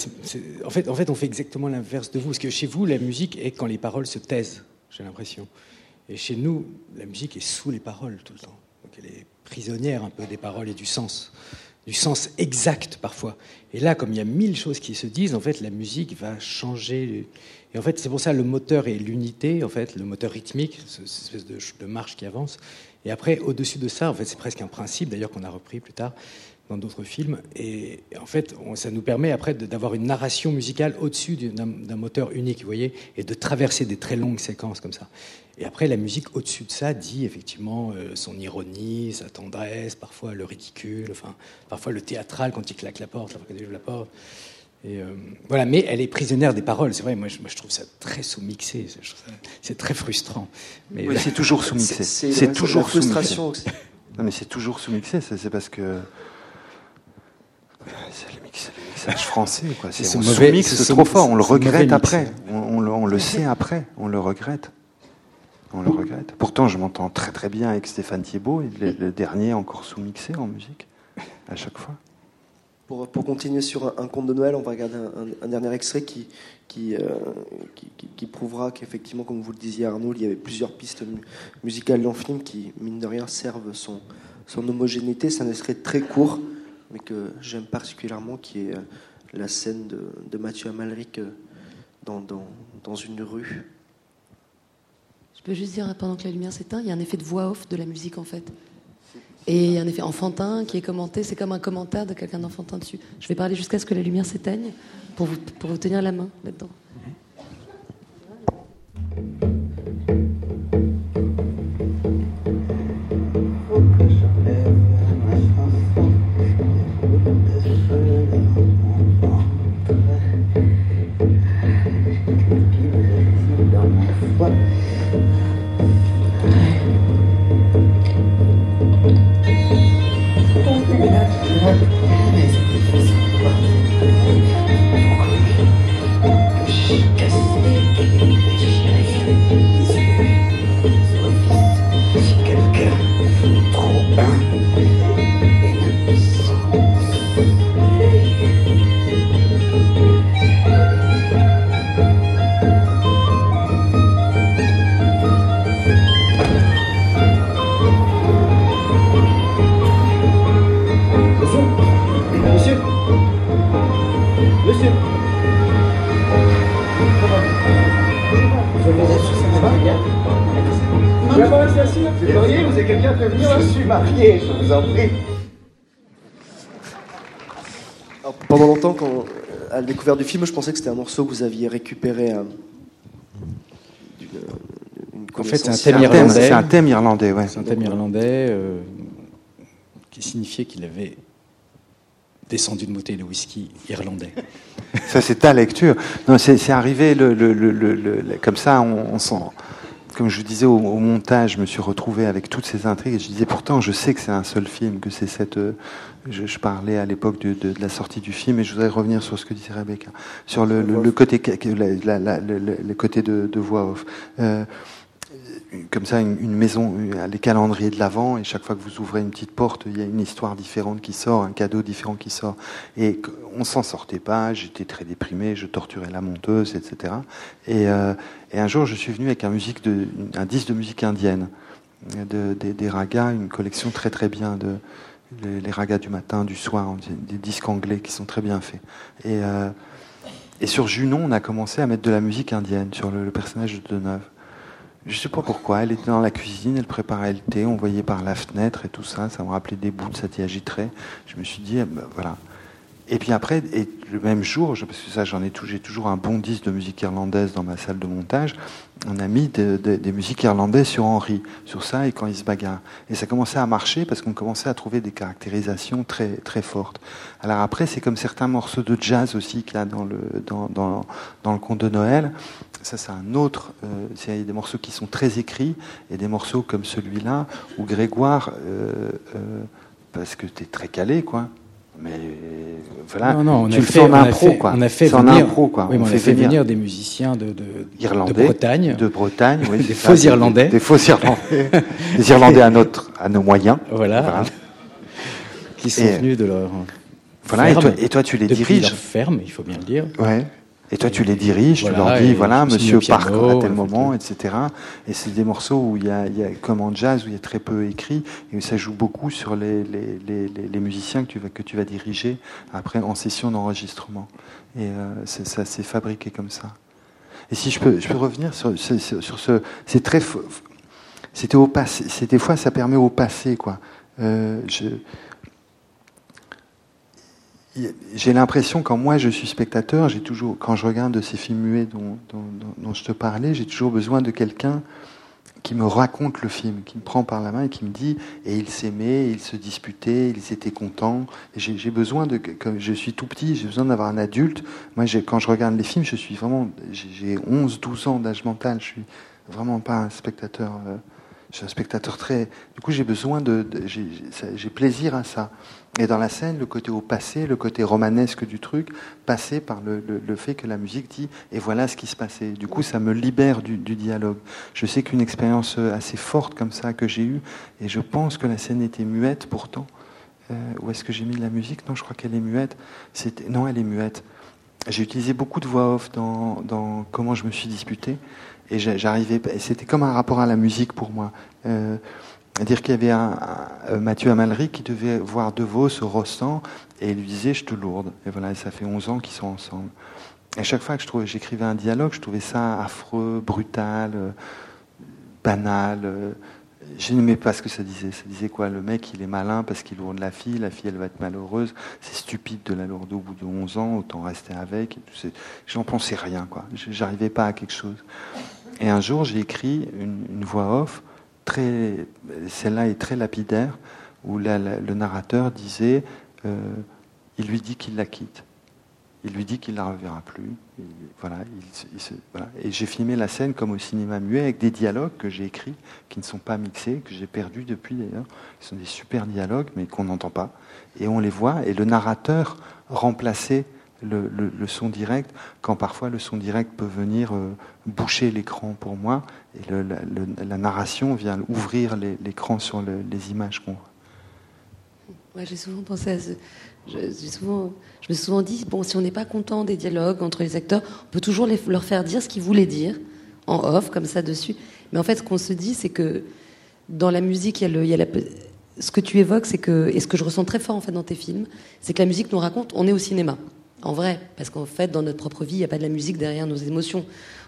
en, fait, en fait, on fait exactement l'inverse de vous. Parce que chez vous, la musique est quand les paroles se taisent, j'ai l'impression. Et chez nous, la musique est sous les paroles tout le temps. Donc elle est prisonnière un peu des paroles et du sens, du sens exact parfois. Et là, comme il y a mille choses qui se disent, en fait, la musique va changer. Et en fait, c'est pour ça le moteur et l'unité, en fait, le moteur rythmique, cette espèce de, de marche qui avance. Et après, au-dessus de ça, en fait, c'est presque un principe, d'ailleurs, qu'on a repris plus tard dans d'autres films. Et en fait, ça nous permet après d'avoir une narration musicale au-dessus d'un moteur unique, vous voyez, et de traverser des très longues séquences comme ça. Et après, la musique au-dessus de ça dit effectivement euh, son ironie, sa tendresse, parfois le ridicule, enfin, parfois le théâtral quand il claque la porte, la porte. Et euh, voilà, mais elle est prisonnière des paroles. C'est vrai, moi je, moi je, trouve ça très sous-mixé. C'est très frustrant. Mais oui, c'est toujours sous-mixé. C'est toujours frustration aussi. Non, mais c'est toujours sous-mixé. C'est parce que c'est le, mix, le, mixage français, quoi. C'est, on sous-mixe trop fort. On le regrette après. On, on, le, on le sait après. On le regrette. On le regrette. Pourtant, je m'entends très très bien avec Stéphane Thiebaud, le, le dernier encore sous-mixé en musique, à chaque fois. Pour, pour, continuer sur un, conte de Noël, on va regarder un, dernier extrait euh, qui, qui, qui prouvera qu'effectivement, comme vous le disiez Arnaud, il y avait plusieurs pistes mu musicales dans le film qui, mine de rien, servent son, son homogénéité. C'est un extrait très court, mais que j'aime particulièrement, qui est euh, la scène de, de Mathieu Amalric euh, dans, dans, dans une rue. Je peux juste dire, pendant que la lumière s'éteint, il y a un effet de voix off de la musique en fait. Et il y a un effet enfantin qui est commenté, c'est comme un commentaire de quelqu'un d'enfantin dessus. Je vais parler jusqu'à ce que la lumière s'éteigne pour vous, pour vous tenir la main là-dedans. Du film, je pensais que c'était un morceau que vous aviez récupéré euh, En fait, c'est un thème irlandais. C'est un thème irlandais, ouais. C'est un thème irlandais euh, qui signifiait qu'il avait descendu de bouteille de whisky irlandais. Ça, c'est ta lecture. Non, c'est arrivé le, le, le, comme ça, on, on s'en comme je vous disais au, au, montage, je me suis retrouvé avec toutes ces intrigues et je disais pourtant je sais que c'est un seul film, que c'est cette. Euh, je, je, parlais à l'époque de, de, de, la sortie du film et je voudrais revenir sur ce que disait Rebecca, sur le, le, le côté, la, la, la, le, côté de, de voix off. Euh, comme ça une, une maison, les calendriers de l'avant, et chaque fois que vous ouvrez une petite porte, il y a une histoire différente qui sort, un cadeau différent qui sort. Et on s'en sortait pas, j'étais très déprimé, je torturais la monteuse, etc. Et, euh, et un jour, je suis venu avec un, musique de, un disque de musique indienne, de, de, des ragas, une collection très très bien de les, ragas du matin, du soir, des disques anglais qui sont très bien faits. Et, euh, et sur Junon, on a commencé à mettre de la musique indienne sur le, personnage de Deneuve. Je sais pas pourquoi. Elle était dans la cuisine, elle préparait le thé, on voyait par la fenêtre et tout ça. Ça me rappelait des bouts de Satyagitray. Je me suis dit, eh ben, voilà. Et puis après, et le même jour, parce que ça, j'en ai j'ai toujours un bon disque de musique irlandaise dans ma salle de montage. On a mis de, de, des musiques irlandaises sur Henri, sur ça et quand il se bagarre. Et ça commençait à marcher parce qu'on commençait à trouver des caractérisations très très fortes. Alors après, c'est comme certains morceaux de jazz aussi qu'il y a dans le dans dans, dans le conte de Noël ça c'est un autre. Il y a des morceaux qui sont très écrits et des morceaux comme celui-là où Grégoire, euh, euh, parce que tu es très calé, quoi. Mais voilà, non, non, on tu a le fait, fais en impro, quoi. On a fait venir, impro, quoi. Oui, on on fait a fait venir venir des musiciens de, de, Irlandais, de Bretagne, de Bretagne, oui, des faux Irlandais, des faux Irlandais, des Irlandais à notre, à nos moyens. Voilà. qui sont Et- venus de leur Voilà, et toi- et toi, tu les diriges. leur ferme, il faut bien le dire. Ouais. Et toi, tu les diriges, tu leur dis, voilà, monsieur part à tel moment, etc. Et c'est des morceaux où il y, a, il y a, comme en jazz, où il y a très peu écrit, et où ça joue beaucoup sur les, les, les, les musiciens que tu, vas, que tu vas diriger après en session d'enregistrement. Et euh, ça s'est fabriqué comme ça. Et si je peux, je peux revenir sur, sur, sur ce, c'est très, c'était au passé, c'est des fois ça permet au passé, quoi. Euh, je, j'ai l'impression quand moi je suis spectateur, j'ai toujours, quand je regarde de ces films muets dont, dont, je te parlais, j'ai toujours besoin de quelqu'un qui me raconte le film, qui me prend par la main et qui me dit et ils s'aimaient, ils se disputaient, ils étaient contents. J'ai besoin de, comme je suis tout petit, j'ai besoin d'avoir un adulte. Moi, quand je regarde les films, je suis vraiment, j'ai 11, 12 ans d'âge mental. Je suis vraiment pas un spectateur. Euh, je suis un spectateur très. Du coup, j'ai besoin de j'ai plaisir à ça. Et dans la scène, le côté au passé, le côté romanesque du truc, passé par le, le, fait que la musique dit et voilà ce qui se passait. Du coup, ça me libère du, dialogue. Je sais qu'une expérience assez forte comme ça que j'ai eue, et je pense que la scène était muette pourtant. Euh, où est-ce que j'ai mis la musique? Non, je crois qu'elle est muette. Non, elle est muette. J'ai utilisé beaucoup de voix off dans, dans comment je me suis disputé, et j'arrivais. C'était comme un rapport à la musique pour moi. Euh, dire qu'il y avait un, Mathieu Amalric qui devait voir De au Rostand et il lui disait je te lourde. Et voilà, ça fait 11 ans qu'ils sont ensemble. Et chaque fois que j'écrivais un dialogue, je trouvais ça affreux, brutal, euh, banal. Euh, je n'aimais pas ce que ça disait. Ça disait quoi? Le mec, il est malin parce qu'il lourde la fille, la fille, elle va être malheureuse. C'est stupide de la lourder au bout de 11 ans, autant rester avec. J'en pensais rien, quoi. J'arrivais pas à quelque chose. Et un jour, j'ai écrit une, voix off celle-là est très lapidaire, où le narrateur disait, euh, il lui dit qu'il la quitte. Il lui dit qu'il ne la reverra plus. Et, voilà, Et j'ai filmé la scène comme au cinéma muet avec des dialogues que j'ai écrits, qui ne sont pas mixés, que j'ai perdus depuis d'ailleurs. Ce sont des super dialogues, mais qu'on n'entend pas. Et on les voit. Et le narrateur remplaçait le, son direct, quand parfois le son direct peut venir euh, boucher l'écran pour moi, et la, narration vient ouvrir l'écran sur les images qu'on voit. j'ai souvent pensé à ce. Je, souvent, je me suis souvent dit, bon, si on n'est pas content des dialogues entre les acteurs, on peut toujours leur faire dire ce qu'ils voulaient dire, en off, comme ça, dessus. Mais en fait, ce qu'on se dit, c'est que dans la musique, il y a, la, ce que tu évoques, c'est que, et ce que je ressens très fort en fait dans tes films, c'est que la musique nous raconte, on est au cinéma en vrai, parce qu'en fait, dans notre propre vie, il n'y a pas de la musique derrière nos émotions.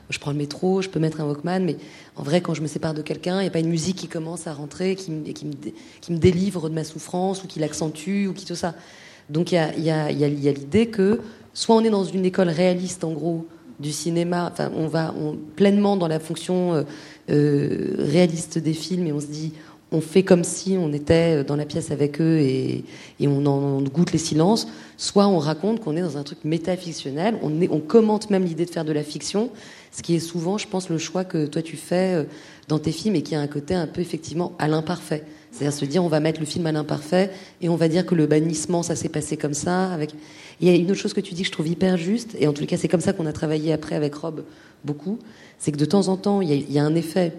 Je prends le métro, je peux mettre un Walkman, mais en vrai, quand je me sépare de quelqu'un, il n'y a pas une musique qui commence à rentrer, qui, et qui, me, qui me délivre de ma souffrance, ou qui l'accentue, ou qui tout ça. Donc il y a, y a, y a l'idée que soit on est dans une école réaliste, en gros, du cinéma, enfin, on va pleinement dans la fonction euh, euh, réaliste des films, et on se dit, on fait comme si on était dans la pièce avec eux et, on en goûte les silences, soit on raconte qu'on est dans un truc métafictionnel, on, on commente même l'idée de faire de la fiction, ce qui est souvent, je pense, le choix que toi tu fais euh, dans tes films et qui a un côté un peu effectivement à l'imparfait. C'est-à-dire se dire on va mettre le film à l'imparfait et on va dire que le bannissement ça s'est passé comme ça. Il y a une autre chose que tu dis que je trouve hyper juste, et en tout cas c'est comme ça qu'on a travaillé après avec Rob beaucoup, c'est que de temps en temps il y a un effet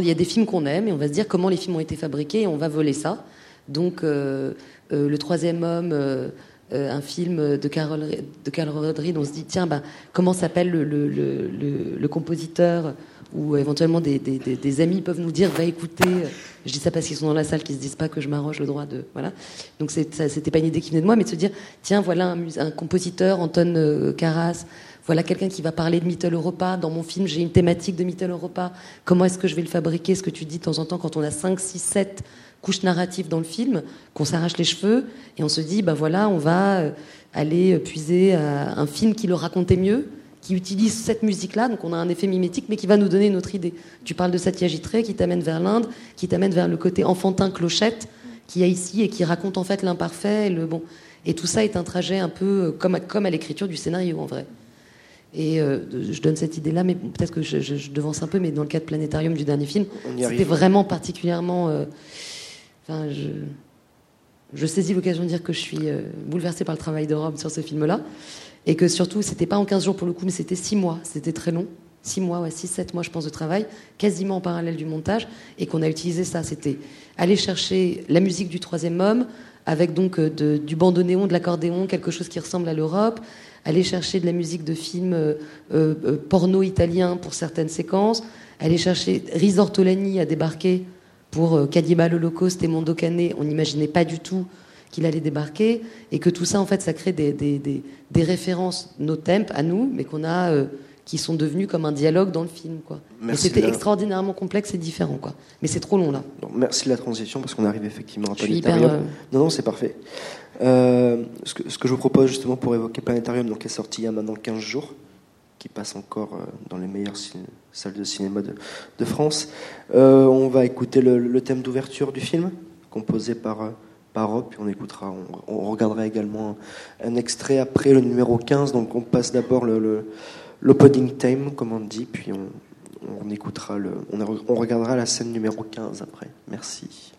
il y a des films qu'on aime et on va se dire comment les films ont été fabriqués et on va voler ça. Donc, euh, euh, Le Troisième Homme, euh, un film de Carol, de Carol Rodriguez, on se dit tiens, ben, comment s'appelle le, le, le, le, compositeur ou éventuellement des, des, des, amis peuvent nous dire va écouter. Je dis ça parce qu'ils sont dans la salle, qu'ils se disent pas que je m'arroge le droit de voilà. Donc c'était pas une idée qui venait de moi, mais de se dire tiens voilà un, un compositeur Anton Karas voilà quelqu'un qui va parler de Mittel Europa. Dans mon film, j'ai une thématique de Mittel Europa. Comment est-ce que je vais le fabriquer? Ce que tu dis de temps en temps quand on a 5, 6, 7 couches narratives dans le film, qu'on s'arrache les cheveux et on se dit, bah voilà, on va euh, aller puiser un film qui le racontait mieux, qui utilise cette musique-là, donc on a un effet mimétique, mais qui va nous donner une autre idée. Tu parles de Satya Gitré qui t'amène vers l'Inde, qui t'amène vers le côté enfantin clochette qu'il y a ici et qui raconte en fait l'imparfait et le bon. Et tout ça est un trajet un peu euh, comme comme à l'écriture du scénario en vrai. Et euh, je donne cette idée-là, mais peut-être que je, devance un peu, mais dans le cas de Planétarium du dernier film, c'était vraiment particulièrement. Euh, enfin, je, saisis l'occasion de dire que je suis euh, bouleversée par le travail de Rob sur ce film-là. Et que surtout, c'était pas en 15 jours pour le coup, mais c'était 6 mois. C'était très long. 6 mois, ouais, 6, 7 mois, je pense, de travail, quasiment en parallèle du montage. Et qu'on a utilisé ça. C'était aller chercher la musique du troisième homme, avec donc de, du bandoneon, de l'accordéon, quelque chose qui ressemble à l'Europe, aller chercher de la musique de films euh, euh, porno italiens pour certaines séquences, aller chercher Riz Ortolani à débarquer pour euh, Cannibal Holocaust et Mondo Cane. On n'imaginait pas du tout qu'il allait débarquer et que tout ça, en fait, ça crée des, des, des, des références, nos tempes à nous, mais qu'on a, euh, qui sont devenus comme un dialogue dans le film, quoi. C'était la- extraordinairement complexe et différent, quoi. Mais c'est trop long là. Bon, merci de la transition parce qu'on arrive effectivement à Planétarium. hyper, euh, Non, non, c'est parfait. Euh, ce, que, ce que je vous propose justement pour évoquer Planétarium, donc, qui est sorti il y a maintenant 15 jours, qui passe encore euh, dans les meilleures salles de cinéma de, France, euh, on va écouter le, thème d'ouverture du film, composé par, euh, par Rob, puis on écoutera, on, regardera également un, extrait après le numéro 15, donc on passe d'abord le, l'opening theme, comme on dit, puis on, écoutera le, on regardera la scène numéro 15 après. Merci.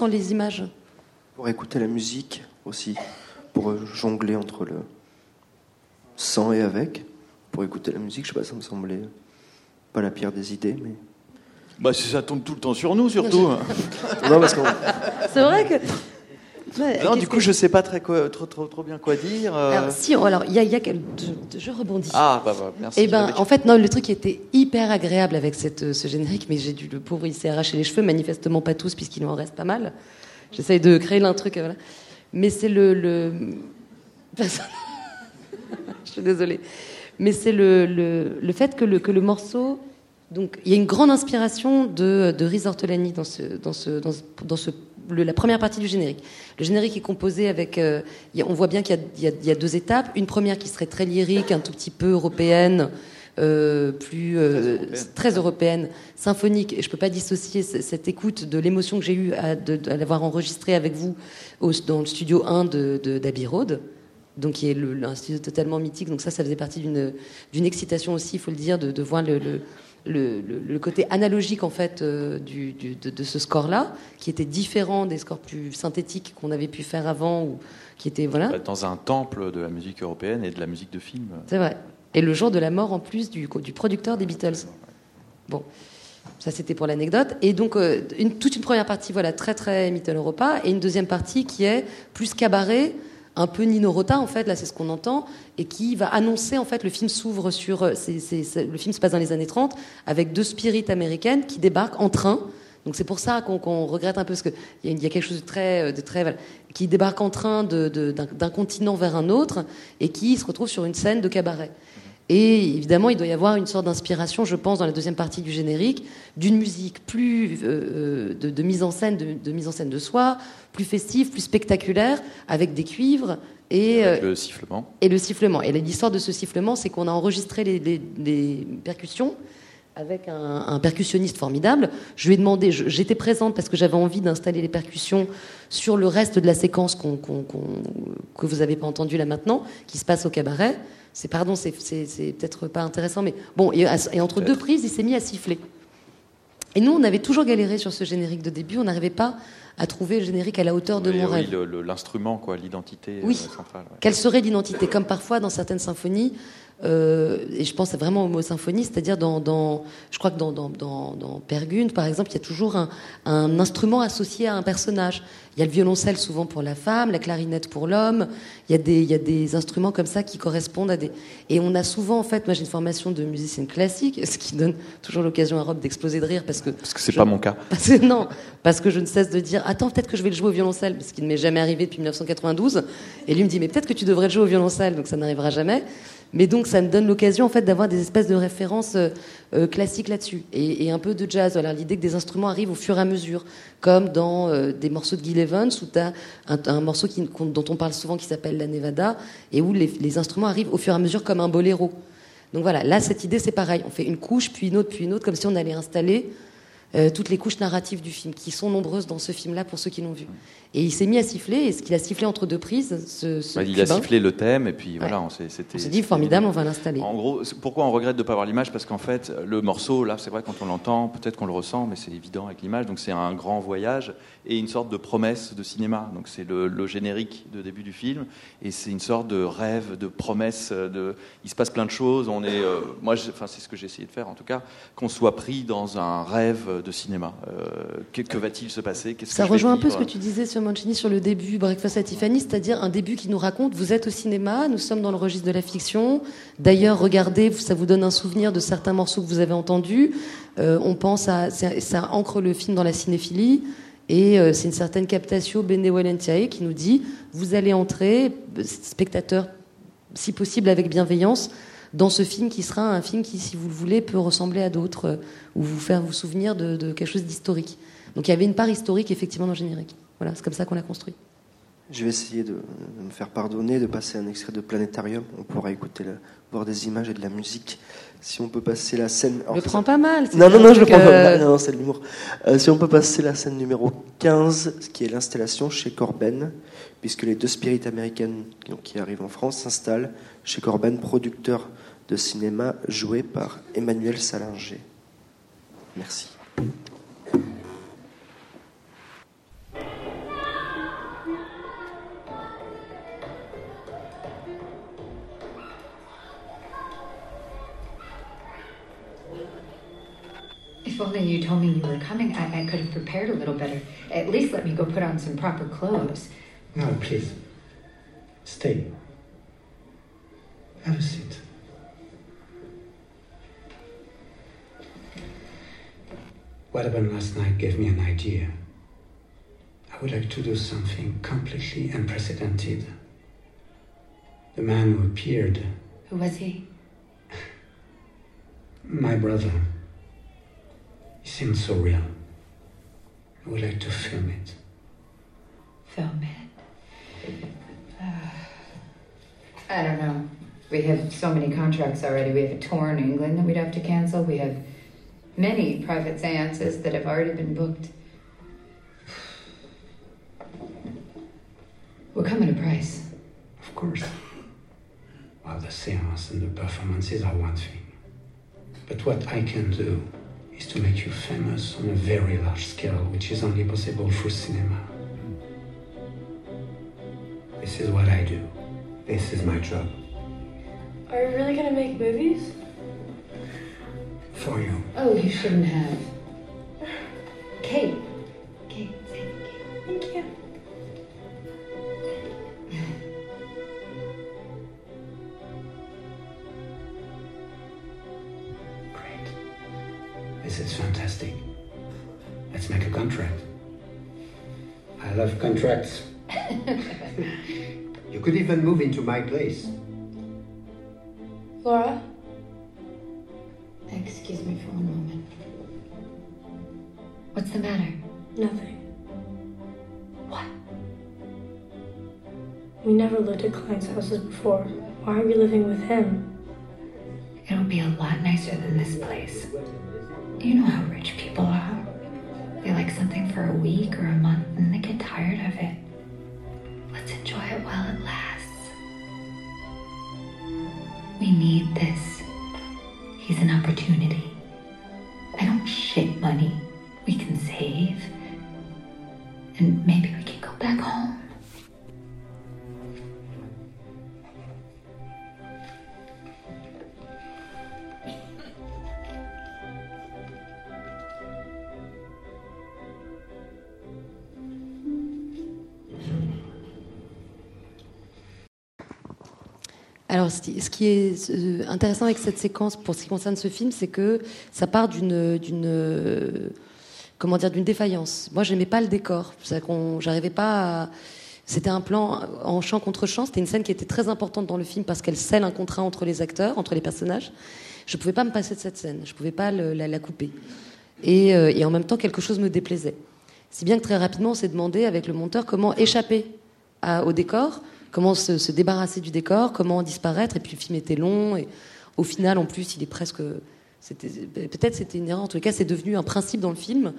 Sans les images Pour écouter la musique aussi, pour jongler entre le sans et avec, pour écouter la musique, je sais pas, ça me semblait pas la pire des idées, mais. Bah, si ça tombe tout le temps sur nous, surtout. non, parce qu'on. C'est vrai que. Ouais, Non, du coup, que- je sais pas très quoi- trop, trop, trop bien quoi dire. euh. Alors, si, alors, il y a, y je, je rebondis. Ah, bah, bah, merci. Eh ben, en fait, non, le truc qui était hyper agréable avec cette, euh, ce générique, mais j'ai dû, le pauvre, il s'est arraché les cheveux, manifestement pas tous, puisqu'il en reste pas mal. J'essaye de créer l'un truc, euh, voilà. Mais c'est le, le... Je suis désolée. Mais c'est le, le, le fait que le, que le morceau... Donc, il y a une grande inspiration de, de Riz Ortolani dans, ce, dans, ce, dans, ce, dans ce- le- la première partie du générique. Le générique est composé avec... euh, il y a- on voit bien qu'il y a, y y deux étapes. Une première qui serait très lyrique, un tout petit peu européenne, euh, plus euh, très européenne, symphonique. Et je peux pas dissocier cette écoute de l'émotion que j'ai eue à, l'avoir enregistré avec vous au- dans le studio 1 de, de- d'Abbey Road. Donc, qui est le, un studio totalement mythique. Donc, ça, ça faisait partie d'une, d'une excitation aussi, il faut le dire, de, de voir le, le, le, le- le côté analogique, en fait, euh, du, du- de, de ce score-là, qui était différent des scores plus synthétiques qu'on avait pu faire avant, ou qui étaient, voilà. Dans un temple de la musique européenne et de la musique de film. C'est vrai. Et le jour de la mort, en plus, du, du producteur des Beatles. Bon, ça c'était pour l'anecdote. Et donc, euh, une, toute une première partie, voilà, très très Mittel Europa, et une deuxième partie qui est plus cabaret, un peu Nino Rota, en fait, là c'est ce qu'on entend, et qui va annoncer, en fait, le film s'ouvre sur. euh, le film se passe dans les années 30, avec deux spirites américaines qui débarquent en train. Donc c'est pour ça qu'on regrette un peu, parce qu'il y, y a quelque chose de très, euh, de très qui débarque en train d'un continent vers un autre et qui se retrouve sur une scène de cabaret. Et évidemment, il doit y avoir une sorte d'inspiration, je pense, dans la deuxième partie du générique, d'une musique plus euh, euh, de, de mise en scène, de, de mise en scène de soi, plus festive, plus spectaculaire, avec des cuivres et Avec euh, le sifflement. et le sifflement. Et l'histoire de ce sifflement, c'est qu'on a enregistré les, les- les percussions avec un, un percussionniste formidable. Je lui ai demandé, j'étais présente parce que j'avais envie d'installer les percussions sur le reste de la séquence que vous n'avez pas entendu là maintenant, qui se passe au cabaret. C'est pardon, c'est peut-être pas intéressant, mais bon. Et, et entre deux prises, il s'est mis à siffler. Et nous, on avait toujours galéré sur ce générique de début. On n'arrivait pas à trouver le générique à la hauteur de Oui, mon oui, rêve. l'instrument, quoi, l'identité Oui. euh, centrale. ouais. Quelle serait l'identité? Comme parfois dans certaines symphonies, euh, et je pense vraiment au mot symphonie, c'est-à-dire dans, dans- je crois que dans, dans, dans, dans Per Gynt, par exemple, il y a toujours un, un instrument associé à un personnage. Il y a le violoncelle souvent pour la femme, la clarinette pour l'homme. Il y a des, il y a des instruments comme ça qui correspondent à des. Et on a souvent, en fait, moi j'ai une formation de musicienne classique, ce qui donne toujours l'occasion à Rob d'exploser de rire parce que. Parce que c'est pas mon cas. Parce que, non, parce que je ne cesse de dire attends peut-être que je vais le jouer au violoncelle, ce qui ne m'est jamais arrivé depuis 1992. Et lui me dit mais peut-être que tu devrais le jouer au violoncelle, donc ça n'arrivera jamais. Mais donc ça me donne l'occasion en fait d'avoir des espèces de références euh, euh, classiques là-dessus et, et un peu de jazz. Alors l'idée que des instruments arrivent au fur et à mesure, comme dans euh, des morceaux de Gil Evans où tu as un, un morceau dont on parle souvent qui s'appelle La Nevada et où les, les instruments arrivent au fur et à mesure comme un boléro. Donc voilà, là cette idée c'est pareil, on fait une couche puis une autre puis une autre comme si on allait installer euh, toutes les couches narratives du film, qui sont nombreuses dans ce film-là pour ceux qui l'ont vu. Et il s'est mis à siffler, et ce qu'il a sifflé entre deux prises, ce, ce Ouais, il a sifflé le thème et puis voilà, on s'est, c'était. on s'est dit formidable, on va l'installer. En gros, pourquoi on regrette de ne pas avoir l'image? Parce qu'en fait, le morceau, là, c'est vrai, quand on l'entend, peut-être qu'on le ressent, mais c'est évident avec l'image. Donc c'est un grand voyage et une sorte de promesse de cinéma. Donc c'est le, le générique de début du film et c'est une sorte de rêve, de promesse. De, il se passe plein de choses. On est, euh, moi, enfin, c'est ce que j'ai essayé de faire, en tout cas, qu'on soit pris dans un rêve de cinéma. Euh, que que va-t-il se passer? Ça que rejoint un peu ce que tu disais sur Sur le début Breakfast at Tiffany, c'est-à-dire un début qui nous raconte vous êtes au cinéma, nous sommes dans le registre de la fiction. D'ailleurs, regardez, ça vous donne un souvenir de certains morceaux que vous avez entendus. Euh, on pense à ça, ancre le film dans la cinéphilie. Et euh, c'est une certaine captatio benevolentiae qui nous dit vous allez entrer, spectateur, si possible avec bienveillance, dans ce film qui sera un film qui, si vous le voulez, peut ressembler à d'autres euh, ou vous faire vous souvenir de, de quelque chose d'historique. Donc il y avait une part historique effectivement dans le générique. Voilà, c'est comme ça qu'on l'a construit. Je vais essayer de, de me faire pardonner, de passer un extrait de Planétarium. On pourra écouter, voir des images et de la musique. Si on peut passer la scène. Le prends pas mal, c'est Non, non, non, je le prends pas mal. Non, c'est de l'humour. Euh, si on peut passer la scène numéro 15, ce qui est l'installation chez Corben, puisque les deux spirites américaines donc, qui arrivent en France s'installent chez Corben, producteur de cinéma joué par Emmanuel Salinger. Merci. If only you told me you were coming, I, I could have prepared a little better. At least let me go put on some proper clothes. No, please. Stay. Have a seat. What happened last night gave me an idea. I would like to do something completely unprecedented. The man who appeared, Who was he? my brother, he seemed so real. I would like to film it. Film it. Uh, I don't know. We We have so many contracts already. We have a tour in England that we'd have to cancel. We have many private seances that have already been booked. What come at a price? Of course. Well, the seance and the performances are one thing. But what I can do is to make you famous on a very large scale, which is only possible through cinema. This is what I do. This is my job. Are you really gonna make movies? For you. Oh, you shouldn't have. Kate. Kate, contracts. you could even move into my place. Laura? Excuse me for one moment. What's the matter? Nothing. What? We never lived at clients' houses before. Why are we living with him? It'll be a lot nicer than this place. You know how rich people are. Like something for a week or a month and they get tired of it. Let's enjoy it while it lasts. We need this. He's an opportunity. I don't shit money. We can save. And maybe we can go back home. Alors, ce qui- est intéressant avec cette séquence, pour ce qui concerne ce film, c'est que ça part d'une, d'une, comment dire, d'une défaillance. Moi, j'aimais pas le décor. C'est-à-dire qu'on, j'arrivais pas. à- C'était un plan en champ contre champ. C'était une scène qui était très importante dans le film parce qu'elle scelle un contrat entre les acteurs, entre les personnages. Je pouvais pas me passer de cette scène. Je pouvais pas la, couper. Et, euh, et en même temps, quelque chose me déplaisait. Si bien que très rapidement, on s'est demandé avec le monteur comment échapper au décor, comment se, se débarrasser du décor, comment disparaître. Et puis le film était long et au final, en plus, il est presque. Peut-être c'était une erreur. En tout cas, c'est devenu un principe dans le film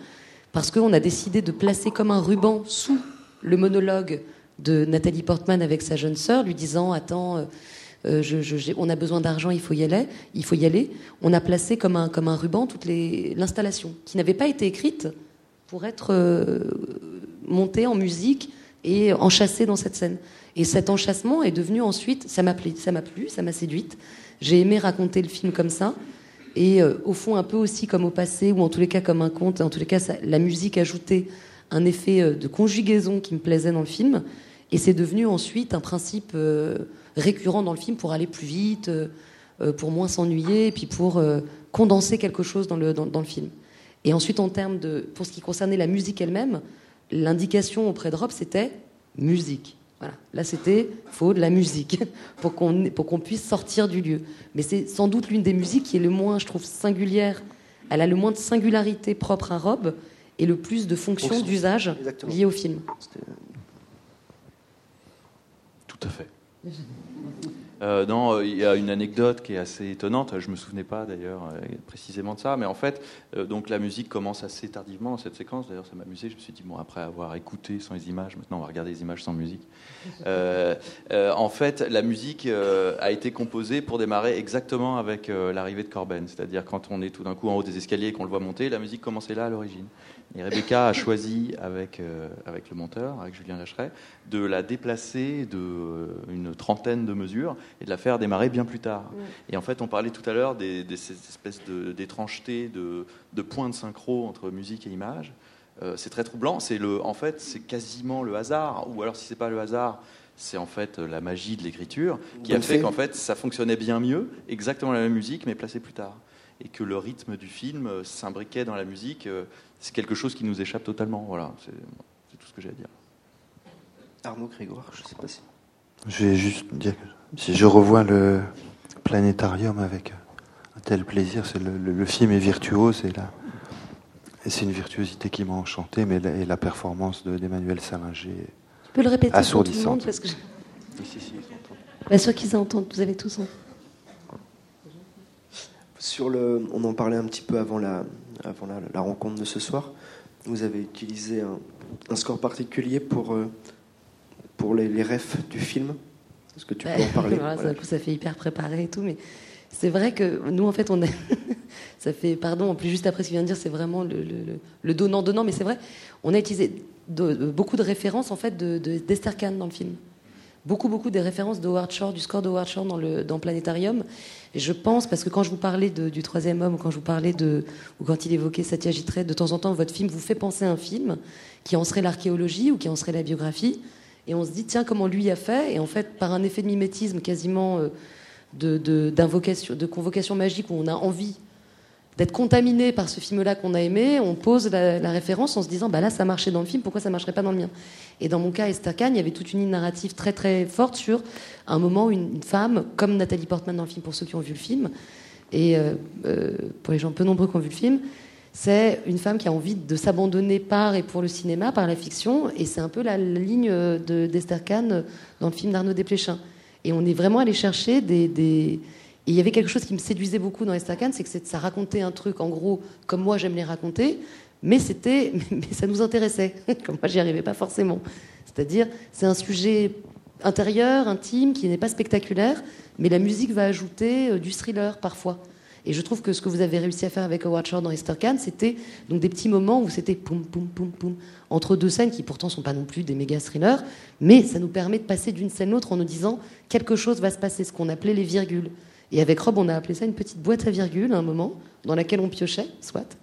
parce qu'on a décidé de placer comme un ruban sous le monologue de Nathalie Portman avec sa jeune sœur, lui disant Attends. euh, euh, on a besoin d'argent, il faut y aller. Il faut y aller. On a placé comme un, ruban toute l'installation, qui n'avait pas été écrite pour être euh, montée en musique et enchâssée dans cette scène. Et cet enchâssement est devenu ensuite, ça m'a plu, ça m'a séduite. J'ai aimé raconter le film comme ça. Et euh, au fond, un peu aussi comme au passé, ou en tous les cas comme un conte, en tous les cas, la musique ajoutait un effet euh, de conjugaison qui me plaisait dans le film. Et c'est devenu ensuite un principe euh, récurrent dans le film pour aller plus vite, pour moins s'ennuyer, et puis pour condenser quelque chose dans le, dans le film. Et ensuite, en termes de, pour ce qui concernait la musique elle-même, l'indication auprès de Rob, c'était musique. Voilà. Là, c'était faut de la musique pour qu'on pour qu'on puisse sortir du lieu. Mais c'est sans doute l'une des musiques qui est le moins, je trouve, singulière. Elle a le moins de singularité propre à Rob et le plus de fonctions Fonction. d'usage liées au film. Tout à fait. Euh, non, euh, il y a une anecdote qui est assez étonnante. Je me souvenais pas d'ailleurs euh, précisément de ça, mais en fait, donc la musique commence assez tardivement dans cette séquence. D'ailleurs, ça m'a amusé. Je me suis dit bon, après avoir écouté sans les images, maintenant on va regarder les images sans musique. En fait, la musique a été composée pour démarrer exactement avec l'arrivée de Corben, c'est-à-dire quand on est tout d'un coup en haut des escaliers et qu'on le voit monter, la musique commençait là à l'origine. Et Rebecca a choisi avec euh, avec le monteur, avec Julien Lacheret, de la déplacer de euh, une trentaine de mesures et de la faire démarrer bien plus tard. Et en fait, on parlait tout à l'heure des, des- ces espèces de- d'étrangetés, de, de points de synchro entre musique et image. Euh, c'est très troublant. C'est le, en fait, c'est quasiment le hasard, ou alors si c'est pas le hasard, c'est en fait la magie de l'écriture qui a fait fée. qu'en fait ça fonctionnait bien mieux, exactement la même musique mais placée plus tard, et que le rythme du film euh, s'imbriquait dans la musique. C'est quelque chose qui nous échappe totalement. Voilà, c'est tout ce que j'ai à dire. Arnaud Grégoire, je sais pas si. Je vais juste dire que si je revois le planétarium avec un tel plaisir, c'est le, le- le film est virtuose et, et c'est une virtuosité qui m'a enchanté, mais la, et la performance de- d'Emmanuel Salinger est Tu peux le répéter pour tout le assourdissante. monde parce que je... Si, si, si. Bien sûr qu'ils entendent, vous avez tous entendu. Sur le, on en parlait un petit peu avant la, avant la, la rencontre de ce soir. Vous avez utilisé un, un score particulier pour, euh, pour les, les refs du film. Est-ce que tu peux en parler? Voilà, Voilà. coup, ça fait hyper préparé et tout, mais c'est vrai que nous, en fait, on a. ça fait, pardon, en plus, juste après ce qu'il vient de dire, c'est vraiment le, le- le- donnant-donnant, mais c'est vrai, on a utilisé de- de- beaucoup de références, en fait, de, de- d'Esther Kahn dans le film. Beaucoup, beaucoup des références de Howard Shore, du score de Howard Shore dans, le, dans Planétarium. Et je pense, parce que quand je vous parlais du troisième homme, ou quand je vous parlais de. ou quand il évoquait Satyajit Ray, de temps en temps, votre film vous fait penser à un film qui en serait l'archéologie ou qui en serait la biographie. Et on se dit, tiens, comment lui a fait? Et en fait, par un effet de mimétisme quasiment euh, de, de convocation magique où on a envie d'être contaminé par ce film-là qu'on a aimé, on pose la, référence en se disant, bah là, ça marchait dans le film, pourquoi ça marcherait pas dans le mien? Et dans mon cas, Esther Kahn, il y avait toute une ligne narrative très très forte sur un moment où une, femme, comme Nathalie Portman dans le film, pour ceux qui ont vu le film, et euh, euh, pour les gens peu nombreux qui ont vu le film, c'est une femme qui a envie de s'abandonner par et pour le cinéma, par la fiction, et c'est un peu la, ligne de- d'Esther Kahn dans le film d'Arnaud Desplechin. Et on est vraiment allé chercher des- Et il y avait quelque chose qui me séduisait beaucoup dans Esther Kahn, c'est que ça racontait un truc, en gros, comme moi j'aime les raconter, mais c'était, mais ça nous intéressait, comme moi j'y arrivais pas forcément. C'est-à-dire, c'est un sujet intérieur, intime, qui n'est pas spectaculaire, mais la musique va ajouter euh, du thriller parfois. Et je trouve que ce que vous avez réussi à faire avec Howard Shore dans Esther Kahn, c'était donc des petits moments où c'était poum poum poum poum entre deux scènes qui pourtant sont pas non plus des méga thrillers, mais ça nous permet de passer d'une scène à l'autre en nous disant quelque chose va se passer, ce qu'on appelait les virgules. Et avec Rob, on a appelé ça une petite boîte à virgules à un moment dans laquelle on piochait, soit.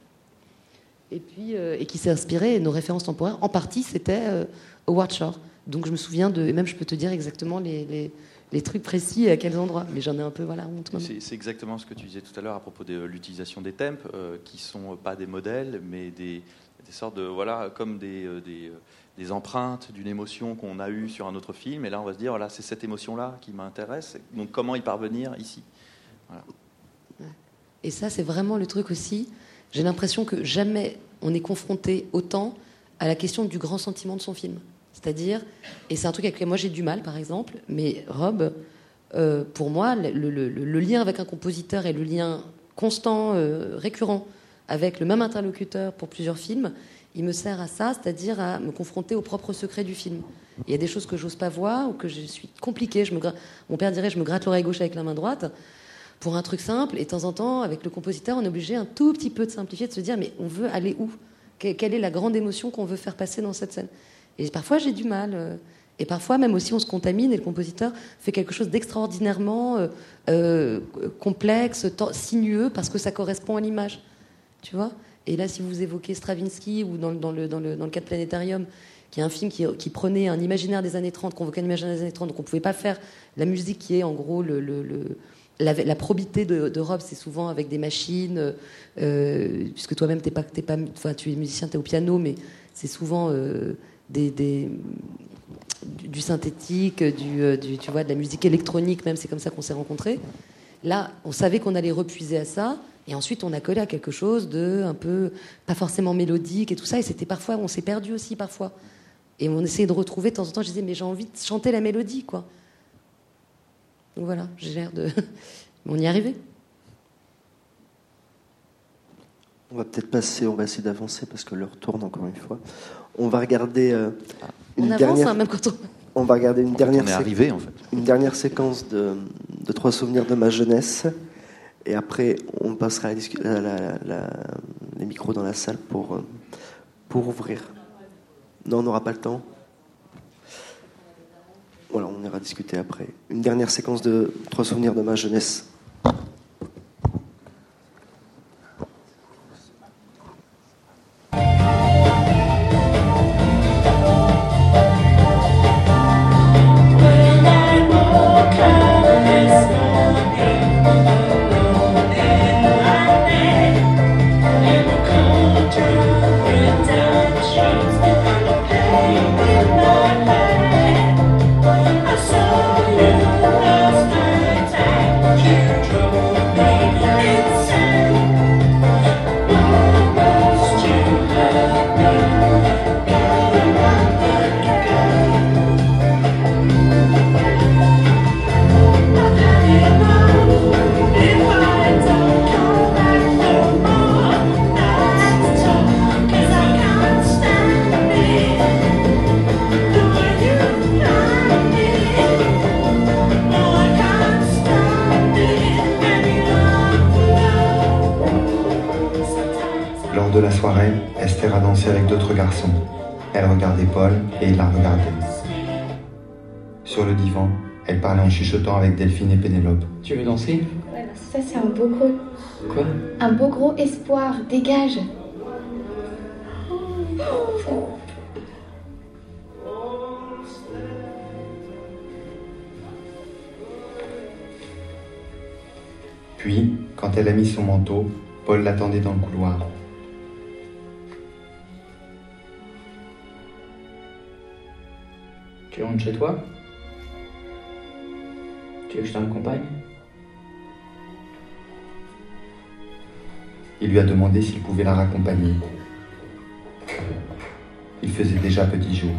Et puis euh, et qui s'est inspiré nos références temporaires en partie c'était euh, Howard Shore. Donc je me souviens de et même je peux te dire exactement les, les, trucs précis et à quels endroits, mais j'en ai un peu voilà honte. C'est exactement ce que tu disais tout à l'heure à propos de l'utilisation des tempes, euh, qui sont pas des modèles, mais des, sortes de voilà, comme des, euh, euh, des empreintes d'une émotion qu'on a eue sur un autre film. Et là, on va se dire voilà, c'est cette émotion-là qui m'intéresse. Donc, comment y parvenir ici? Et ça, c'est vraiment le truc aussi. J'ai l'impression que jamais on est confronté autant à la question du grand sentiment de son film. C'est-à-dire, et c'est un truc avec lequel moi j'ai du mal, par exemple, mais Rob, euh, pour moi, le lien avec un compositeur et le lien constant, euh, récurrent, avec le même interlocuteur pour plusieurs films, il me sert à ça, c'est-à-dire à me confronter au propre secret du film. Il y a des choses que j'ose pas voir ou que je suis compliquée. Je me Mon père dirait je me gratte l'oreille gauche avec la main droite pour un truc simple. Et de temps en temps, avec le compositeur, on est obligé un tout petit peu de simplifier, de se dire mais on veut aller où? Que- Quelle est la grande émotion qu'on veut faire passer dans cette scène? Et parfois j'ai du mal. euh, Et parfois même aussi on se contamine et le compositeur fait quelque chose d'extraordinairement euh, euh, complexe, sinueux, parce que ça correspond à l'image. Tu vois? Et là, si vous évoquez Stravinsky ou dans, le- dans le, cas de Planétarium, qui est un film qui, prenait un imaginaire des années 30, convoquait un imaginaire des années 30, donc on ne pouvait pas faire la musique qui est en gros la, probité de, de Rob, c'est souvent avec des machines, euh, puisque toi-même t'es pas, tu es musicien, tu es au piano, mais c'est souvent euh, du, synthétique, euh, tu vois, de la musique électronique, même c'est comme ça qu'on s'est rencontrés. Là, on savait qu'on allait repuiser à ça, et ensuite on a collé à quelque chose de un peu pas forcément mélodique et tout ça, et c'était parfois, on s'est perdu aussi parfois. Et on essayait de retrouver de temps en temps, je disais, mais j'ai envie de chanter la mélodie, quoi. Donc voilà, j'ai l'air de. on y est arrivé. On va peut-être passer, on va essayer d'avancer parce que l'heure tourne encore une fois. On va regarder euh, une On avance, dernière. hein, même quand on. On va regarder une dernière. on est sé- arrivé, en fait. Une dernière séquence de, de trois souvenirs de ma jeunesse, et après on passera les micros dans la salle pour euh, pour ouvrir. Non, on n'aura pas le temps. Voilà, on ira discuter après. Une dernière séquence de trois souvenirs de ma jeunesse. D'autres garçons. Elle regardait Paul et il la regardait. Sur le divan, elle parlait en chuchotant avec Delphine et Pénélope. Tu veux danser? Ouais, bah, ça, c'est un beau gros. Quoi? Un beau gros espoir. Dégage. Puis, quand elle a mis son manteau, Paul l'attendait dans le couloir. Tu rentres chez toi? Tu veux que je t'accompagne Il lui a demandé s'il pouvait la raccompagner. Il faisait déjà petit jour.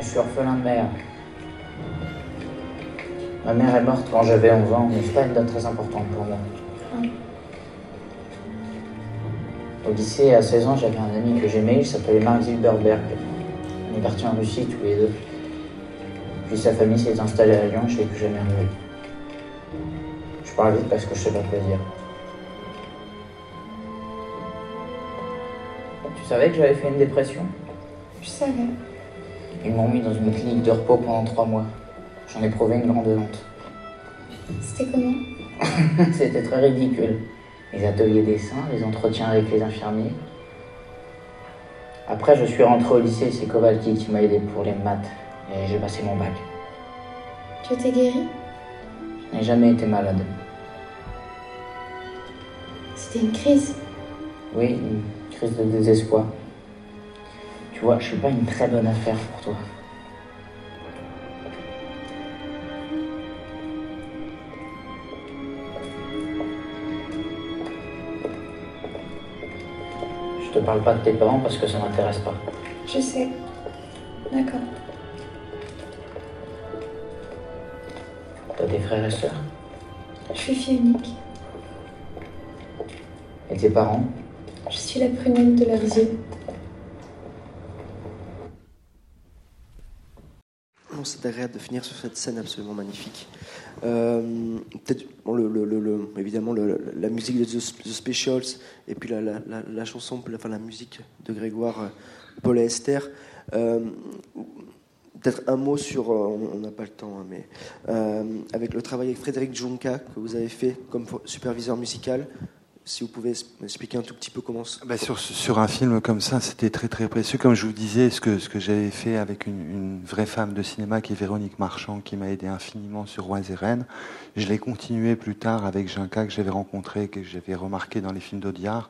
Je suis orphelin de mère. Ma mère est morte quand j'avais 11 ans, mais c'est pas une très importante pour moi. Au lycée, à 16 ans, j'avais un ami que j'aimais, il s'appelait Mark Zilberberg. On est partis en Russie tous les deux. Puis sa famille s'est installée à Lyon, je l'ai plus jamais revu. Je parle vite parce que je sais pas quoi dire. Tu savais que j'avais fait une dépression? Je savais. Ils m'ont mis dans une clinique de repos pendant trois mois. J'en ai prouvé une grande honte. C'était comment? C'était très ridicule. Les ateliers dessins, les entretiens avec les infirmiers. Après, je suis rentré au lycée, c'est Kovalki qui m'a aidé pour les maths. Et j'ai passé mon bac. Tu t'es guéri? Je n'ai jamais été malade. C'était une crise. Oui, une crise de désespoir. Tu vois, je suis pas une très bonne affaire pour toi. Te parle pas de tes parents parce que ça m'intéresse pas. Je sais. D'accord. T'as des frères et sœurs? Je suis fille unique. Et tes parents? Je suis la prunelle de leurs yeux. Non, C'est agréable de finir sur cette scène absolument magnifique. Euh, bon, évidemment la musique de The, Specials et puis la, chanson, enfin la musique de Grégoire, euh, Paul et Esther. Euh, Peut-être un mot sur, euh, on n'a pas le temps, hein, mais avec le travail avec Frédéric Junca que vous avez fait comme superviseur musical. Si vous pouvez expliquer un tout petit peu comment. Bah, sur, sur un film comme ça, c'était très très précieux. Comme je vous disais, ce que, ce que j'avais fait avec une, vraie femme de cinéma qui est Véronique Marchand, qui m'a aidé infiniment sur Rois et Reines, je l'ai continué plus tard avec Jinka, que j'avais rencontré, que j'avais remarqué dans les films d'Audiard,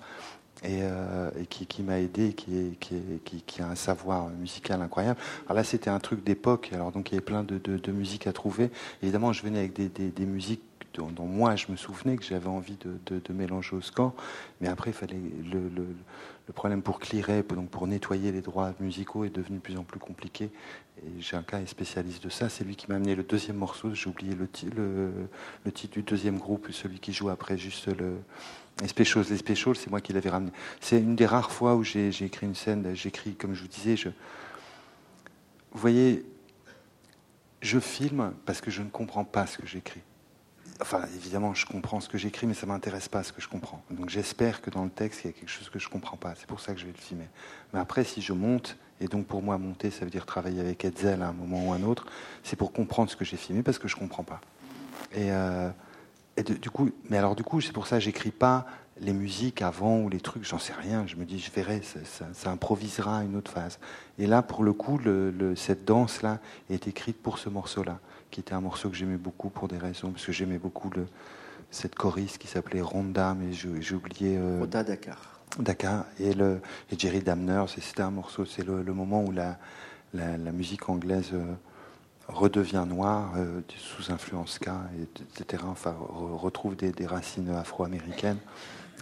et, euh, qui, qui m'a aidé, qui, est, qui, qui, a un savoir musical incroyable. Alors là, c'était un truc d'époque, alors donc il y avait plein de, de, de musique à trouver. Évidemment, je venais avec des, des musiques dont, moi je me souvenais que j'avais envie de, mélanger au score, mais après il fallait le, problème pour clearer, donc pour nettoyer les droits musicaux est devenu de plus en plus compliqué. Et j'ai un cas est spécialiste de ça. C'est lui qui m'a amené le deuxième morceau. J'ai oublié le, ti- le, le titre du deuxième groupe, celui qui joue après juste le. Les Specials, les c'est moi qui l'avais ramené. C'est une des rares fois où j'ai écrit une scène. J'écris, comme je vous disais. Vous voyez, je filme parce que je ne comprends pas ce que j'écris. Enfin, évidemment, je comprends ce que j'écris, mais ça m'intéresse pas ce que je comprends. Donc j'espère que dans le texte, il y a quelque chose que je comprends pas. C'est pour ça que je vais le filmer. Mais après, si je monte, et donc pour moi, monter, ça veut dire travailler avec Hetzel à un moment ou un autre, c'est pour comprendre ce que j'ai filmé parce que je comprends pas. Et, euh, du coup, mais alors du coup, c'est pour ça que j'écris pas les musiques avant ou les trucs, j'en sais rien. Je me dis, je verrai, ça, ça- ça improvisera une autre phase. Et là, pour le coup, cette danse-là est écrite pour ce morceau-là, qui était un morceau que j'aimais beaucoup pour des raisons, parce que j'aimais beaucoup le, cette choriste qui s'appelait Ronda, mais j'ai oublié. euh, Rhoda Dakar. Dakar et, le, et Jerry Damner, c'était un morceau, c'est le, le moment où la, la, la musique anglaise euh, redevient noire euh, sous influence ska, et, etc. Enfin, re- retrouve des, des racines afro-américaines.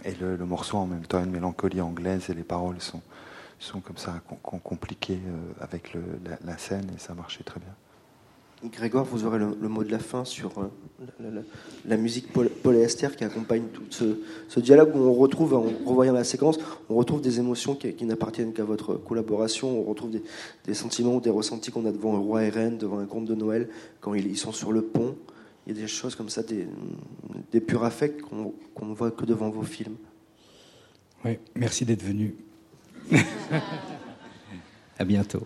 Et le, le morceau en même temps a une mélancolie anglaise et les paroles sont, sont comme ça com- com- compliquées euh, avec le- la, la scène et ça marchait très bien. Grégoire, vous aurez le, le mot de la fin sur euh, la, la- la musique Esther qui accompagne tout ce, ce dialogue où on retrouve, en revoyant la séquence, on retrouve des émotions qui, qui n'appartiennent qu'à votre collaboration, on retrouve des, des sentiments ou des ressentis qu'on a devant un roi et reine, devant un conte de Noël, quand ils, ils sont sur le pont il y a des choses comme ça, des, des purs affects qu'on ne voit que devant vos films. Oui, merci d'être venu. à bientôt.